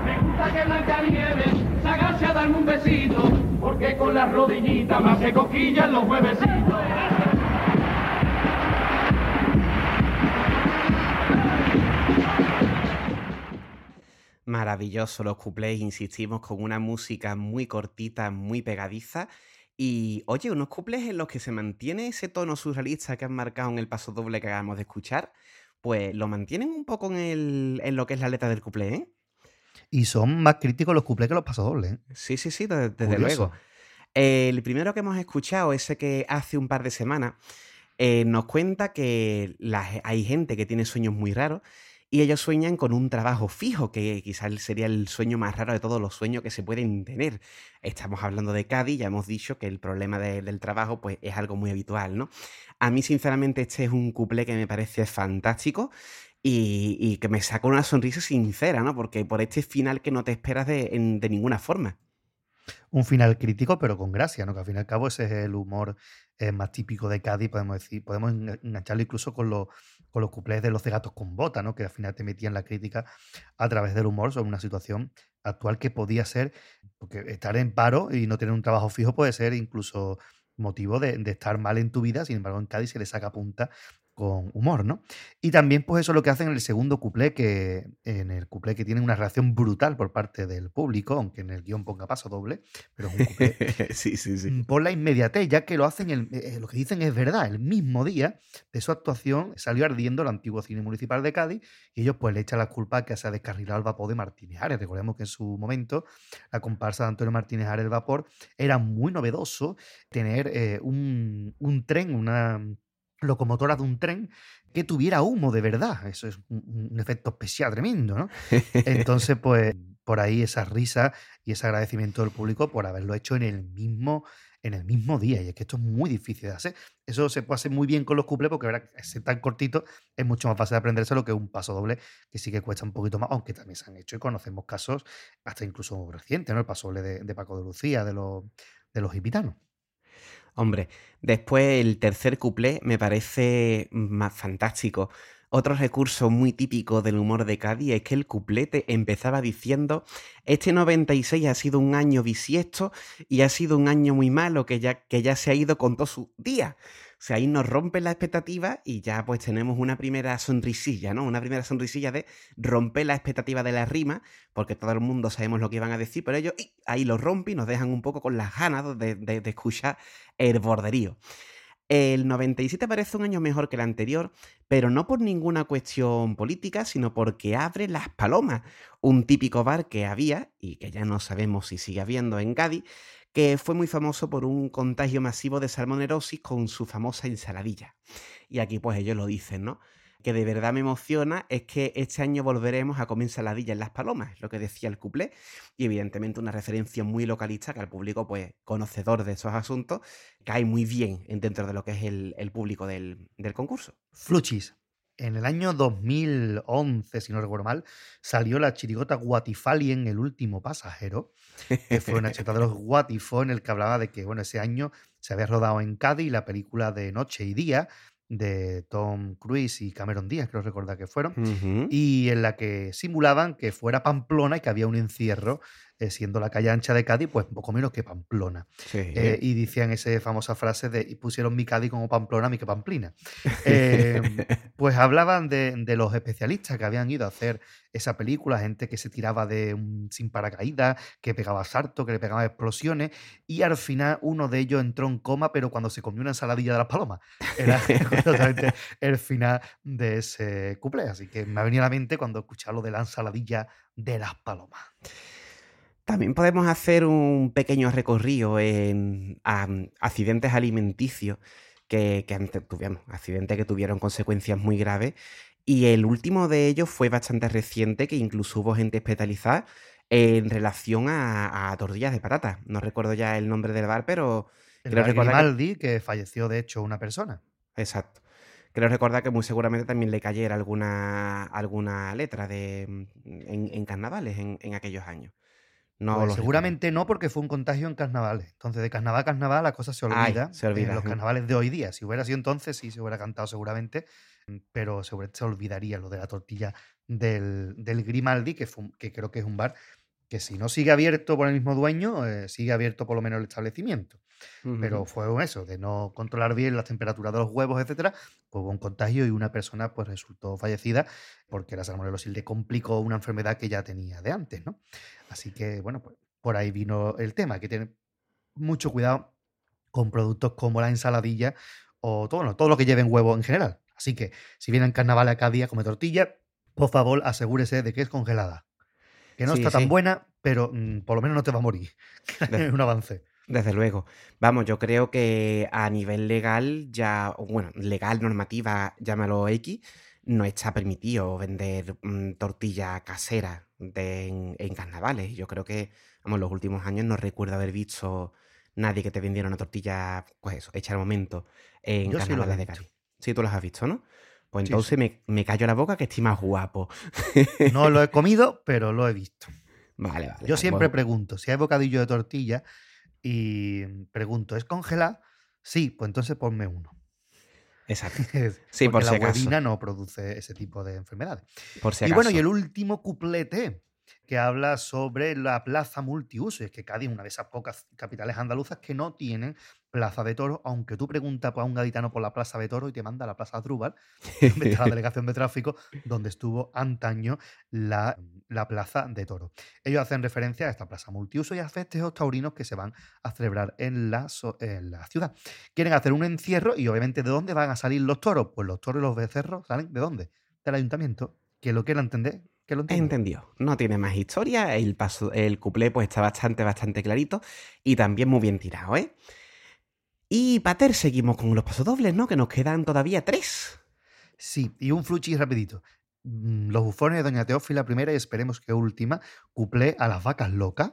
Me gusta que Blanca Nieves se agache a darme un besito, porque con las rodillitas más se coquillan los huevecitos. Maravilloso los cuplés, insistimos, con una música muy cortita, muy pegadiza. Y oye, unos cuplés en los que se mantiene ese tono surrealista que han marcado en el paso doble que acabamos de escuchar, pues lo mantienen un poco en, el, en lo que es la letra del cuplé, ¿eh? Y son más críticos los cuplés que los pasodobles. ¿eh? Sí, sí, sí, desde, desde luego. El primero que hemos escuchado, ese que hace un par de semanas, eh, nos cuenta que la- hay gente que tiene sueños muy raros y ellos sueñan con un trabajo fijo, que quizás sería el sueño más raro de todos los sueños que se pueden tener. Estamos hablando de Cádiz, ya hemos dicho que el problema de- del trabajo pues, es algo muy habitual, ¿no? A mí, sinceramente, este es un cuplé que me parece fantástico y, que me saca una sonrisa sincera, ¿no? Porque por este final que no te esperas de, en- de ninguna forma. Un final crítico, pero con gracia, ¿no? Que al fin y al cabo ese es el humor eh, más típico de Cádiz, podemos decir, podemos enga- engancharlo incluso con, los con los cuplés de los cegatos con bota, ¿no? Que al final te metían la crítica a través del humor sobre una situación actual que podía ser, porque estar en paro y no tener un trabajo fijo puede ser incluso motivo de, de estar mal en tu vida, sin embargo en Cádiz se le saca punta con humor, ¿no? Y también, pues eso es lo que hacen en el segundo cuplé, que en el cuplé que tiene una reacción brutal por parte del público, aunque en el guion ponga paso doble, pero es un cuplé sí, sí, sí. mm, por la inmediatez, ya que lo hacen, el- eh, lo que dicen es verdad, el mismo día de su actuación salió ardiendo el antiguo cine municipal de Cádiz y ellos pues le echan la culpa que se ha descarrilado el vapor de Martínez Ares. Recordemos que en su momento la comparsa de Antonio Martínez Ares el vapor era muy novedoso tener eh, un, un tren, una locomotora de un tren que tuviera humo de verdad. Eso es un, un efecto especial tremendo, ¿no? Entonces, pues, por ahí esa risa y ese agradecimiento del público por haberlo hecho en el mismo, en el mismo día. Y es que esto es muy difícil de hacer. Eso se puede hacer muy bien con los cuplés, porque ¿verdad? ese tan cortito es mucho más fácil de aprendérselo que un paso doble, que sí que cuesta un poquito más, aunque también se han hecho y conocemos casos hasta incluso recientes, ¿no? El paso doble de, de Paco de Lucía, de los, de los gitanos. Hombre, después el tercer cuplé me parece más fantástico. Otro recurso muy típico del humor de Cádiz es que el cuplete empezaba diciendo este 96 ha sido un año bisiesto y ha sido un año muy malo que ya, que ya se ha ido con todos sus días. Sea, ahí nos rompen la expectativa y ya pues tenemos una primera sonrisilla, ¿no? Una primera sonrisilla de romper la expectativa de la rima, porque todo el mundo sabemos lo que iban a decir, pero ellos ¡ih! ahí lo rompen y nos dejan un poco con las ganas de escuchar el borderío. El 97 parece un año mejor que el anterior, pero no por ninguna cuestión política, sino porque abre Las Palomas, un típico bar que había, y que ya no sabemos si sigue habiendo en Cádiz, que fue muy famoso por un contagio masivo de salmonerosis con su famosa ensaladilla. Y aquí pues ellos lo dicen, ¿no? Que de verdad me emociona es que este año volveremos a comer ensaladilla en Las Palomas, lo que decía el cuplé, y evidentemente una referencia muy localista que al público, pues conocedor de esos asuntos, cae muy bien en- dentro de lo que es el, el público del, del concurso. Fluchis. En el año 2011, si no recuerdo mal, salió la chirigota Guatifalien, el último pasajero, que fue una cheta de los Guatifó en el que hablaba de que, bueno, ese año se había rodado en Cádiz la película de Noche y Día de Tom Cruise y Cameron Díaz, creo recordar que fueron, y en la que simulaban que fuera Pamplona y que había un encierro, eh, siendo la calle ancha de Cádiz, pues poco menos que Pamplona. Sí. Eh, y decían esa famosa frase de y pusieron mi Cádiz como Pamplona, mi que Pamplina. Eh, pues hablaban de, de los especialistas que habían ido a hacer esa película, gente que se tiraba de un sin paracaídas, que pegaba salto, que le pegaba explosiones, y al final uno de ellos entró en coma, pero cuando se comió una ensaladilla de las palomas. Era justamente el final de ese cuplé. Así que me ha venido a la mente cuando escuchaba lo de la ensaladilla de las palomas. También podemos hacer un pequeño recorrido en am, accidentes alimenticios que, que antes tuvieron, accidentes que tuvieron consecuencias muy graves. Y el último de ellos fue bastante reciente, que incluso hubo gente hospitalizada en relación a, a tortillas de patata. No recuerdo ya el nombre del bar, pero El Creo recordar que- que falleció de hecho una persona. exacto. Creo recordar que muy seguramente también le cayera alguna, alguna letra de, en, en carnavales en, en aquellos años. No Pues seguramente no, porque fue un contagio en carnavales. Entonces, de carnaval a carnaval la cosa se Ay, olvida. se olvida, En los ujú. carnavales de hoy día. Si hubiera sido entonces, sí se hubiera cantado seguramente, pero seguramente se olvidaría lo de la tortilla del, del Grimaldi, que, fue que creo que es un bar que si no sigue abierto por el mismo dueño, eh, sigue abierto por lo menos el establecimiento. Pero fue eso, de no controlar bien las temperaturas de los huevos, etcétera, pues hubo un contagio y una persona pues resultó fallecida porque la salmonelosis le complicó una enfermedad que ya tenía de antes, ¿no? Así que, bueno, pues por ahí vino el tema. Hay que tener mucho cuidado con productos como la ensaladilla o todo, todo lo que lleven huevo en general. Así que si vienen carnaval cada día come tortilla, por favor asegúrese de que es congelada. Que no está tan buena, pero mm, por lo menos no te va a morir. es un avance. Desde luego. Vamos, yo creo que a nivel legal, ya, bueno, legal, normativa, llámalo X, no está permitido vender mm, tortilla casera en, carnavales. Yo creo que, vamos, los últimos años no recuerdo haber visto nadie que te vendiera una tortilla, pues eso, hecha al momento en carnavales de Cádiz. Sí, tú las has visto, ¿no? Pues entonces Me, me callo la boca que estoy más guapo. No lo he comido, pero lo he visto. Vale, vale. Yo siempre pregunto, si hay bocadillo de tortilla y pregunto, ¿es congelada? Sí, pues entonces ponme uno. Exacto. Sí, por la si no produce ese tipo de enfermedades. Por si Y bueno, y el último cuplete que habla sobre la plaza multiuso. es que Cádiz es una de esas pocas capitales andaluzas que no tienen plaza de toro, aunque tú preguntas a un gaditano por la plaza de toro y te manda a la plaza Drúbal, donde está la delegación de tráfico, donde estuvo antaño la, plaza de toro. Ellos hacen referencia a esta plaza multiuso y a festejos taurinos que se van a celebrar en la, en la ciudad. Quieren hacer un encierro y obviamente ¿de dónde van a salir los toros? Pues los toros y los becerros salen ¿de dónde? Del ayuntamiento. Que lo quiera entender, que lo Entendió. No tiene más historia. El, paso, el cuplé pues está bastante, bastante clarito y también muy bien tirado, ¿eh? Y Pater, seguimos con los pasodobles, ¿no? Que nos quedan todavía tres. Sí, y un fluchi rapidito. Mm, los bufones de Doña Teófila primera y esperemos que última, cuplé a las vacas locas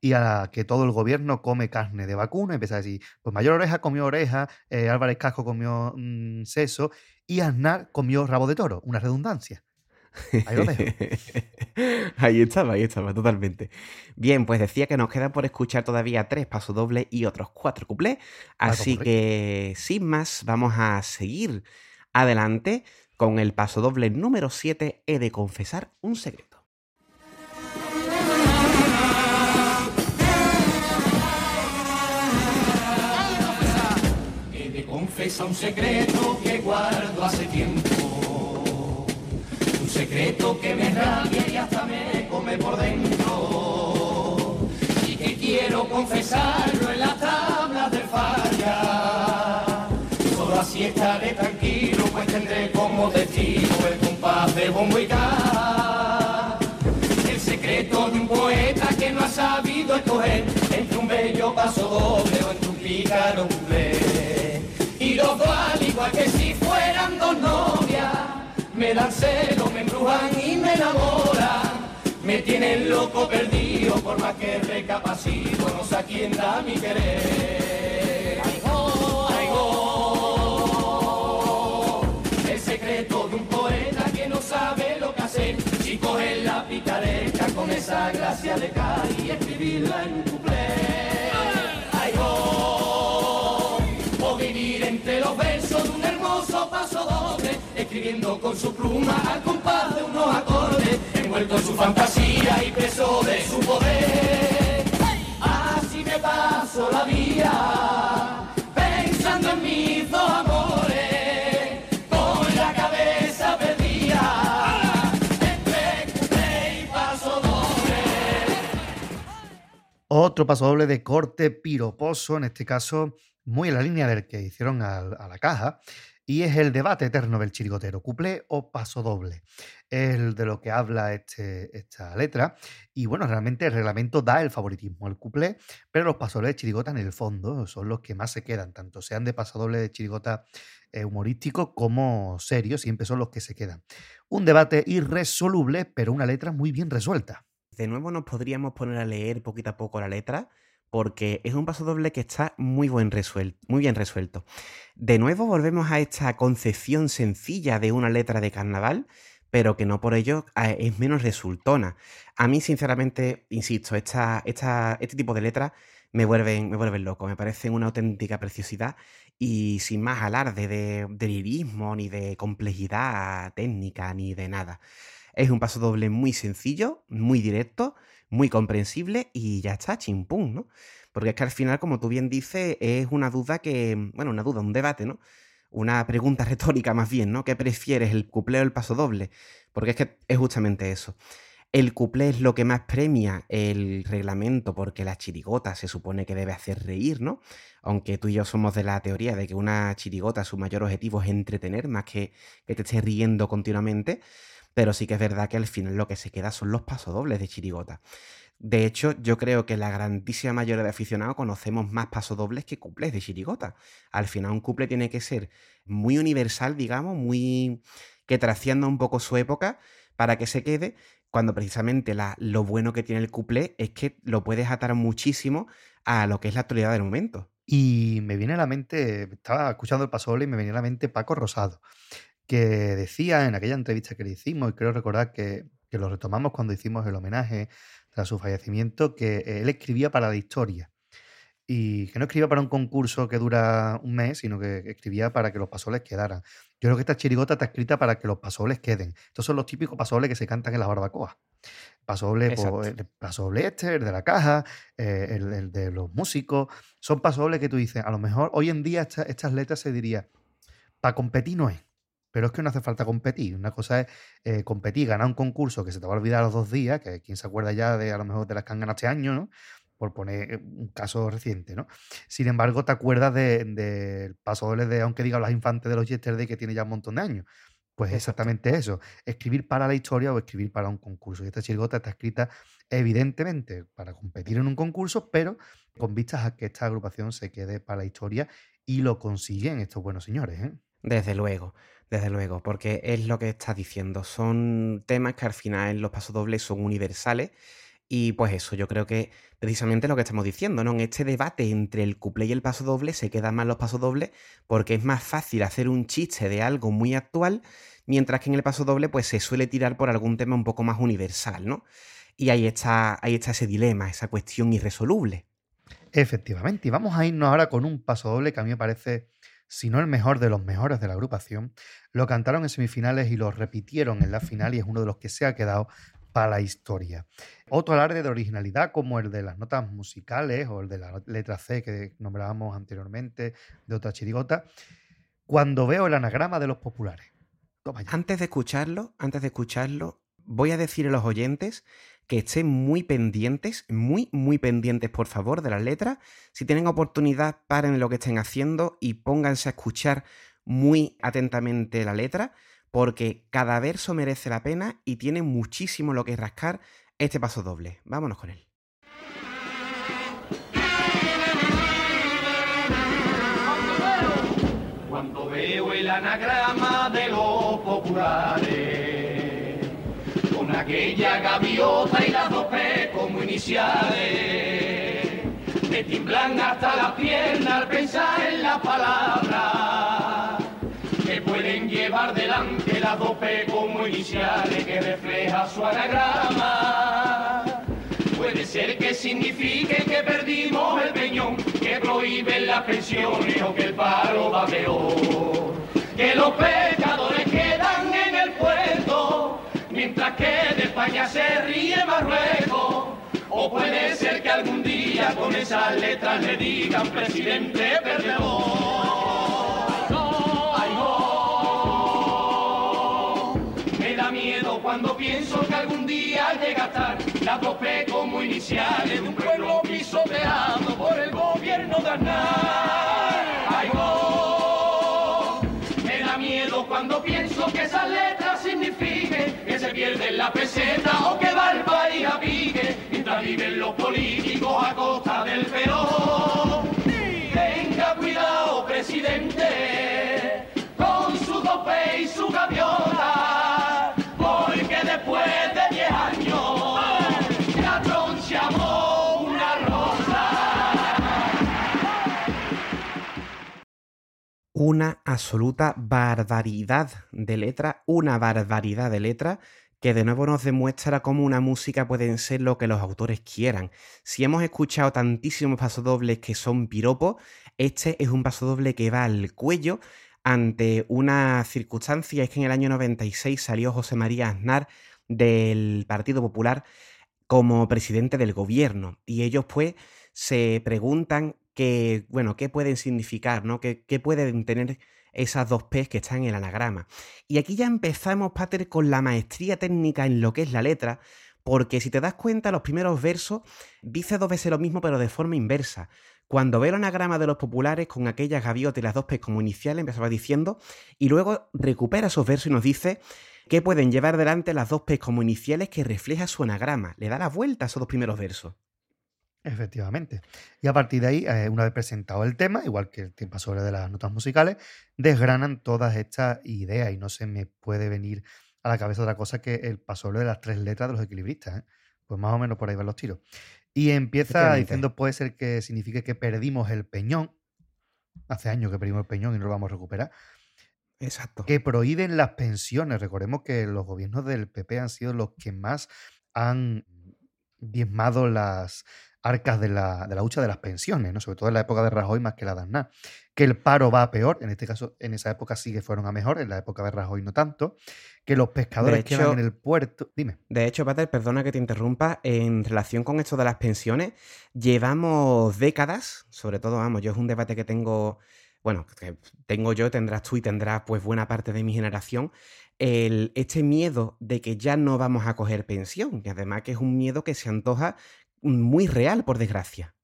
y a que todo el gobierno come carne de vacuno. Empieza a decir, pues Mayor Oreja comió oreja, eh, Álvarez Casco comió mm, seso y Aznar comió rabo de toro. Una redundancia. Ahí lo dejo. ahí estaba, ahí estaba, totalmente. Bien, pues decía que nos quedan por escuchar todavía tres pasodobles y otros cuatro cuplés. Así que, sin más, vamos a seguir adelante con el pasodoble número 7. He de confesar un secreto. He de confesar un secreto que guardo hace tiempo secreto que me rabia y hasta me come por dentro y que quiero confesarlo en las tablas del falla. Solo así estaré tranquilo, pues tendré como testigo el compás de bombo y El secreto de un poeta que no ha sabido escoger entre un bello paso doble o entre un pícaro. Y los dos al igual que si fueran dos novias me dan celo, me embrujan y me enamoran. Me tienen loco perdido, por más que recapacito, no sé a quién da mi querer. Ay, oh, El secreto de un poeta que no sabe lo que hacer. Si coge la picaresca con esa gracia de Cari y escribirla en un cuplé. Escribiendo con su pluma al compás de unos acordes, envuelto en su fantasía y preso de su poder. Así me paso la vida, pensando en mis dos amores, con la cabeza perdida, entre y paso doble. Otro paso doble de corte piroposo, en este caso muy en la línea del que hicieron a la caja, y es el debate eterno del chirigotero, cuplé o paso doble. Es de lo que habla este, esta letra. Y bueno, realmente el reglamento da el favoritismo al cuplé, pero los pasodobles de chirigota en el fondo son los que más se quedan, tanto sean de pasodoble de chirigota eh, humorístico como serio, siempre son los que se quedan. Un debate irresoluble, pero una letra muy bien resuelta. De nuevo nos podríamos poner a leer poquito a poco la letra porque es un paso doble que está muy, buen muy bien resuelto. De nuevo volvemos a esta concepción sencilla de una letra de carnaval, pero que no por ello es menos resultona. A mí, sinceramente, insisto, este tipo de letras me vuelven, me vuelven loco, me parecen una auténtica preciosidad y sin más alarde de, de lirismo, ni de complejidad técnica, ni de nada. Es un paso doble muy sencillo, muy directo, muy comprensible y ya está, chimpún, ¿no? Porque es que al final, como tú bien dices, es una duda que, bueno, una duda, un debate, ¿no? Una pregunta retórica más bien, ¿no? ¿Qué prefieres, el cuplé o el paso doble? Porque es que es justamente eso. El cuplé es lo que más premia el reglamento porque la chirigota se supone que debe hacer reír, ¿no? Aunque tú y yo somos de la teoría de que una chirigota su mayor objetivo es entretener más que que te esté riendo continuamente, pero sí que es verdad que al final lo que se queda son los pasodobles de chirigota. De hecho, yo creo que la grandísima mayoría de aficionados conocemos más pasodobles que cuplés de chirigota. Al final un cuple tiene que ser muy universal, digamos, muy que trascienda un poco su época para que se quede cuando precisamente lo bueno que tiene el cuplé es que lo puedes atar muchísimo a lo que es la actualidad del momento. Y me viene a la mente, estaba escuchando el paso doble y me venía a la mente Paco Rosado, que decía en aquella entrevista que le hicimos, y creo recordar que, que lo retomamos cuando hicimos el homenaje tras su fallecimiento, que él escribía para la historia y que no escribía para un concurso que dura un mes, sino que escribía para que los pasoles quedaran. Yo creo que esta chirigota está escrita para que los pasoles queden. Estos son los típicos pasoles que se cantan en las barbacoas. Pasoble, pues, el pasoble este, el de la caja, eh, el, de los músicos. Son pasobles que tú dices, a lo mejor hoy en día estas letras se diría, para competir no es. Pero es que no hace falta competir. Una cosa es eh, competir, ganar un concurso que se te va a olvidar los dos días, que quién se acuerda ya de a lo mejor de las que han ganado este año, ¿no? por poner eh, un caso reciente, ¿no? Sin embargo, te acuerdas del de, paso doble de, aunque diga las infantes de los Yesterday, que tiene ya un montón de años. Pues exactamente eso, escribir para la historia o escribir para un concurso. Y esta chirigota está escrita evidentemente para competir en un concurso, pero con vistas a que esta agrupación se quede para la historia y lo consiguen estos buenos señores. ¿eh? Desde luego, desde luego, porque es lo que estás diciendo. Son temas que al final los pasodobles son universales y pues eso, yo creo que precisamente lo que estamos diciendo, ¿no? En este debate entre el cuplé y el paso doble se quedan más los pasodobles porque es más fácil hacer un chiste de algo muy actual, mientras que en el paso doble pues se suele tirar por algún tema un poco más universal, ¿no? Y ahí está, ahí está ese dilema, esa cuestión irresoluble. Efectivamente, y vamos a irnos ahora con un paso doble que a mí me parece, si no el mejor de los mejores de la agrupación. Lo cantaron en semifinales y lo repitieron en la final y es uno de los que se ha quedado para la historia. Otro alarde de originalidad, como el de las notas musicales o el de la letra C que nombrábamos anteriormente, de otra chirigota, cuando veo el anagrama de los populares. Antes de escucharlo, antes de escucharlo, voy a decir a los oyentes que estén muy pendientes, muy, muy pendientes, por favor, de las letras. Si tienen oportunidad, paren lo que estén haciendo y pónganse a escuchar muy atentamente la letra, porque cada verso merece la pena y tiene muchísimo lo que rascar este paso doble. Vámonos con él. Cuando veo el anagrama de los populares, aquella gaviota y las dos P como iniciales, me timblan hasta la pierna al pensar en la palabra que pueden llevar delante las dos P como iniciales que refleja su anagrama. Puede ser que signifique que perdimos el peñón, que prohíben las pensiones o que el paro va peor. Que los pecadores quedan en mientras que de España se ríe Marruecos. O puede ser que algún día con esas letras le digan presidente perdedor. cuando pienso que algún día llega a estar la tope como iniciales de un pueblo pisoteado por el gobierno de Aznar. ¡Ay, oh! Me da miedo cuando pienso que signifiquen que se pierde la peseta o que va el país a pique mientras viven los políticos a costa del peor. Una absoluta barbaridad de letra, una barbaridad de letra que de nuevo nos demuestra cómo una música puede ser lo que los autores quieran. Si hemos escuchado tantísimos pasodobles que son piropos, este es un pasodoble que va al cuello ante una circunstancia, es que en el año 96 salió José María Aznar del Partido Popular como presidente del gobierno. Y ellos pues se preguntan que, bueno, qué pueden significar, ¿no? ¿Qué, qué pueden tener esas dos P's que están en el anagrama? Y aquí ya empezamos, Pater, con la maestría técnica en lo que es la letra, porque si te das cuenta, los primeros versos dice dos veces lo mismo, pero de forma inversa. Cuando ve el anagrama de los populares con aquellas gaviotas y las dos P's como iniciales, empezaba diciendo, y luego recupera esos versos y nos dice que pueden llevar delante las dos P's como iniciales que refleja su anagrama. Le da la vuelta a esos dos primeros versos. Efectivamente. Y a partir de ahí, eh, una vez presentado el tema, igual que el tiempo sobre de las notas musicales, desgranan todas estas ideas y no se me puede venir a la cabeza otra cosa que el pasoble de las tres letras de los equilibristas. ¿eh? Pues más o menos por ahí van los tiros. Y empieza diciendo, puede ser que signifique que perdimos el peñón. Hace años que perdimos el peñón y no lo vamos a recuperar. Exacto. Que prohíben las pensiones. Recordemos que los gobiernos del PP han sido los que más han diezmado las, arcas de la, de la hucha de las pensiones, ¿no? sobre todo en la época de Rajoy más que la de Aznar. Que el paro va a peor, en este caso, en esa época sí que fueron a mejor, en la época de Rajoy no tanto. Que los pescadores quedan en el puerto. Dime. De hecho, Pater, perdona que te interrumpa, en relación con esto de las pensiones, llevamos décadas, sobre todo, vamos, yo es un debate que tengo, bueno, que tengo yo, tendrás tú y tendrás pues buena parte de mi generación, el, este miedo de que ya no vamos a coger pensión, y además que es un miedo que se antoja muy real, por desgracia.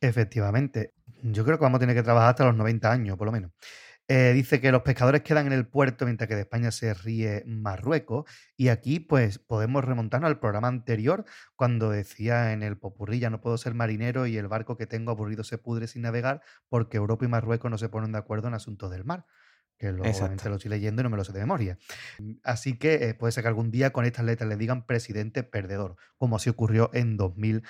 Efectivamente. Yo creo que vamos a tener que trabajar hasta los 90 años, por lo menos. Eh, dice que los pescadores quedan en el puerto mientras que de España se ríe Marruecos. Y aquí, pues, podemos remontarnos al programa anterior, cuando decía en el Popurrí, ya no puedo ser marinero y el barco que tengo aburrido se pudre sin navegar porque Europa y Marruecos no se ponen de acuerdo en asuntos del mar. Que lo, obviamente lo estoy leyendo y no me lo sé de memoria. Así que eh, puede ser que algún día con estas letras le digan presidente perdedor, como así ocurrió en 2000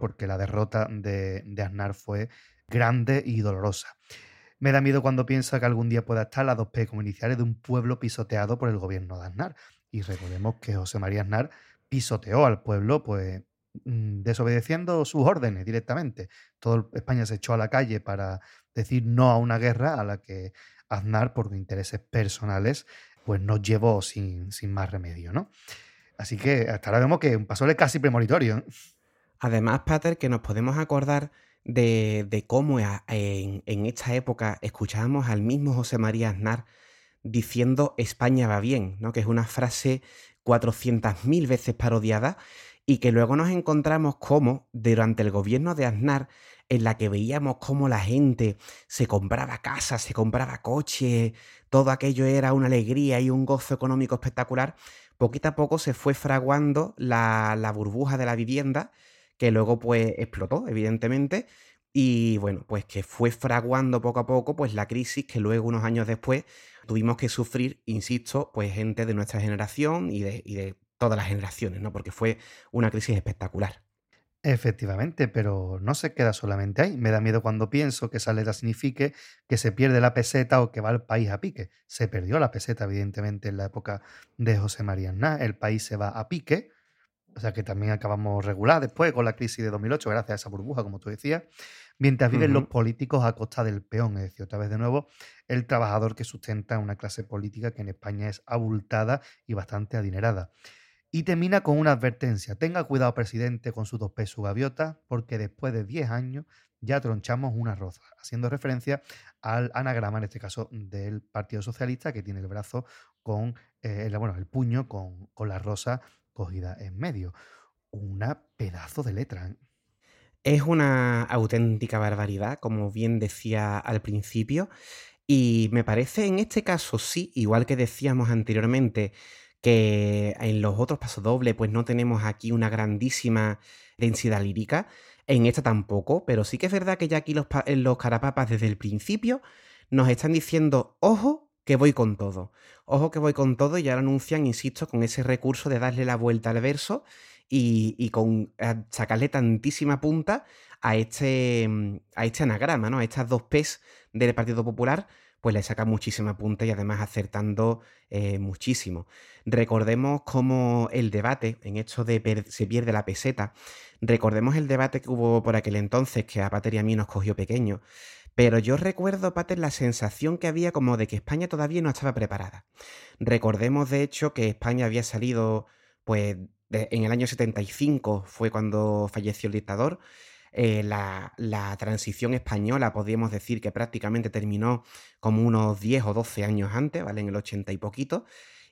porque la derrota de, de Aznar fue grande y dolorosa. Me da miedo cuando pienso que algún día pueda estar la 2P como iniciales de un pueblo pisoteado por el gobierno de Aznar. Y recordemos que José María Aznar pisoteó al pueblo, pues mm, desobedeciendo sus órdenes directamente. Todo España se echó a la calle para decir no a una guerra a la que Aznar, por intereses personales, pues nos llevó sin, sin más remedio, ¿no? Así que hasta ahora vemos que un paso casi premonitorio. Además, Pater, que nos podemos acordar de, cómo en, esta época escuchábamos al mismo José María Aznar diciendo España va bien, ¿no? que es una frase 400.000 veces parodiada y que luego nos encontramos como durante el gobierno de Aznar en la que veíamos cómo la gente se compraba casas, se compraba coches, todo aquello era una alegría y un gozo económico espectacular, poquito a poco se fue fraguando la, burbuja de la vivienda que luego pues explotó, evidentemente, y bueno, pues que fue fraguando poco a poco pues la crisis que luego unos años después tuvimos que sufrir, insisto, pues gente de nuestra generación y de, y de todas las generaciones, ¿no? Porque fue una crisis espectacular. Efectivamente, pero no se queda solamente ahí. Me da miedo cuando pienso que esa letra signifique que se pierde la peseta o que va el país a pique. Se perdió la peseta, evidentemente, en la época de José María Aznar. El país se va a pique o sea que también acabamos regular después con la crisis de 2008, gracias a esa burbuja, como tú decías, mientras viven los políticos a costa del peón, es decir, otra vez de nuevo, el trabajador que sustenta una clase política que en España es abultada y bastante adinerada. Y termina con una advertencia, tenga cuidado presidente con sus dos pesos gaviota, porque después de 10 años ya tronchamos una roza, haciendo referencia al anagrama, en este caso, del Partido Socialista, que tiene el brazo con, eh, bueno, el puño con, con la rosa cogida en medio. Una pedazo de letra. ¿eh? Es una auténtica barbaridad, como bien decía al principio, y me parece en este caso sí, igual que decíamos anteriormente, que en los otros pasodobles pues no tenemos aquí una grandísima densidad lírica, en esta tampoco, pero sí que es verdad que ya aquí los, los carapapas desde el principio nos están diciendo, ojo, que voy con todo. Ojo que voy con todo y ya lo anuncian, insisto, con ese recurso de darle la vuelta al verso y, con sacarle tantísima punta a este, mm, a este anagrama, ¿no? A estas dos P's del Partido Popular, pues le saca muchísima punta y además acertando eh, muchísimo. Recordemos cómo el debate en esto de se pierde la peseta, recordemos el debate que hubo por aquel entonces, que a Pater y a mí nos cogió pequeño, pero yo recuerdo, Pater, la sensación que había como de que España todavía no estaba preparada. Recordemos, de hecho, que España había salido, pues, en el año 75 fue cuando falleció el dictador. Eh, la, transición española, podríamos decir que prácticamente terminó como unos 10 o 12 años antes, ¿vale? En el 80 y poquito.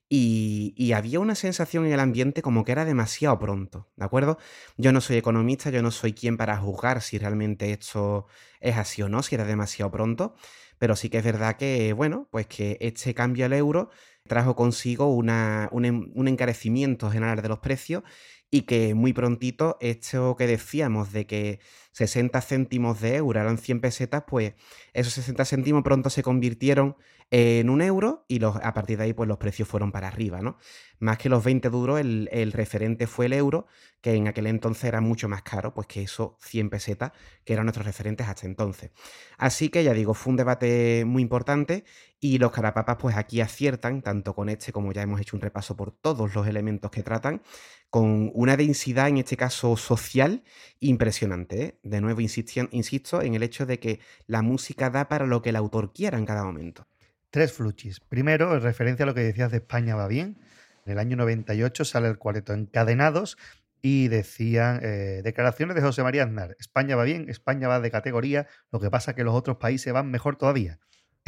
Y, había una sensación en el ambiente como que era demasiado pronto, ¿de acuerdo? Yo no soy economista, yo no soy quien para juzgar si realmente esto es así o no, si era demasiado pronto, pero sí que es verdad que, bueno, pues que este cambio al euro trajo consigo un encarecimiento general de los precios y que muy prontito esto que decíamos de que 60 céntimos de euro eran 100 pesetas, pues esos 60 céntimos pronto se convirtieron en un euro y a partir de ahí pues los precios fueron para arriba, ¿no? Más que los 20 duros, el, el, referente fue el euro, que en aquel entonces era mucho más caro, pues que esos 100 pesetas, que eran nuestros referentes hasta entonces. Así que ya digo, fue un debate muy importante y los carapapas pues aquí aciertan, tanto con este como ya hemos hecho un repaso por todos los elementos que tratan, con una densidad, en este caso social, impresionante. ¿eh? De nuevo, insisto en el hecho de que la música da para lo que el autor quiera en cada momento. Tres fluchis. Primero, en referencia a lo que decías de España va bien. En el año 98 sale el cuarteto Encadenados y decían eh, declaraciones de José María Aznar. España va bien, España va de categoría, lo que pasa es que los otros países van mejor todavía.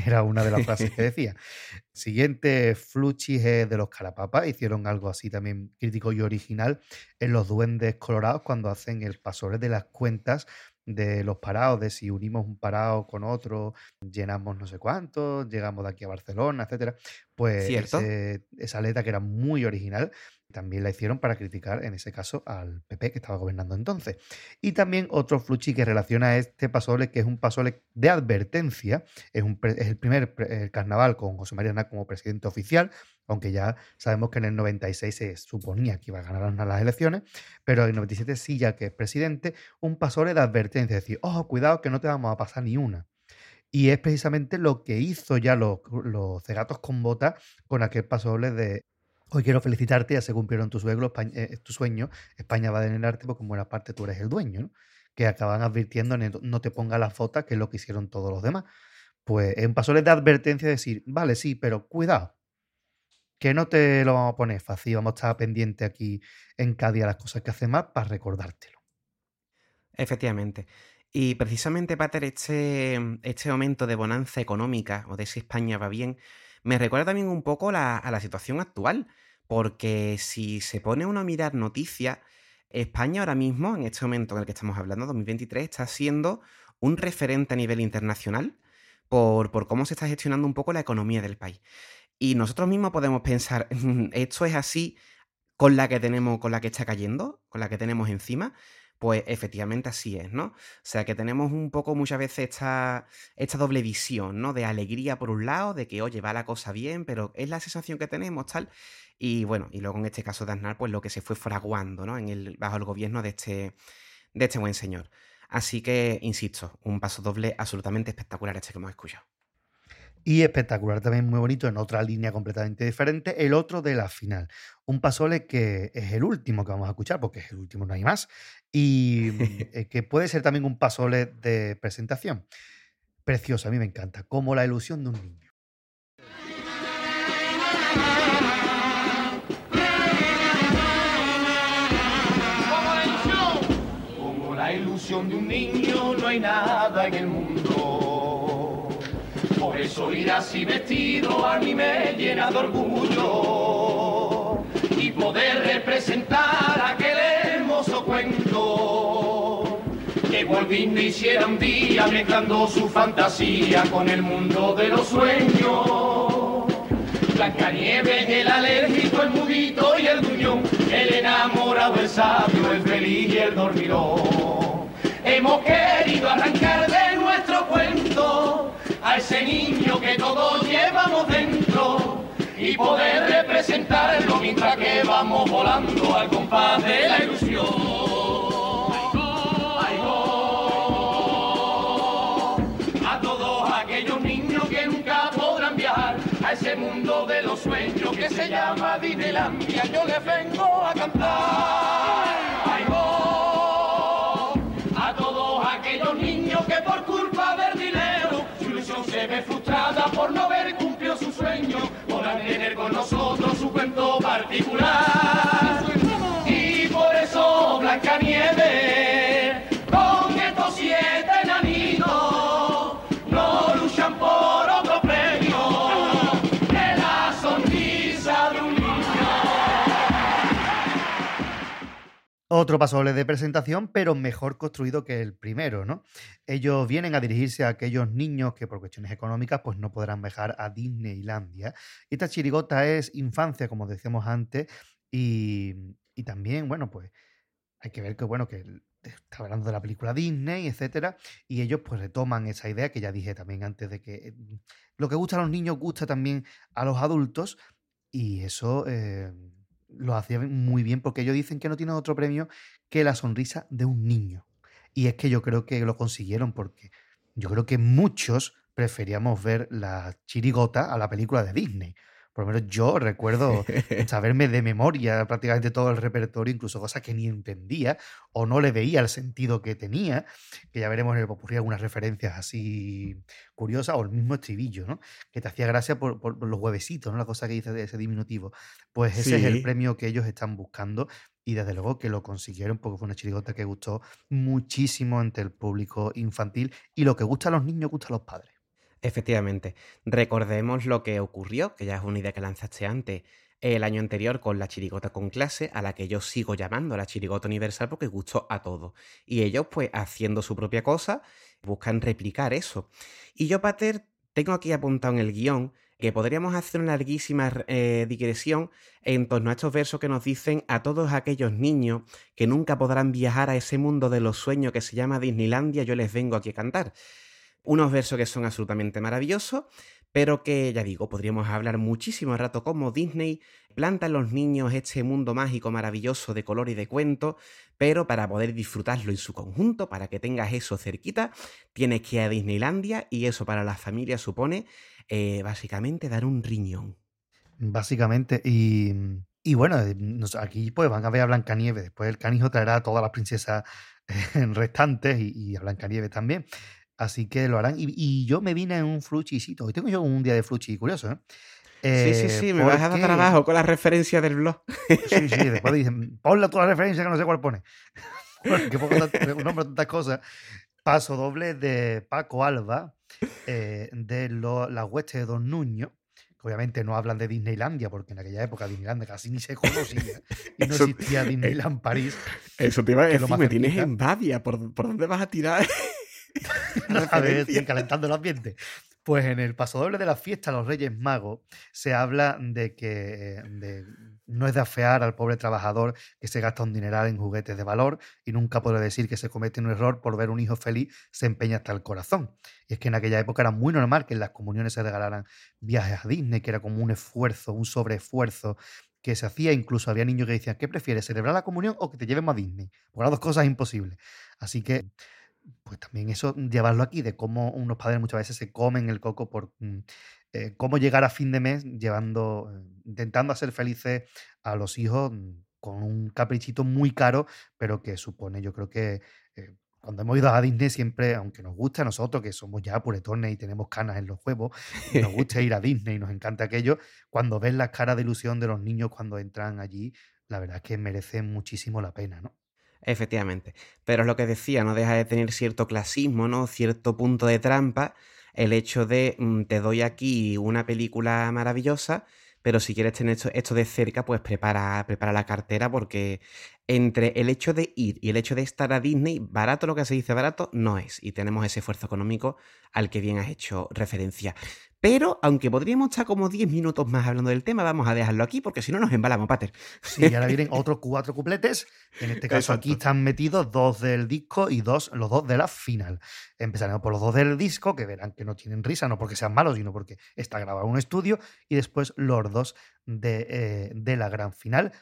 Era una de las frases que decía. Siguiente, Fluchis de los Carapapas. Hicieron algo así también crítico y original en Los Duendes Colorados cuando hacen el pasore de las cuentas de los parados, de si unimos un parado con otro, llenamos no sé cuánto, llegamos de aquí a Barcelona, etcétera. Pues esa letra que era muy original, también la hicieron para criticar, en ese caso, al PP que estaba gobernando entonces. Y también otro fluchi que relaciona este pasole, que es un pasole de advertencia, es, el primer carnaval con José María Aznar como presidente oficial, aunque ya sabemos que en el 96 se suponía que iba a ganar las elecciones, pero en el 97 sí ya que es presidente, un pasole de advertencia, es decir, ojo, cuidado que no te vamos a pasar ni una. Y es precisamente lo que hizo ya los, los cegatos con bota con aquel pasole de Hoy quiero felicitarte, ya se cumplieron tus sueños, eh, tu sueño, España va a denegarte porque en buena parte tú eres el dueño, ¿no? Que acaban advirtiendo, no te ponga la foto, que es lo que hicieron todos los demás. Pues en pasoles de advertencia decir, vale, sí, pero cuidado, que no te lo vamos a poner fácil, vamos a estar pendiente aquí en cada día las cosas que hace más para recordártelo. Efectivamente. Y precisamente, Pater, este, este momento de bonanza económica o de si España va bien, me recuerda también un poco a la situación actual, porque si se pone uno a mirar noticias, España ahora mismo, en este momento en el que estamos hablando, 2023, está siendo un referente a nivel internacional por, cómo se está gestionando un poco la economía del país. Y nosotros mismos podemos pensar, esto es así con la que tenemos, con la que está cayendo, con la que tenemos encima. Pues efectivamente así es, ¿no? O sea que tenemos un poco muchas veces esta doble visión, ¿no? De alegría por un lado, de que, oye, va la cosa bien, pero es la sensación que tenemos, tal. Y bueno, y luego en este caso de Aznar, pues lo que se fue fraguando, ¿no? En el, bajo el gobierno de este, de este buen señor. Así que, insisto, un paso doble absolutamente espectacular este que hemos escuchado. Y espectacular también, muy bonito, en otra línea completamente diferente, el otro de la final. Un pasole que es el último que vamos a escuchar, porque es el último, no hay más, y eh, que puede ser también un pasole de presentación. Precioso, a mí me encanta, como la ilusión de un niño. De un niño, no hay nada en el mundo por eso ir así vestido a mí me llena de orgullo y poder representar aquel hermoso cuento que Volvindo hiciera un día mezclando su fantasía con el mundo de los sueños. Blancanieves, el alérgico, el mudito y el duñón, el enamorado, el sabio, el feliz y el dormidor. Hemos querido arrancar de nuestro cuento a ese niño que todos llevamos dentro y poder representarlo mientras que vamos volando al compás de la ilusión. A ese mundo de los sueños que se llama Disneylandia, yo les vengo a cantar. particular. Y por eso Blanca Nieve Otro pasoble de presentación, pero mejor construido que el primero, ¿no? Ellos vienen a dirigirse a aquellos niños que por cuestiones económicas pues no podrán viajar a Disneylandia. Esta chirigota es infancia, como decíamos antes, y, y también, bueno, pues hay que ver que, bueno, que está hablando de la película Disney, etcétera, y ellos pues retoman esa idea que ya dije también antes de que eh, lo que gusta a los niños gusta también a los adultos, y eso eh, lo hacían muy bien porque ellos dicen que no tienen otro premio que la sonrisa de un niño. Y es que yo creo que lo consiguieron porque yo creo que muchos preferíamos ver la chirigota a la película de Disney. Por lo menos yo recuerdo saberme de memoria prácticamente todo el repertorio, incluso cosas que ni entendía o no le veía el sentido que tenía, que ya veremos en el popurrí algunas referencias así curiosas, o el mismo estribillo, ¿no? Que te hacía gracia por, los huevecitos, ¿no? La cosa que dice de ese diminutivo. Pues ese es el premio que ellos están buscando y desde luego que lo consiguieron porque fue una chirigota que gustó muchísimo entre el público infantil y lo que gusta a los niños gusta a los padres. Efectivamente. Recordemos lo que ocurrió, que ya es una idea que lanzaste antes, el año anterior con la chirigota con clase, a la que yo sigo llamando la chirigota universal porque gustó a todos. Y ellos, pues, haciendo su propia cosa, buscan replicar eso. Y yo, Pater, tengo aquí apuntado en el guion que podríamos hacer una larguísima eh, digresión en torno a estos versos que nos dicen a todos aquellos niños que nunca podrán viajar a ese mundo de los sueños que se llama Disneylandia, yo les vengo aquí a cantar. Unos versos que son absolutamente maravillosos, pero que, ya digo, podríamos hablar muchísimo rato como Disney planta los niños este mundo mágico maravilloso de color y de cuento, pero para poder disfrutarlo en su conjunto, para que tengas eso cerquita, tienes que ir a Disneylandia y eso para las familias supone eh, básicamente dar un riñón. Básicamente, y, y bueno, eh, aquí pues van a ver a Blancanieves, después el canijo traerá a todas las princesas restantes y, y a Blancanieves también. Así que lo harán. Y, yo me vine en un fruchicito. Hoy tengo yo un día de fruchi curioso, ¿eh? sí, sí, sí, me vas a dar trabajo con la referencia del blog. Sí, sí, después dicen, ponle toda la referencia que no sé cuál pone. Porque pongo un nombre tantas cosas. Paso doble de Paco Alba, eh, de las huestes de Don Nuño, que obviamente no hablan de Disneylandia, porque en aquella época Disneylandia casi ni se conocía y no existía Disneyland París. Eso te iba a decir, me tienes en Badia, ¿por, ¿por dónde vas a tirar? a ver, calentando el ambiente. Pues en el pasodoble de la fiesta los Reyes Magos se habla de que no es de afear al pobre trabajador que se gasta un dineral en juguetes de valor y nunca podré decir que se comete un error por ver un hijo feliz se empeña hasta el corazón. Y es que en aquella época era muy normal que en las comuniones se regalaran viajes a Disney, que era como un esfuerzo, un sobreesfuerzo que se hacía, incluso había niños que decían, ¿qué prefieres, celebrar la comunión o que te llevemos a Disney? Porque las dos cosas es imposible. Así que pues también eso, llevarlo aquí, de cómo unos padres muchas veces se comen el coco por mm, eh, cómo llegar a fin de mes llevando, eh, intentando hacer felices a los hijos mm, con un caprichito muy caro, pero que supone, yo creo que eh, cuando hemos ido a Disney siempre, aunque nos gusta a nosotros, que somos ya puretones y tenemos canas en los huevos, nos gusta ir a Disney y nos encanta aquello, cuando ves las caras de ilusión de los niños cuando entran allí, la verdad es que merece muchísimo la pena, ¿no? Efectivamente. Pero es lo que decía, no deja de tener cierto clasismo, ¿no? Cierto punto de trampa. El hecho de mm, te doy aquí una película maravillosa, pero si quieres tener esto, de cerca, pues prepara, prepara la cartera porque entre el hecho de ir y el hecho de estar a Disney, barato lo que se dice barato no es. Y tenemos ese esfuerzo económico al que bien has hecho referencia. Pero, aunque podríamos estar como 10 minutos más hablando del tema, vamos a dejarlo aquí porque si no nos embalamos, Pater. Sí, y ahora vienen otros cuatro cupletes. En este caso, aquí están metidos dos del disco y dos, los dos de la final. Empezaremos por los dos del disco, que verán que no tienen risa, no porque sean malos, sino porque está grabado en un estudio. Y después los dos de, eh, de la gran final.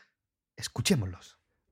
Escuchémoslos.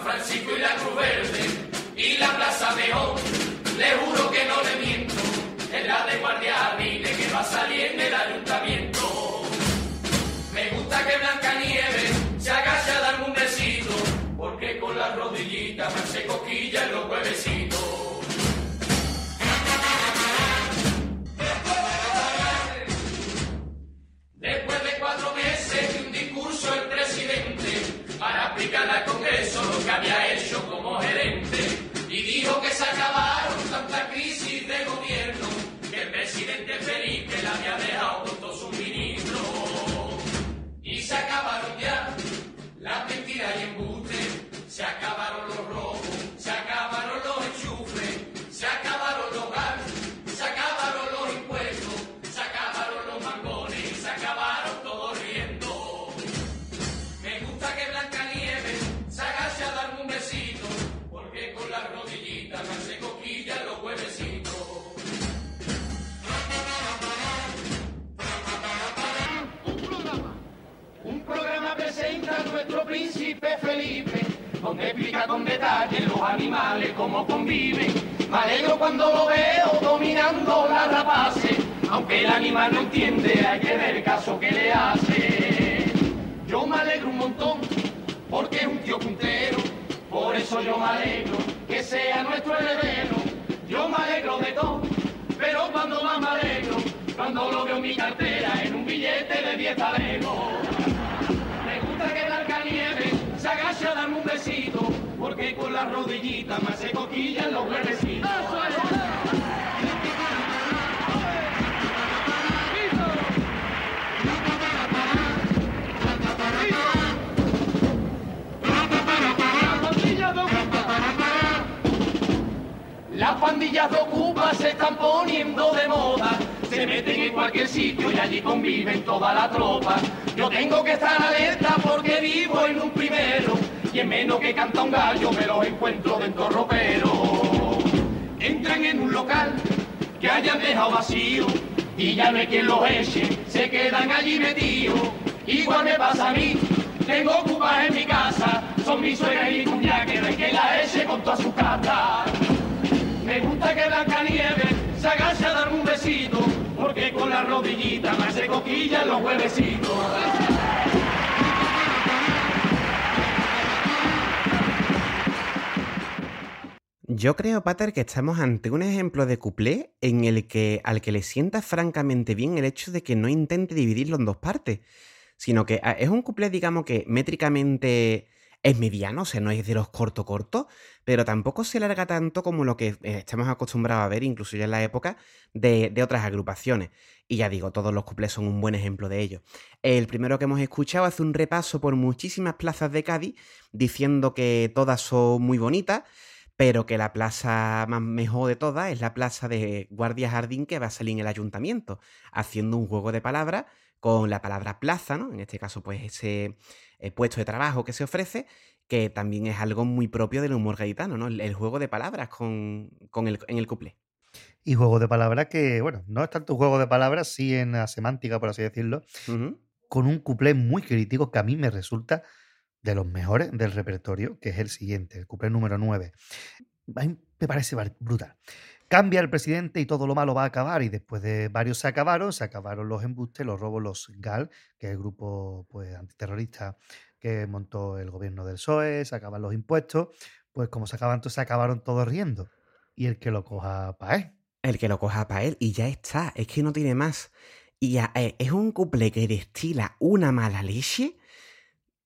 Francisco y la Cruz Verde y la Plaza Meón. Le juro que no le miento, es la de Guardia Armine que va a salir en el ayuntamiento. Me gusta que Blanca Nieve se agache a darme un besito, porque con la rodillita me para explicarle al Congreso lo que había hecho como gerente y dijo que se acabaron tanta crisis de gobierno que el presidente Felipe la había dejado con todos sus ministros. Y se acabaron ya las mentiras y embustes, se acabaron príncipe Felipe, donde explica con detalle los animales cómo conviven. Me alegro cuando lo veo dominando la rapaces, aunque el animal no entiende, hay que ver el caso que le hace. Yo me alegro un montón, porque es un tío puntero, por eso yo me alegro que sea nuestro heredero. Yo me alegro de todo, pero cuando más me alegro, cuando lo veo mi cartera en un billete de 10 talegos. Se agache a darme un besito, porque con las rodillitas me hace coquillas los huevecitos. Las pandillas de Ocupa se están poniendo de moda, se meten en cualquier sitio y allí conviven toda la tropa. Yo tengo que estar alerta porque vivo en un primero y en menos que canta un gallo me los encuentro dentro ropero. Entran en un local que hayan dejado vacío y ya no hay quien los eche, se quedan allí metidos. Igual me pasa a mí, tengo ocupas en mi casa, son mi suegra y mi cuñada que la eche con toda su casa. Me gusta que Blancanieves se agache a un besito, porque con la rodillita me hace coquillas los huevecitos. Yo creo, Pater, que estamos ante un ejemplo de cuplé en el que al que le sienta francamente bien el hecho de que no intente dividirlo en dos partes, sino que ah, es un cuplé, digamos que métricamente es mediano, o sea, no es de los corto corto, pero tampoco se larga tanto como lo que eh, estamos acostumbrados a ver, incluso ya en la época, de, otras agrupaciones. Y ya digo, todos los cuplés son un buen ejemplo de ello. El primero que hemos escuchado hace un repaso por muchísimas plazas de Cádiz, diciendo que todas son muy bonitas, pero que la plaza más mejor de todas es la plaza de Guardia Jardín que va a salir en el ayuntamiento, haciendo un juego de palabras con la palabra plaza, ¿no? En este caso, pues ese eh, puesto de trabajo que se ofrece, que también es algo muy propio del humor gaditano, ¿no? El, el juego de palabras con, con el, en el cuplé. Y juego de palabras que, bueno, no es tanto juego de palabras, sí en la semántica, por así decirlo, con un cuplé muy crítico que a mí me resulta de los mejores del repertorio, que es el siguiente, el cuplé número 9. A mí me parece brutal. Cambia el presidente y todo lo malo va a acabar. Y después de varios se acabaron, se acabaron los embustes, los robos, los GAL, que es el grupo pues, antiterrorista que montó el gobierno del PSOE, se acaban los impuestos. Pues como se acaban se acabaron todos riendo. Y el que lo coja para él. El que lo coja para él y ya está, es que no tiene más. Y eh, es un cuplé que destila una mala leche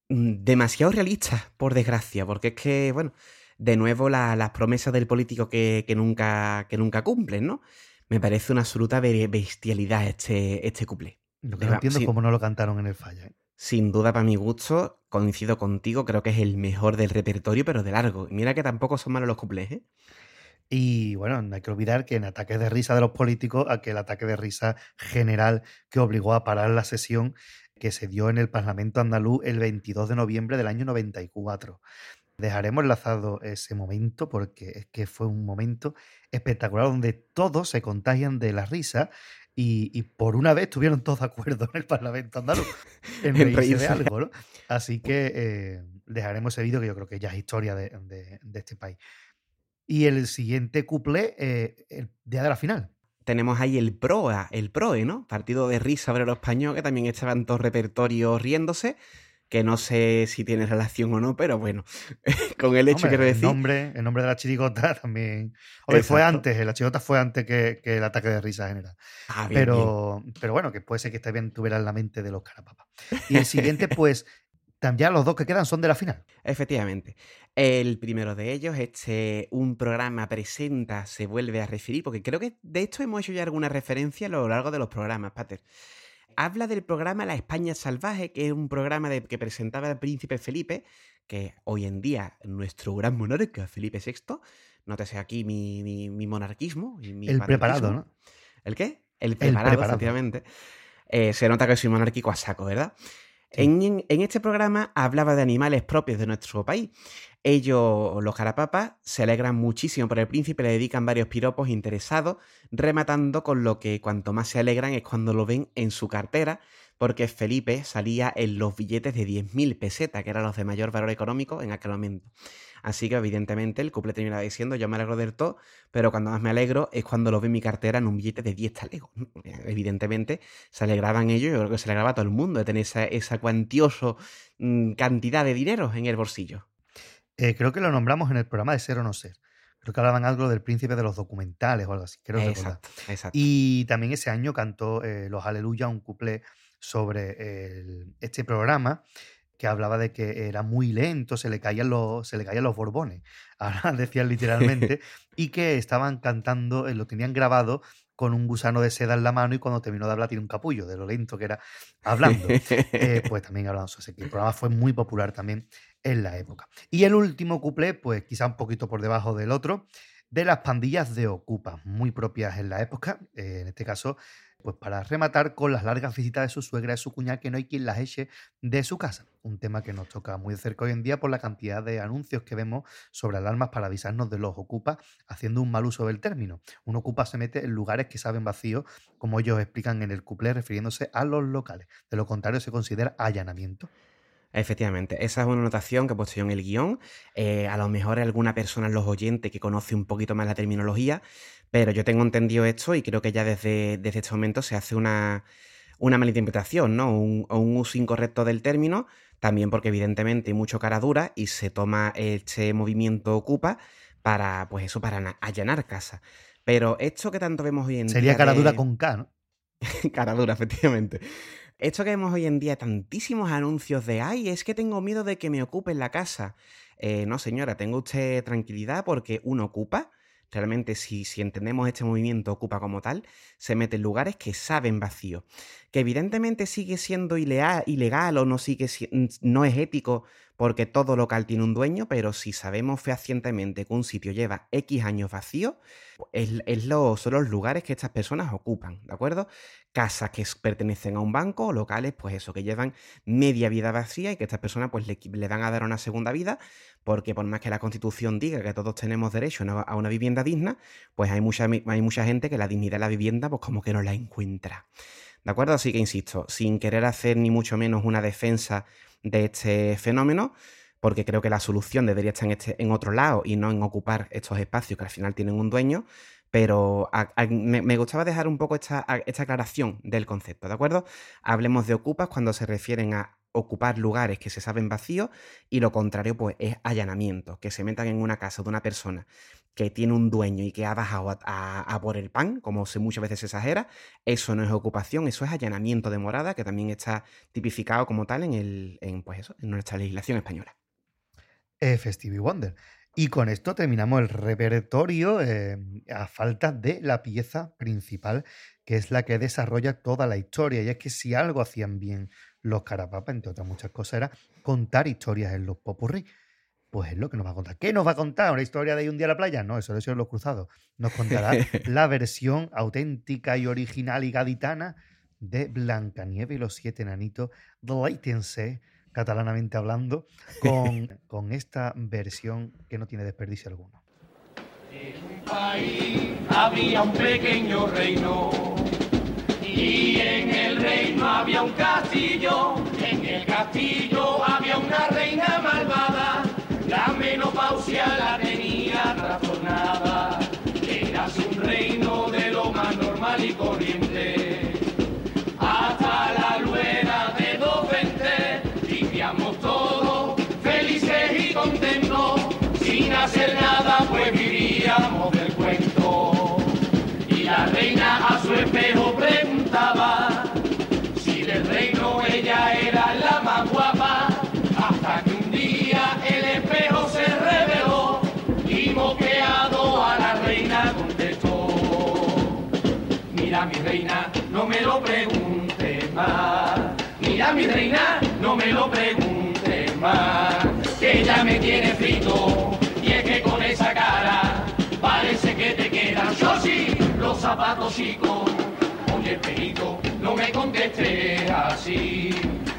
demasiado realista, por desgracia, porque es que, bueno, de nuevo la- las promesas del político que, que nunca, que nunca cumplen, ¿no? Me parece una absoluta be- bestialidad este, este cuplé. Lo que no entiendo es cómo no lo cantaron en el falla. ¿eh? Sin duda, para mi gusto, coincido contigo, creo que es el mejor del repertorio, pero de largo. Y mira que tampoco son malos los cuplés, ¿eh? Y bueno, no hay que olvidar que en ataques de risa de los políticos, aquel ataque de risa general que obligó a parar la sesión que se dio en el Parlamento andaluz el 22 de noviembre del año 94. Dejaremos enlazado ese momento porque es que fue un momento espectacular donde todos se contagian de la risa y, y por una vez estuvieron todos de acuerdo en el Parlamento andaluz en En reírse de algo. ¿no? Así que eh, dejaremos ese vídeo que yo creo que ya es historia de, de- de este país. Y el siguiente cuplé, eh, el día de la final. Tenemos ahí el PROA, el PROE, ¿no? Partido de Risa Obrero Español, que también estaba en todo repertorio riéndose, que no sé si tiene relación o no, pero bueno, con el hecho Hombre, quiero el decir... nombre, el nombre de la chirigota también. Hombre, fue Exacto. antes, la chirigota fue antes que, que el ataque de risa general. Ah, bien, bien. Pero, pero bueno, que puede ser que también tuviera en la mente de los carapapas. Y el siguiente, pues, ya los dos que quedan son de la final. Efectivamente. El primero de ellos, este, un programa presenta, se vuelve a referir, porque creo que de esto hemos hecho ya alguna referencia a lo largo de los programas, Pater. Habla del programa La España Salvaje, que es un programa de, que presentaba el príncipe Felipe, que hoy en día nuestro gran monarca, Felipe VI, nótese aquí mi, mi, mi monarquismo. Y mi El preparado. ¿no? ¿El qué? El preparado, preparado. efectivamente. Eh, se nota que soy monárquico a saco, ¿verdad? En, este programa hablaba de animales propios de nuestro país. Ellos, los carapapas, se alegran muchísimo por el príncipe, le dedican varios piropos interesados, rematando con lo que cuanto más se alegran es cuando lo ven en su cartera, porque Felipe salía en los billetes de 10.000 pesetas, que eran los de mayor valor económico en aquel momento. Así que evidentemente el couple termina diciendo yo me alegro del todo, pero cuando más me alegro es cuando lo ve en mi cartera en un billete de 10 talegos. Evidentemente se alegraban ellos, yo creo que se alegraba todo el mundo de tener esa, esa cuantioso mm, cantidad de dinero en el bolsillo. Eh, creo que lo nombramos en el programa de Ser o No Ser. Creo que hablaban algo del príncipe de los documentales o algo así. Creo recordar. Exacto, exacto. Y también ese año cantó eh, Los Aleluya un cuplé sobre el- este programa que hablaba de que era muy lento, se le caían los, se le caían los borbones, ahora decían literalmente, y que estaban cantando, eh, lo tenían grabado con un gusano de seda en la mano y cuando terminó de hablar tiene un capullo de lo lento que era hablando. Eh, pues también hablamos de eso. que el programa fue muy popular también en la época. Y el último cuplé, pues quizá un poquito por debajo del otro, de las pandillas de Ocupa, muy propias en la época, eh, en este caso, pues para rematar con las largas visitas de su suegra y su cuñada, que no hay quien las eche de su casa. Un tema que nos toca muy de cerca hoy en día por la cantidad de anuncios que vemos sobre alarmas para avisarnos de los ocupas, haciendo un mal uso del término. Un ocupa se mete en lugares que saben vacíos, como ellos explican en el cuplé, refiriéndose a los locales. De lo contrario, se considera allanamiento. Efectivamente, esa es una anotación que he puesto yo en el guion. Eh, a lo mejor alguna persona los oyentes que conoce un poquito más la terminología, pero yo tengo entendido esto y creo que ya desde, desde este momento se hace una, una malinterpretación, ¿no? Un, o un uso incorrecto del término, también porque evidentemente hay mucho cara dura y se toma este movimiento ocupa para, pues eso, para na- allanar casa. Pero esto que tanto vemos hoy en Sería día cara dura con K, ¿no? Cara dura, efectivamente. Esto que vemos hoy en día, tantísimos anuncios de, ay, es que tengo miedo de que me ocupen la casa. Eh, no, señora, tenga usted tranquilidad porque uno ocupa. Realmente, si, si entendemos este movimiento ocupa como tal, se mete en lugares que saben vacío. Que evidentemente sigue siendo ilea- ilegal o no, sigue, si- no es ético porque todo local tiene un dueño, pero si sabemos fehacientemente que un sitio lleva X años vacío, es, es lo- son los lugares que estas personas ocupan, ¿de acuerdo? Casas que pertenecen a un banco locales, pues eso, que llevan media vida vacía y que estas personas pues le, le van a dar una segunda vida, porque por más que la Constitución diga que todos tenemos derecho a una, vivienda digna, pues hay mucha, hay mucha gente que la dignidad de la vivienda pues como que no la encuentra. ¿De acuerdo? Así que insisto, sin querer hacer ni mucho menos una defensa de este fenómeno, porque creo que la solución debería estar en, este, en otro lado y no en ocupar estos espacios que al final tienen un dueño, pero me, gustaba dejar un poco esta, esta aclaración del concepto, ¿de acuerdo? Hablemos de ocupas cuando se refieren a ocupar lugares que se saben vacíos y lo contrario pues es allanamiento, que se metan en una casa de una persona que tiene un dueño y que ha bajado a, a- por el pan, como se muchas veces se exagera, eso no es ocupación, eso es allanamiento de morada, que también está tipificado como tal en, el, en, pues eso, en nuestra legislación española. Stevie Wonder. Y con esto terminamos el repertorio eh, a falta de la pieza principal, que es la que desarrolla toda la historia. Y es que si algo hacían bien los Carapapas, entre otras muchas cosas, era contar historias en los popurrí. Pues es lo que nos va a contar. ¿Qué nos va a contar? ¿Una historia de un día a la playa? No, eso es los cruzados. Nos contará la versión auténtica y original y gaditana de Blancanieves y los siete enanitos, Deleítense, catalanamente hablando, con, con esta versión que no tiene desperdicio alguno. país había un pequeño reino y en el reino había un castillo, en el castillo había una reina malvada, la menopausia la tenía trastornada, era un reino de lo más normal y corriente. hacer nada, pues vivíamos del cuento. Y la reina a su espejo preguntaba si del reino ella era la más guapa, hasta que un día el espejo se reveló y moqueado a la reina contestó. Mira mi reina, no me lo preguntes más. Mira mi reina, no me lo preguntes más, que ya me tiene frito y es que con esa cara parece que te quedan yo sí los zapatos chicos. Oye, espejito, no me contestes así.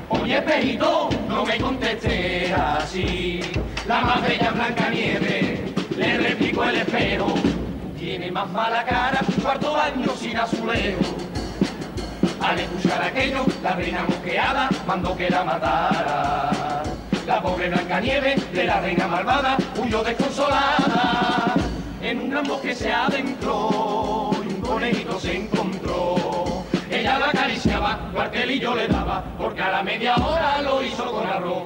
Oye, espejito, no me contestes así. La más bella Blanca Nieve, le replicó el espejo. Tiene más mala cara un cuarto baño sin azulejo. Al escuchar aquello, la reina mosqueada mandó que la matara. La pobre Blancanieves de la reina malvada huyó desconsolada. En un gran bosque se adentró y un conejito se encontró. Ella la acariciaba, cuartelillo le daba, porque a la media hora lo hizo con arroz.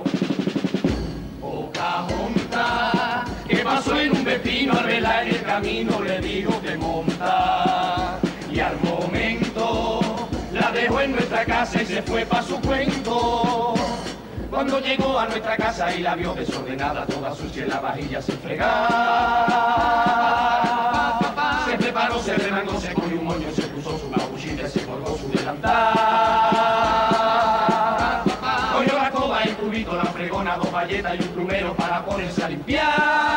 Pocahontas, que pasó en un vecino al verla en el camino, le dijo que monta. Y al momento la dejó en nuestra casa y se fue pa' su cuento. Cuando llegó a nuestra casa y la vio desordenada, toda sucia en la vajilla sin fregar. Se preparó, se remangó, se cogió un moño, se puso su babuchita y se colgó su delantal. Cogió la coba, el cubito, la fregona, dos galletas y un plumero para ponerse a limpiar.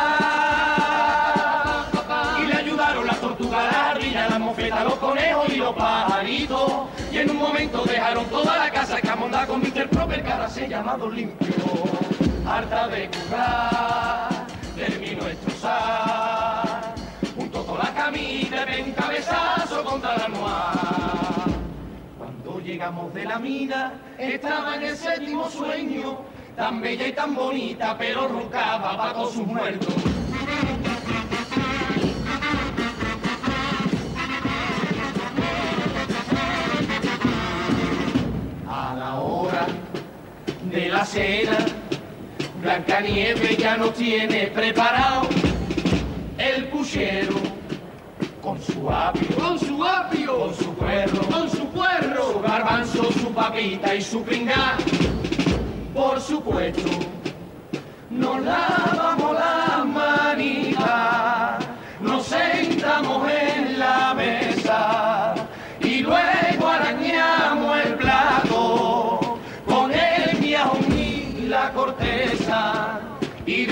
Los pajaritos. Y en un momento dejaron toda la casa camonda con Mr. Proper, ahora se llama Don Limpio. Harta de currar, terminó destrozar. Junto toda la camita de cabezazo contra la almohada. Cuando llegamos de la mina, estaba en el séptimo sueño, tan bella y tan bonita, pero roncaba bajo sus muertos. La cena, Blancanieves ya nos tiene preparado el puchero con su apio, con su apio, con su puerro, con su puerro, su garbanzo, su papita y su pringá. Por supuesto, nos lavamos las manitas, nos sentamos en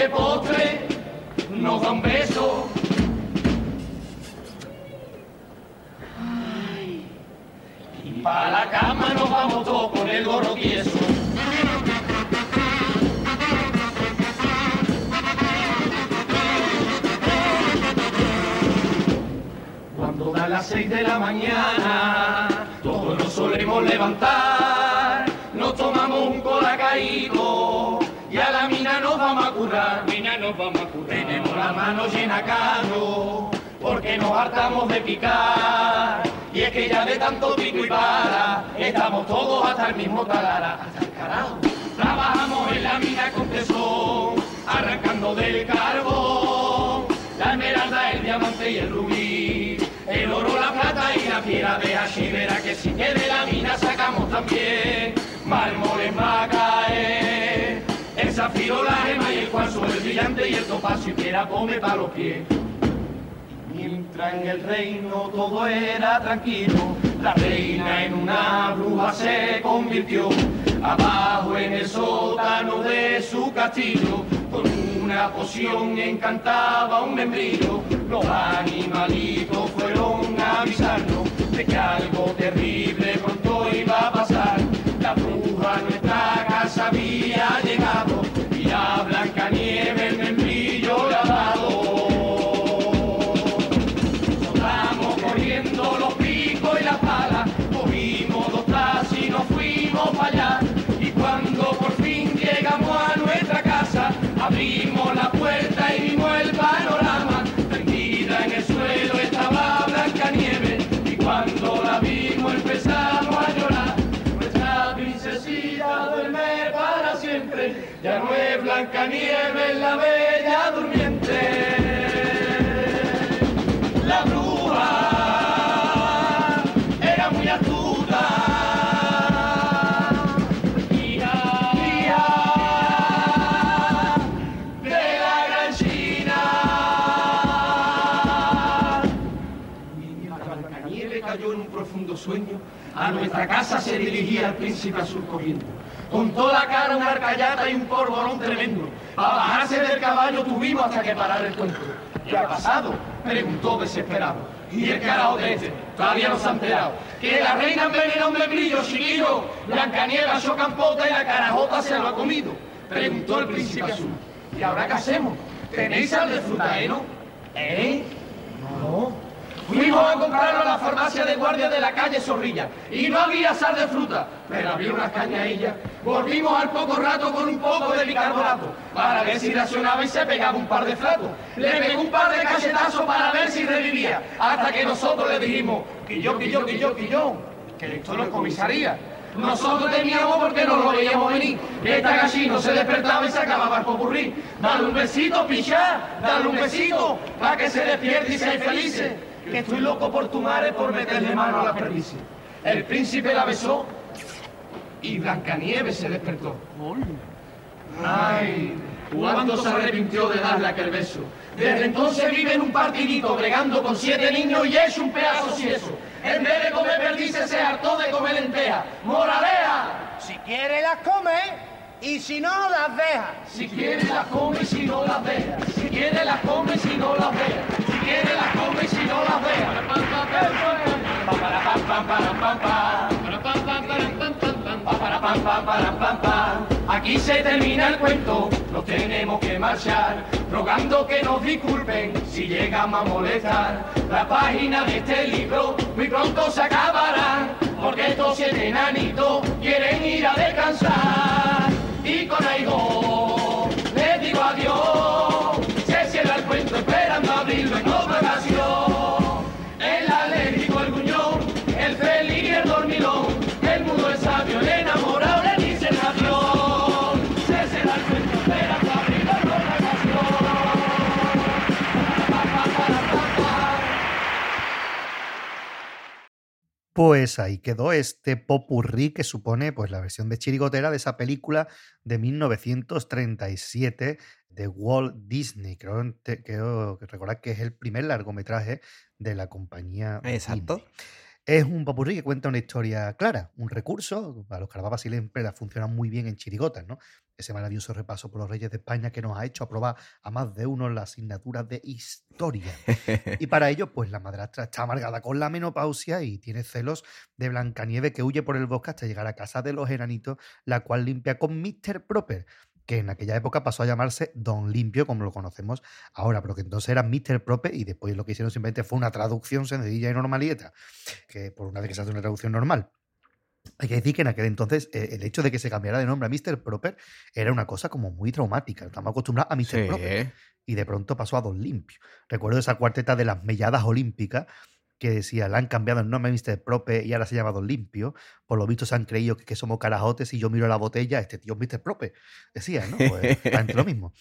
de postre nos da un beso. Y para la cama nos vamos todos con el gorro tieso. Cuando da las seis de la mañana, todos nos solemos levantar, nos tomamos un colacaído vamos a currar. Mina nos vamos a currar. Tenemos las manos llenas caro, porque nos hartamos de picar. Y es que ya de tanto pico y para, estamos todos hasta el mismo talara, hasta el carajo. Trabajamos en la mina con tesón, arrancando del carbón, la esmeralda, el diamante y el rubí, el oro, la plata y la fiera de Hashimera, que si que de la mina sacamos también mármoles macae, el zafiro, la gema y el cuarzo, el brillante y el topacio y piedra come para los pies. Mientras en el reino todo era tranquilo, la reina en una bruja se convirtió. Abajo en el sótano de su castillo, con una poción encantaba un membrillo. Los animalitos fueron a avisarnos de que algo terrible abrimos la puerta y vimos el panorama. Tendida en el suelo estaba Blancanieves y cuando la vimos empezamos a llorar. Nuestra princesita duerme para siempre, ya no es Blancanieves la bella durmiente. A nuestra casa se dirigía el príncipe azul corriendo. Con toda cara una arcayata y un porborón tremendo. Para bajarse del caballo tuvimos hasta que parar el cuento. ¿Qué ha pasado? Preguntó desesperado. Y el carajo de este, todavía no se ha enterado. Que la reina envenena un membrillo, chiquillo. Blancanieves achó campota y la carajota se lo ha comido. Preguntó el príncipe azul. ¿Y ahora qué hacemos? ¿Tenéis sal de fruta, eh, no? No. Fuimos a comprarlo a la farmacia de guardia de la calle Zorrilla y no había sal de fruta, pero había unas cañadillas. Volvimos al poco rato con un poco de bicarbonato para ver si reaccionaba y se pegaba un par de flatos. Le pegó un par de cachetazos para ver si revivía, hasta que nosotros le dijimos, que yo, que yo, que esto no es comisaría. Nosotros teníamos porque nos lo veíamos venir. Esta gallina se despertaba y se acababa el popurrí. Dale un besito, pichá, dale un besito, para que se despierte y sea feliz. Que estoy loco por tu madre por meterle mano a la perdiz. El príncipe la besó y Blancanieves se despertó. Ay, cuánto se arrepintió de darle aquel beso. Desde entonces vive en un partidito, bregando con siete niños y es un pedazo si eso. En vez de comer perdices se hartó de comer lentejas. ¡Moraleja! Si quiere las come y si no las deja. Si quiere las come y si no las deja. Si quiere las come y si no las deja. Quiere las come y si no las deja. Aquí se termina el cuento, nos tenemos que marchar, rogando que nos disculpen si llegamos a molestar. La página de este libro muy pronto se acabará, porque estos siete enanitos quieren ir a descansar. Y con algo Pues ahí quedó este popurrí que supone pues, la versión de chirigotera de esa película de 1937 de Walt Disney. Creo, creo que recordar que es el primer largometraje de la compañía. Exacto. Disney. Es un popurrí que cuenta una historia clara, un recurso. A los carnaval siempre la funcionan muy bien en chirigotas, ¿no? Ese maravilloso repaso por los Reyes de España que nos ha hecho aprobar a más de uno la asignatura de historia. Y para ello, pues la madrastra está amargada con la menopausia y tiene celos de Blancanieve que huye por el bosque hasta llegar a casa de los enanitos, la cual limpia con Mr. Proper, que en aquella época pasó a llamarse Don Limpio, como lo conocemos ahora, pero que entonces era Mr. Proper y después lo que hicieron simplemente fue una traducción sencilla y normalieta, que por una vez que se hace una traducción normal. Hay que decir que en aquel entonces eh, el hecho de que se cambiara de nombre a Mr. Proper era una cosa como muy traumática. Estamos acostumbrados a Mr. Sí. Proper y de pronto pasó a Don Limpio. Recuerdo esa cuarteta de las melladas olímpicas que decía, le han cambiado el nombre Mr. Prope y ahora se llama Don Limpio. Por lo visto se han creído que, que somos carajotes y yo miro la botella, este tío es Mr. Prope. Decía, ¿no? Pues entre lo mismo.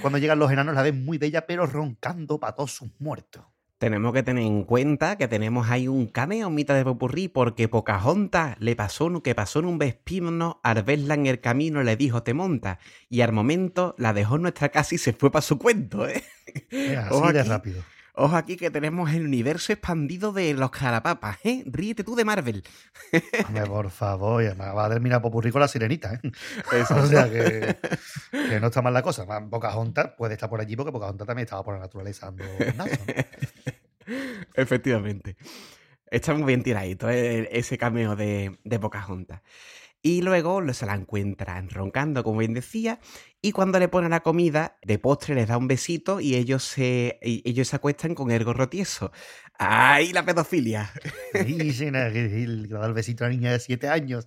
Cuando llegan los enanos la ven muy bella, pero roncando para todos sus muertos. Tenemos que tener en cuenta que tenemos ahí un cameo en mitad de Popurrí porque Pocahontas le pasó un- que pasó en un vespino, al verla en el camino le dijo te monta y al momento la dejó en nuestra casa y se fue para su cuento, ¿eh? Así de rápido. Ojo aquí que tenemos el universo expandido de los carapapas, ¿eh? Ríete tú de Marvel. Hombre, por favor, además va a terminar popurrí con la sirenita, ¿eh? O sea que, que no está mal la cosa. Pocahontas puede estar por allí porque Pocahontas también estaba por la naturaleza dando. Efectivamente. Está muy bien tiradito eh, ese cameo de, de Pocahontas. Y luego se la encuentran roncando, como bien decía, y cuando le ponen la comida, de postre les da un besito y ellos se, ellos se acuestan con el gorro tieso. ¡Ay, la pedofilia! Le da el besito a la niña de siete años.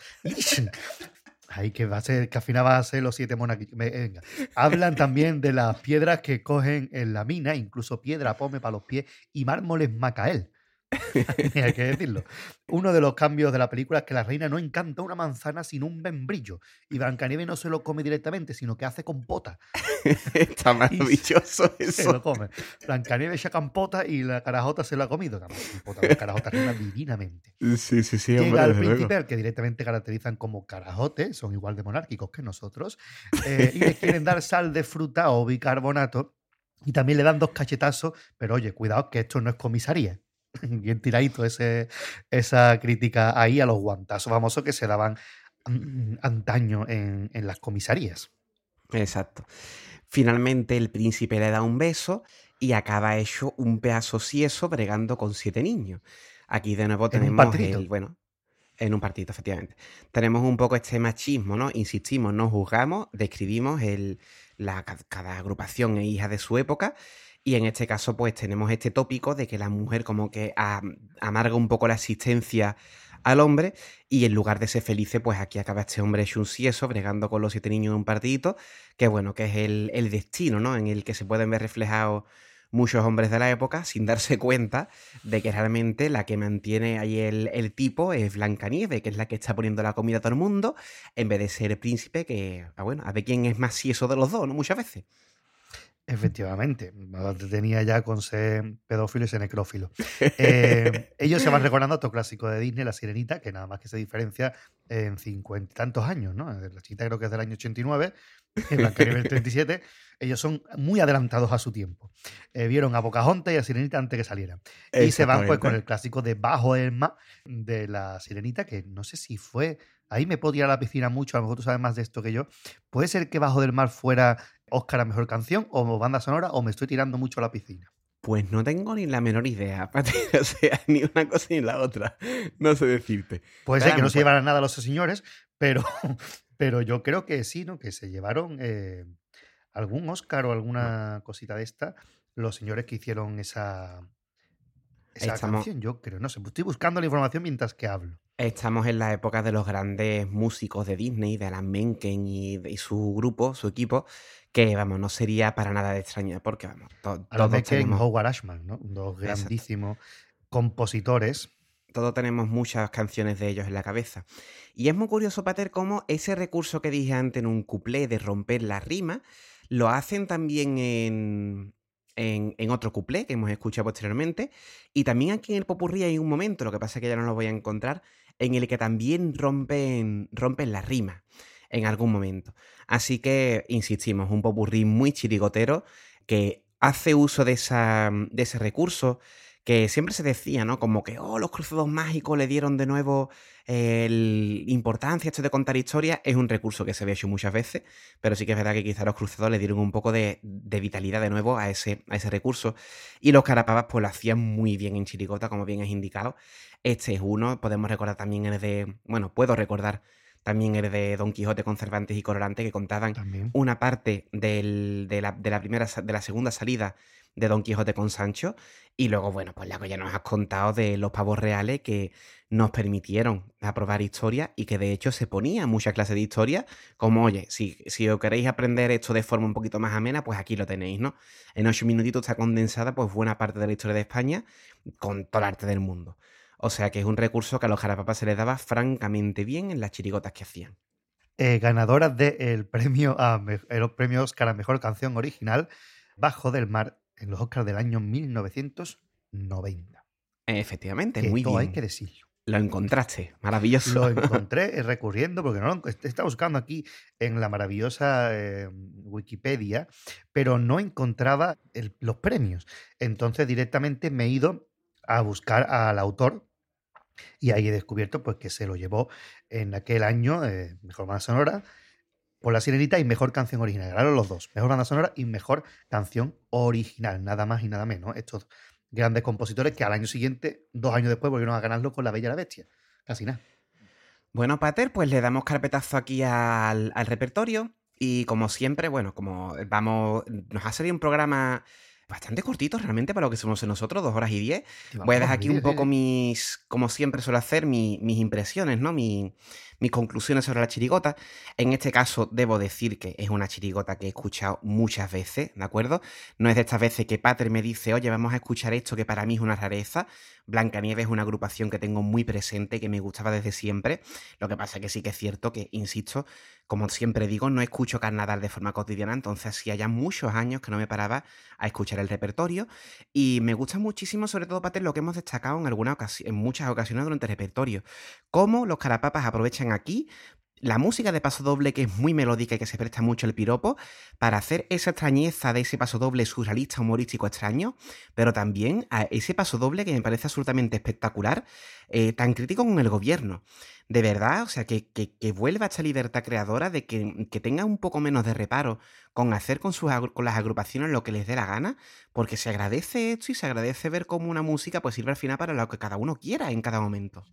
Ay, que va a ser, que al final va a ser los siete monaguillos. Me- Venga. Hablan también de las piedras que cogen en la mina, incluso piedra pome para los pies y mármoles macael. Hay que decirlo. Uno de los cambios de la película es que la reina no encanta una manzana sino un membrillo. Y Blancanieves no se lo come directamente, sino que hace compota. Está maravilloso Se eso. lo come. Blancanieves echa compota y la carajota se lo ha comido. Compota, la carajota rima divinamente. Sí, sí, sí, hombre, Llega el desde luego. príncipe, al que directamente caracterizan como carajote, son igual de monárquicos que nosotros, eh, y le quieren dar sal de fruta o bicarbonato, y también le dan dos cachetazos, pero oye, cuidado que esto no es comisaría. bien tiradito ese, esa crítica ahí a los guantazos famosos que se daban antaño en, en las comisarías. Exacto. Finalmente el príncipe le da un beso y acaba hecho un pedazo cieso bregando con siete niños. Aquí de nuevo tenemos el, bueno, en un partido, efectivamente. Tenemos un poco este machismo, ¿no? Insistimos, no juzgamos, describimos el, la, ca- cada agrupación es hija de su época. Y en este caso, pues tenemos este tópico de que la mujer como que am- amarga un poco la existencia al hombre y en lugar de ser feliz, pues aquí acaba este hombre hecho un sieso, bregando con los siete niños en un partidito, que bueno, que es el, el destino, ¿no? En el que se pueden ver reflejados muchos hombres de la época sin darse cuenta de que realmente la que mantiene ahí el, el tipo es Blancanieves, que es la que está poniendo la comida a todo el mundo, en vez de ser el príncipe, que, ah, bueno, a ver quién es más sieso de los dos, ¿no? Muchas veces. Efectivamente, tenía ya con ser pedófilo y ser necrófilo. Eh, ellos se van recordando a otro clásico de Disney, La Sirenita, que nada más que se diferencia en cincuenta y tantos años, ¿no? La chiquita creo que es del año 89, y Blancanieves del 37. Ellos son muy adelantados a su tiempo. Eh, vieron a Pocahontas y a Sirenita antes que salieran. Y se van pues con el clásico de Bajo el Mar de la Sirenita, que no sé si fue. Ahí me puedo tirar a la piscina mucho, a lo mejor tú sabes más de esto que yo. ¿Puede ser que Bajo del Mar fuera Oscar a mejor canción o banda sonora o me estoy tirando mucho a la piscina? Pues no tengo ni la menor idea, Pati, o sea, ni una cosa ni la otra. No sé decirte. Puede ser que no se llevaran nada los señores, pero, pero yo creo que sí, ¿no? Que se llevaron eh, algún Oscar o alguna cosita de esta los señores que hicieron esa, esa Estamos- canción, yo creo. No sé, estoy buscando la información mientras que hablo. Estamos en la época de los grandes músicos de Disney, de Alan Menken y, y su grupo, su equipo, que vamos, no sería para nada de extrañar, porque vamos, to- todos los de Ken tenemos, Howard Ashman, ¿no? Dos Exacto. grandísimos compositores. todos tenemos muchas canciones de ellos en la cabeza. Y es muy curioso, Pater, cómo ese recurso que dije antes en un cuplé de romper la rima, lo hacen también en, en, otro cuplé que hemos escuchado posteriormente. Y también aquí en el Popurrí hay un momento, lo que pasa es que ya no lo voy a encontrar, en el que también rompen, rompen la rima en algún momento. Así que, insistimos, un popurrí muy chirigotero que hace uso de, esa, de ese recurso que siempre se decía, ¿no? Como que, oh, los cruzados mágicos le dieron de nuevo eh, el- importancia esto de contar historias. Es un recurso que se había hecho muchas veces, pero sí que es verdad que quizá los cruzados le dieron un poco de, de vitalidad de nuevo a ese, a ese recurso. Y los carapavas pues lo hacían muy bien en chirigota, como bien es indicado. Este es uno, podemos recordar también el de, bueno, puedo recordar también el de Don Quijote con Cervantes y Colorante que contaban También. una parte del- de, la, de la primera de la segunda salida de Don Quijote con Sancho y luego bueno pues la que ya nos has contado de los pavos reales que nos permitieron aprobar historia y que de hecho se ponía muchas clases de historia como oye si, si os queréis aprender esto de forma un poquito más amena pues aquí lo tenéis no en ocho minutitos está condensada pues buena parte de la historia de España con todo el arte del mundo. O sea que es un recurso que a los jarapapas se les daba francamente bien en las chirigotas que hacían. Eh, ganadoras del premio a el premio Oscar a mejor canción original, Bajo del Mar, en los Oscars del año 1990. efectivamente Que muy bien hay que decirlo. Lo encontraste, maravilloso. Lo encontré recurriendo, porque no lo estaba buscando aquí en la maravillosa eh, Wikipedia, pero no encontraba el- los premios. Entonces directamente me he ido a buscar al autor y ahí he descubierto pues, que se lo llevó en aquel año, eh, mejor banda sonora, por La Sirenita y mejor canción original. Ganaron los dos, mejor banda sonora y mejor canción original, nada más y nada menos. Estos grandes compositores que al año siguiente, dos años después, volvieron a ganarlo con La Bella y la Bestia. Casi nada. Bueno, Pater, pues le damos carpetazo aquí al, al repertorio. Y como siempre, bueno, como vamos. Nos ha salido un programa bastante cortito realmente para lo que somos nosotros, dos horas y diez. Voy a dejar aquí un poco mis, como siempre suelo hacer, mi- mis impresiones, ¿no? Mi- mis conclusiones sobre la chirigota. En este caso, debo decir que es una chirigota que he escuchado muchas veces, ¿de acuerdo? No es de estas veces que Pater me dice, oye, vamos a escuchar esto que para mí es una rareza. Blancanieves es una agrupación que tengo muy presente, que me gustaba desde siempre. Lo que pasa que sí que es cierto que, insisto, como siempre digo, no escucho carnaval de forma cotidiana, entonces sí ya muchos años que no me paraba a escuchar el repertorio. Y me gusta muchísimo, sobre todo, Pater, lo que hemos destacado en, alguna ocasi- en muchas ocasiones durante el repertorio. Cómo los carapapas aprovechan aquí la música de paso doble que es muy melódica y que se presta mucho el piropo, para hacer esa extrañeza de ese paso doble surrealista, humorístico, extraño, pero también a ese paso doble que me parece absolutamente espectacular, eh, tan crítico con el gobierno. De verdad, o sea, que, que, vuelva esta libertad creadora de que, que, tenga un poco menos de reparo con hacer con, sus, con las agrupaciones lo que les dé la gana, porque se agradece esto y se agradece ver cómo una música pues sirve al final para lo que cada uno quiera en cada momento.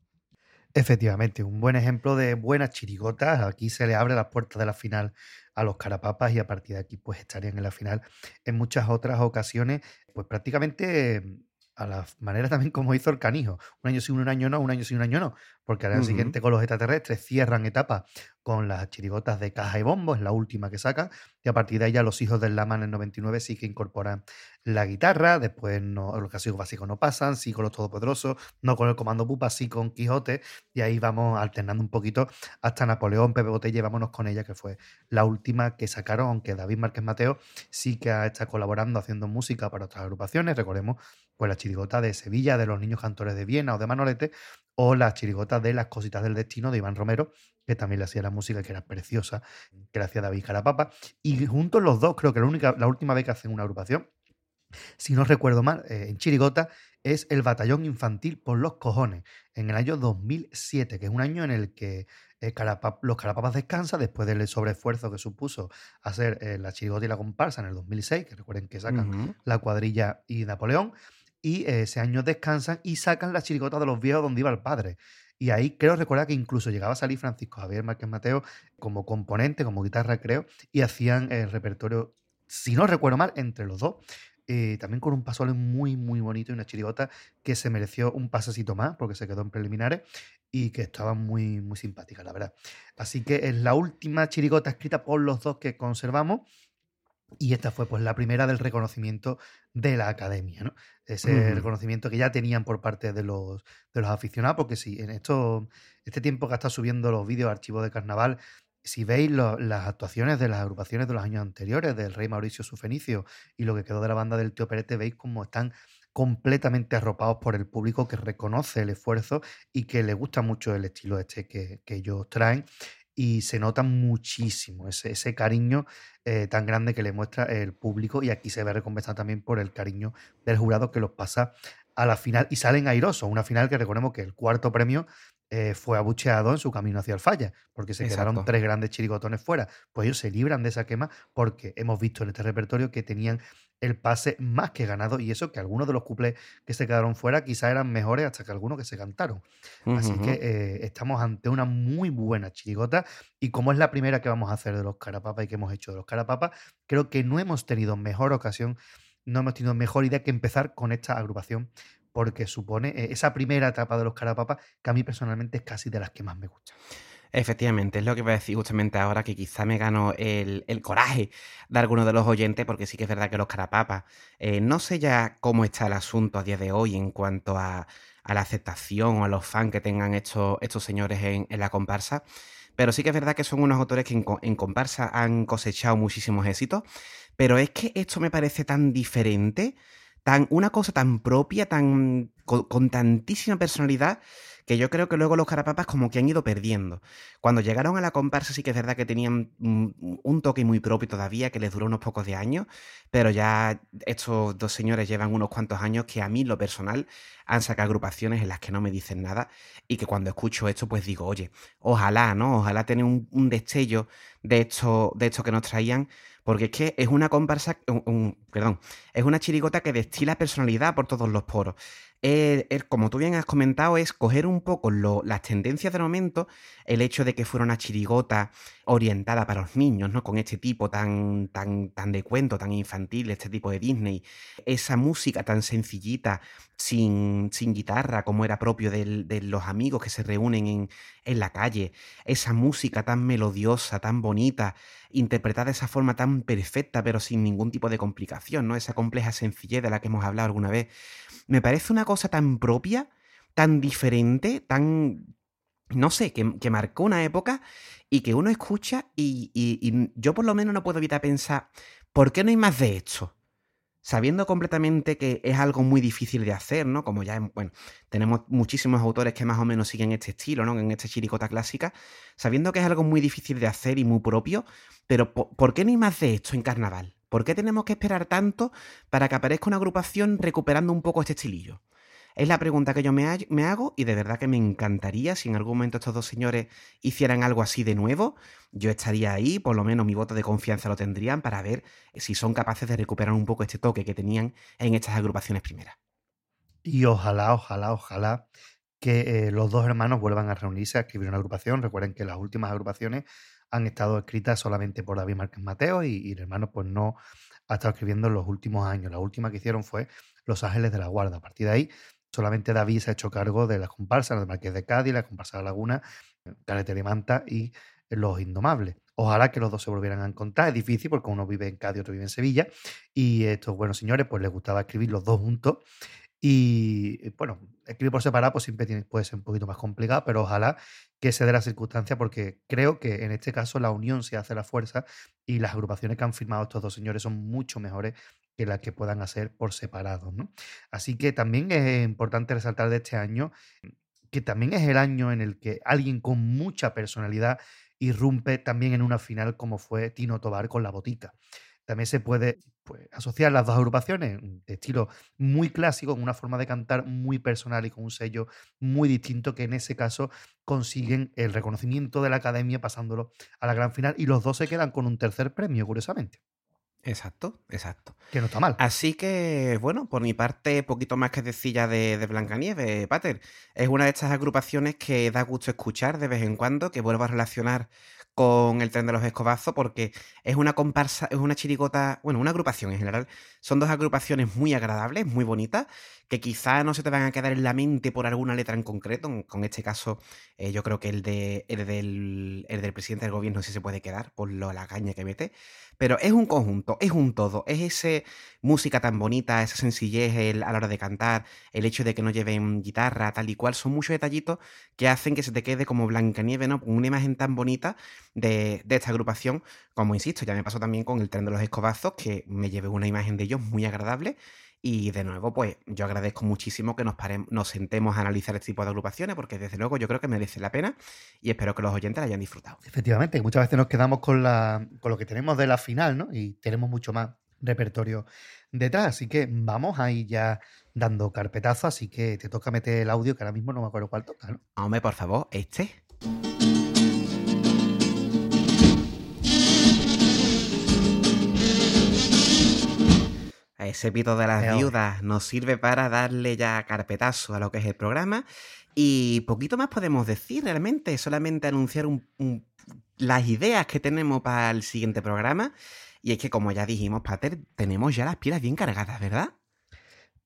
Efectivamente, un buen ejemplo de buenas chirigotas. Aquí se le abre las puertas de la final a los carapapas y a partir de aquí pues estarían en la final. En muchas otras ocasiones, pues prácticamente a la manera también como hizo el canijo. Un año sí, un año no, un año sí, un año no. Porque al año siguiente con los extraterrestres cierran etapa con las chirigotas de caja y bombo, es la última que sacan. Y a partir de ahí ya los hijos del Lama en el 99 sí que incorporan la guitarra. Después no, los castigos básicos no pasan, sí con los todopoderosos, no con el comando pupa, sí con Quijote. Y ahí vamos alternando un poquito hasta Napoleón, Pepe Botella, vámonos con ella, que fue la última que sacaron, aunque David Márquez Mateo sí que está colaborando haciendo música para otras agrupaciones. Recordemos pues la chirigota de Sevilla, de los niños cantores de Viena o de Manolete, o la chirigota de Las cositas del destino de Iván Romero, que también le hacía la música, que era preciosa, que le hacía David Carapapa. Y juntos los dos, creo que la, única, la última vez que hacen una agrupación, si no recuerdo mal, eh, en Chirigota, es el Batallón Infantil por los Cojones, en el año 2007, que es un año en el que eh, los Carapapas descansan después del sobreesfuerzo que supuso hacer eh, la Chirigota y la comparsa en el 2006, que recuerden que sacan la cuadrilla y Napoleón y eh, ese año descansan y sacan la chirigota de los viejos donde iba el padre. Y ahí creo recordar que incluso llegaba a salir Francisco Javier Márquez Mateo como componente, como guitarra, creo, y hacían el repertorio, si no recuerdo mal, entre los dos. Eh, también con un pasole muy, muy bonito y una chirigota que se mereció un pasecito más porque se quedó en preliminares y que estaba muy, muy simpática, la verdad. Así que es la última chirigota escrita por los dos que conservamos y esta fue pues la primera del reconocimiento de la academia, ¿no? Ese reconocimiento que ya tenían por parte de los, de los aficionados, porque si en esto, este tiempo que está subiendo los vídeos archivos de carnaval, si veis las actuaciones de las agrupaciones de los años anteriores, del Rey Mauricio Sufenicio y lo que quedó de la banda del Tío Perete, veis cómo están completamente arropados por el público que reconoce el esfuerzo y que le gusta mucho el estilo este que, que ellos traen y se nota muchísimo ese, ese cariño eh, tan grande que le muestra el público y aquí se ve recompensado también por el cariño del jurado que los pasa a la final y salen airosos, una final que recordemos que el cuarto premio eh, fue abucheado en su camino hacia el falla, porque se quedaron tres grandes chirigotones fuera. Pues ellos se libran de esa quema porque hemos visto en este repertorio que tenían el pase más que ganado y eso que algunos de los cuplés que se quedaron fuera quizás eran mejores hasta que algunos que se cantaron. Así que eh, estamos ante una muy buena chirigota y como es la primera que vamos a hacer de los carapapas y que hemos hecho de los carapapas, creo que no hemos tenido mejor ocasión, no hemos tenido mejor idea que empezar con esta agrupación porque supone eh, esa primera etapa de los carapapas que a mí personalmente es casi de las que más me gusta. Efectivamente, es lo que voy a decir justamente ahora, que quizá me gano el, coraje de algunos de los oyentes, porque sí que es verdad que los carapapas, eh, no sé ya cómo está el asunto a día de hoy en cuanto a, la aceptación o a los fans que tengan estos, estos señores en, la comparsa, pero sí que es verdad que son unos autores que en, comparsa han cosechado muchísimos éxitos, pero es que esto me parece tan diferente, tan, una cosa tan propia, tan, con tantísima personalidad, que yo creo que luego los carapapas como que han ido perdiendo. Cuando llegaron a la comparsa sí que es verdad que tenían un toque muy propio todavía, que les duró unos pocos de años, pero ya estos dos señores llevan unos cuantos años que a mí, lo personal, han sacado agrupaciones en las que no me dicen nada y que cuando escucho esto pues digo, oye, ojalá, ¿no? Ojalá tener un, destello de esto, de esto que nos traían porque es que es una comparsa, perdón, es una chirigota que destila personalidad por todos los poros como tú bien has comentado, es coger un poco las tendencias del momento, el hecho de que fuera una chirigota orientada para los niños, ¿no? Con este tipo tan, tan, tan de cuento, tan infantil, este tipo de Disney, esa música tan sencillita, sin, sin guitarra, como era propio de los amigos que se reúnen en, en la calle, esa música tan melodiosa, tan bonita, interpretada de esa forma tan perfecta, pero sin ningún tipo de complicación, ¿no? Esa compleja sencillez de la que hemos hablado alguna vez me parece una cosa tan propia, tan diferente, tan, no sé, que, marcó una época y que uno escucha y, yo por lo menos no puedo evitar pensar, ¿por qué no hay más de esto? sabiendo completamente que es algo muy difícil de hacer, ¿no? Como ya, bueno, tenemos muchísimos autores que más o menos siguen este estilo, ¿no? En esta chiricota clásica, sabiendo que es algo muy difícil de hacer y muy propio, pero ¿por qué no hay más de esto en carnaval? ¿Por qué tenemos que esperar tanto para que aparezca una agrupación recuperando un poco este estilillo? Es la pregunta que yo me, hago y de verdad que me encantaría si en algún momento estos dos señores hicieran algo así de nuevo. Yo estaría ahí, por lo menos mi voto de confianza lo tendrían para ver si son capaces de recuperar un poco este toque que tenían en estas agrupaciones primeras. Y ojalá, ojalá, ojalá que eh, los dos hermanos vuelvan a reunirse a escribir una agrupación. Recuerden que las últimas agrupaciones han estado escritas solamente por David Márquez Mateo y, el hermano pues no ha estado escribiendo en los últimos años. La última que hicieron fue Los Ángeles de la Guarda. A partir de ahí Solamente David se ha hecho cargo de las comparsas, de Marqués de Cádiz, la comparsa de la Laguna, Carretera y Manta y Los Indomables. Ojalá que los dos se volvieran a encontrar. Es difícil porque uno vive en Cádiz, otro vive en Sevilla. Y estos buenos señores, pues les gustaba escribir los dos juntos. Y bueno, escribir por separado pues siempre puede ser un poquito más complicado, pero ojalá que se dé la circunstancia porque creo que en este caso la unión se hace la fuerza y las agrupaciones que han firmado estos dos señores son mucho mejores que las que puedan hacer por separado. ¿no? Así que también es importante resaltar de este año que también es el año en el que alguien con mucha personalidad irrumpe también en una final como fue Tino Tobar con la botica. También se puede pues, asociar las dos agrupaciones de estilo muy clásico, con una forma de cantar muy personal y con un sello muy distinto que en ese caso consiguen el reconocimiento de la academia pasándolo a la gran final y los dos se quedan con un tercer premio, curiosamente. Exacto, exacto. Que no está mal. Así que, bueno, por mi parte, poquito más que decir ya de, de Blancanieves, Pater. Es una de estas agrupaciones que da gusto escuchar de vez en cuando, que vuelvo a relacionar con el tren de los escobazos, porque es una comparsa, es una chirigota, bueno, una agrupación en general. Son dos agrupaciones muy agradables, muy bonitas, que quizá no se te van a quedar en la mente por alguna letra en concreto. Con este caso, eh, yo creo que el, de, el, del, el del presidente del gobierno sí se puede quedar por lo, la caña que mete. Pero es un conjunto, es un todo. Es esa música tan bonita, esa sencillez a la hora de cantar, el hecho de que no lleven guitarra, tal y cual. Son muchos detallitos que hacen que se te quede como Blancanieves, ¿no? Una imagen tan bonita de, de, esta agrupación. Como insisto, ya me pasó también con el tren de los escobazos, que me llevé una imagen de ellos muy agradable. Y de nuevo, pues yo agradezco muchísimo que nos, nos sentemos a analizar este tipo de agrupaciones, porque desde luego yo creo que merece la pena y espero que los oyentes la hayan disfrutado. Efectivamente, muchas veces nos quedamos con, la, con lo que tenemos de la final, ¿no? Y tenemos mucho más repertorio detrás. Así que vamos ahí ya dando carpetazo, así que te toca meter el audio, que ahora mismo no me acuerdo cuál toca, ¿no? Hombre, por favor, este. Ese pito de las viudas nos sirve para darle ya carpetazo a lo que es el programa. Y poquito más podemos decir realmente, solamente anunciar las ideas que tenemos para el siguiente programa. Y es que, como ya dijimos, Pater, tenemos ya las pilas bien cargadas, ¿verdad?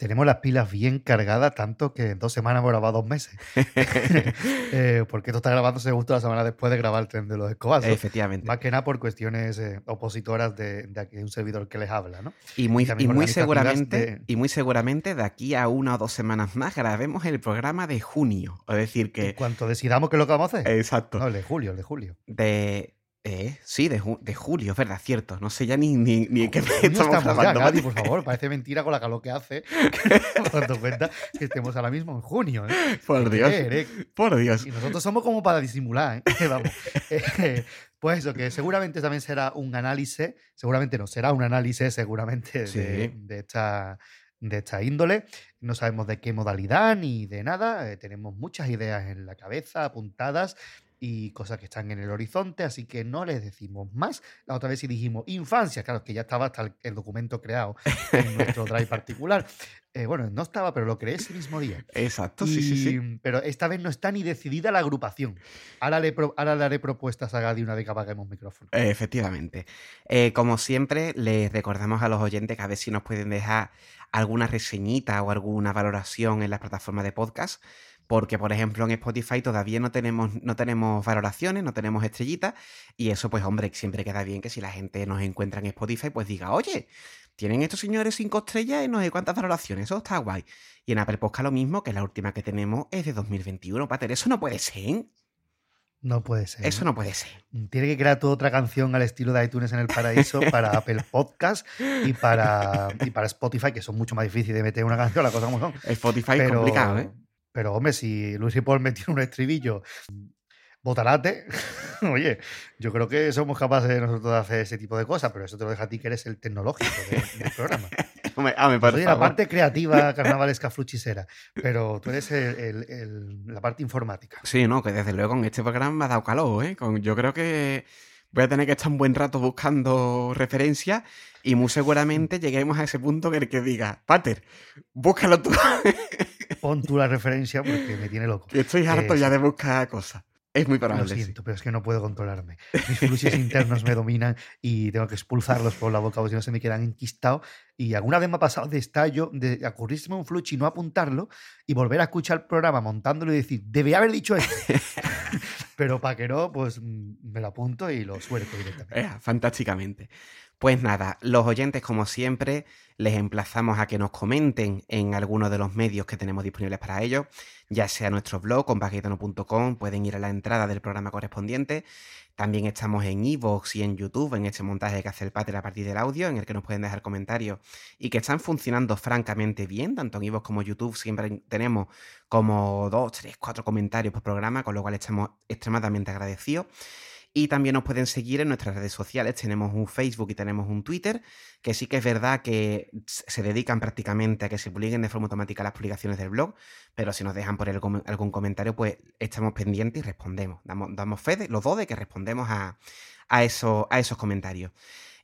Tenemos las pilas bien cargadas, tanto que en dos semanas hemos grabado dos meses. Eh, porque esto está grabándose justo la semana después de grabar el tren de los escobazos. Efectivamente. Más que nada por cuestiones eh, opositoras de, de, un servidor que les habla, ¿no? Y muy, y, muy seguramente, y muy seguramente de aquí a una o dos semanas más grabemos el programa de junio. Es decir, que. En cuanto decidamos qué es lo que vamos a hacer. Exacto. No, el de julio, el de julio. De eh, sí, de, de, julio, es verdad, cierto. No sé ya ni, ni, ni qué me estamos grabando. por favor, parece mentira con la calor que hace. Cuando cuenta que estemos ahora mismo en junio. ¿eh? Por Dios. Por Dios. Y nosotros somos como para disimular, ¿eh? Vamos. Eh, pues eso, que seguramente también será un análisis, seguramente no, será un análisis seguramente de, de, esta de esta índole. No sabemos de qué modalidad ni de nada. Eh, tenemos muchas ideas en la cabeza apuntadas y cosas que están en el horizonte, así que no les decimos más. La otra vez sí dijimos infancia, claro, que ya estaba hasta el, documento creado en nuestro drive particular. Eh, bueno, no estaba, pero lo creé ese mismo día. Exacto, sí, sí, sí. Pero esta vez no está ni decidida la agrupación. Ahora le, ahora le haré propuestas a Gadi una vez que apaguemos micrófono. efectivamente. Eh, como siempre, les recordamos a los oyentes que a ver si nos pueden dejar alguna reseñita o alguna valoración en las plataformas de podcast porque por ejemplo en Spotify todavía no tenemos, no tenemos valoraciones, no tenemos estrellitas, y eso pues hombre, siempre queda bien que si la gente nos encuentra en Spotify pues diga, oye, tienen estos señores cinco estrellas y no sé cuántas valoraciones, eso está guay. Y en Apple Podcast lo mismo, que la última que tenemos es de 2021, Pater, eso no puede ser. No puede ser. Eso no puede ser. Tiene que crear toda otra canción al estilo de iTunes en el paraíso para Apple Podcast y para, y para Spotify, que son mucho más difíciles de meter una canción, la cosa como son. Spotify es complicado, ¿eh? Pero, hombre, si Luis y Paul metieron un estribillo botarate, oye, yo creo que somos capaces de nosotros de hacer ese tipo de cosas, pero eso te lo deja a ti que eres el tecnológico del programa. Ah, me soy la parte creativa carnavalesca fluchisera, pero tú eres la parte informática. Sí, no, que desde luego con este programa me ha dado calor, ¿eh? yo creo que voy a tener que estar un buen rato buscando referencias y muy seguramente lleguemos a ese punto en el que diga, Pater, búscalo tú. Pon tú la referencia porque me tiene loco. estoy harto ya de buscar cosas. Es muy probable. Lo siento, pero es que no puedo controlarme. Mis fluxos internos me dominan y tengo que expulsarlos por la boca o si no se me quedan enquistados. Y alguna vez me ha pasado de estallo, de ocurrirse un fluch y no apuntarlo y volver a escuchar el programa montándolo y decir, debía haber dicho esto. pero para que no, pues mm, me lo apunto y lo suelto directamente. Eh, fantásticamente. Pues nada, los oyentes, como siempre, les emplazamos a que nos comenten en alguno de los medios que tenemos disponibles para ellos, ya sea nuestro blog, compagitano.com, pueden ir a la entrada del programa correspondiente. También estamos en Evox y en YouTube, en este montaje que hace el Pater a partir del audio, en el que nos pueden dejar comentarios y que están funcionando francamente bien, tanto en Evox como YouTube siempre tenemos como dos, tres, cuatro comentarios por programa, con lo cual estamos extremadamente agradecidos. Y también nos pueden seguir en nuestras redes sociales. Tenemos un Facebook y tenemos un Twitter, que sí que es verdad que se dedican prácticamente a que se publiquen de forma automática las publicaciones del blog, pero si nos dejan por algún comentario, pues estamos pendientes y respondemos. Damos, fe de, los dos de que respondemos a, a, eso, a esos comentarios.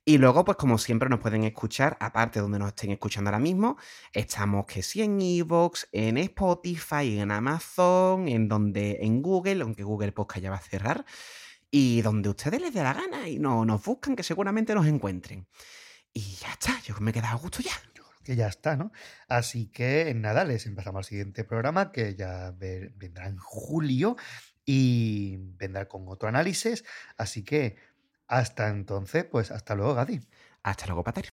Y luego, pues como siempre, nos pueden escuchar, aparte de donde nos estén escuchando ahora mismo, estamos que sí en Evox, en Spotify, en Amazon, en donde, en Google, aunque Google Podcast ya va a cerrar y donde ustedes les dé la gana y no, nos buscan, que seguramente nos encuentren. Y ya está, yo me he quedado a gusto ya. Yo creo que ya está, ¿no? Así que nada, les empezamos al siguiente programa que ya vendrá en julio y vendrá con otro análisis. Así que hasta entonces, pues hasta luego, Gadi. Hasta luego, Pater.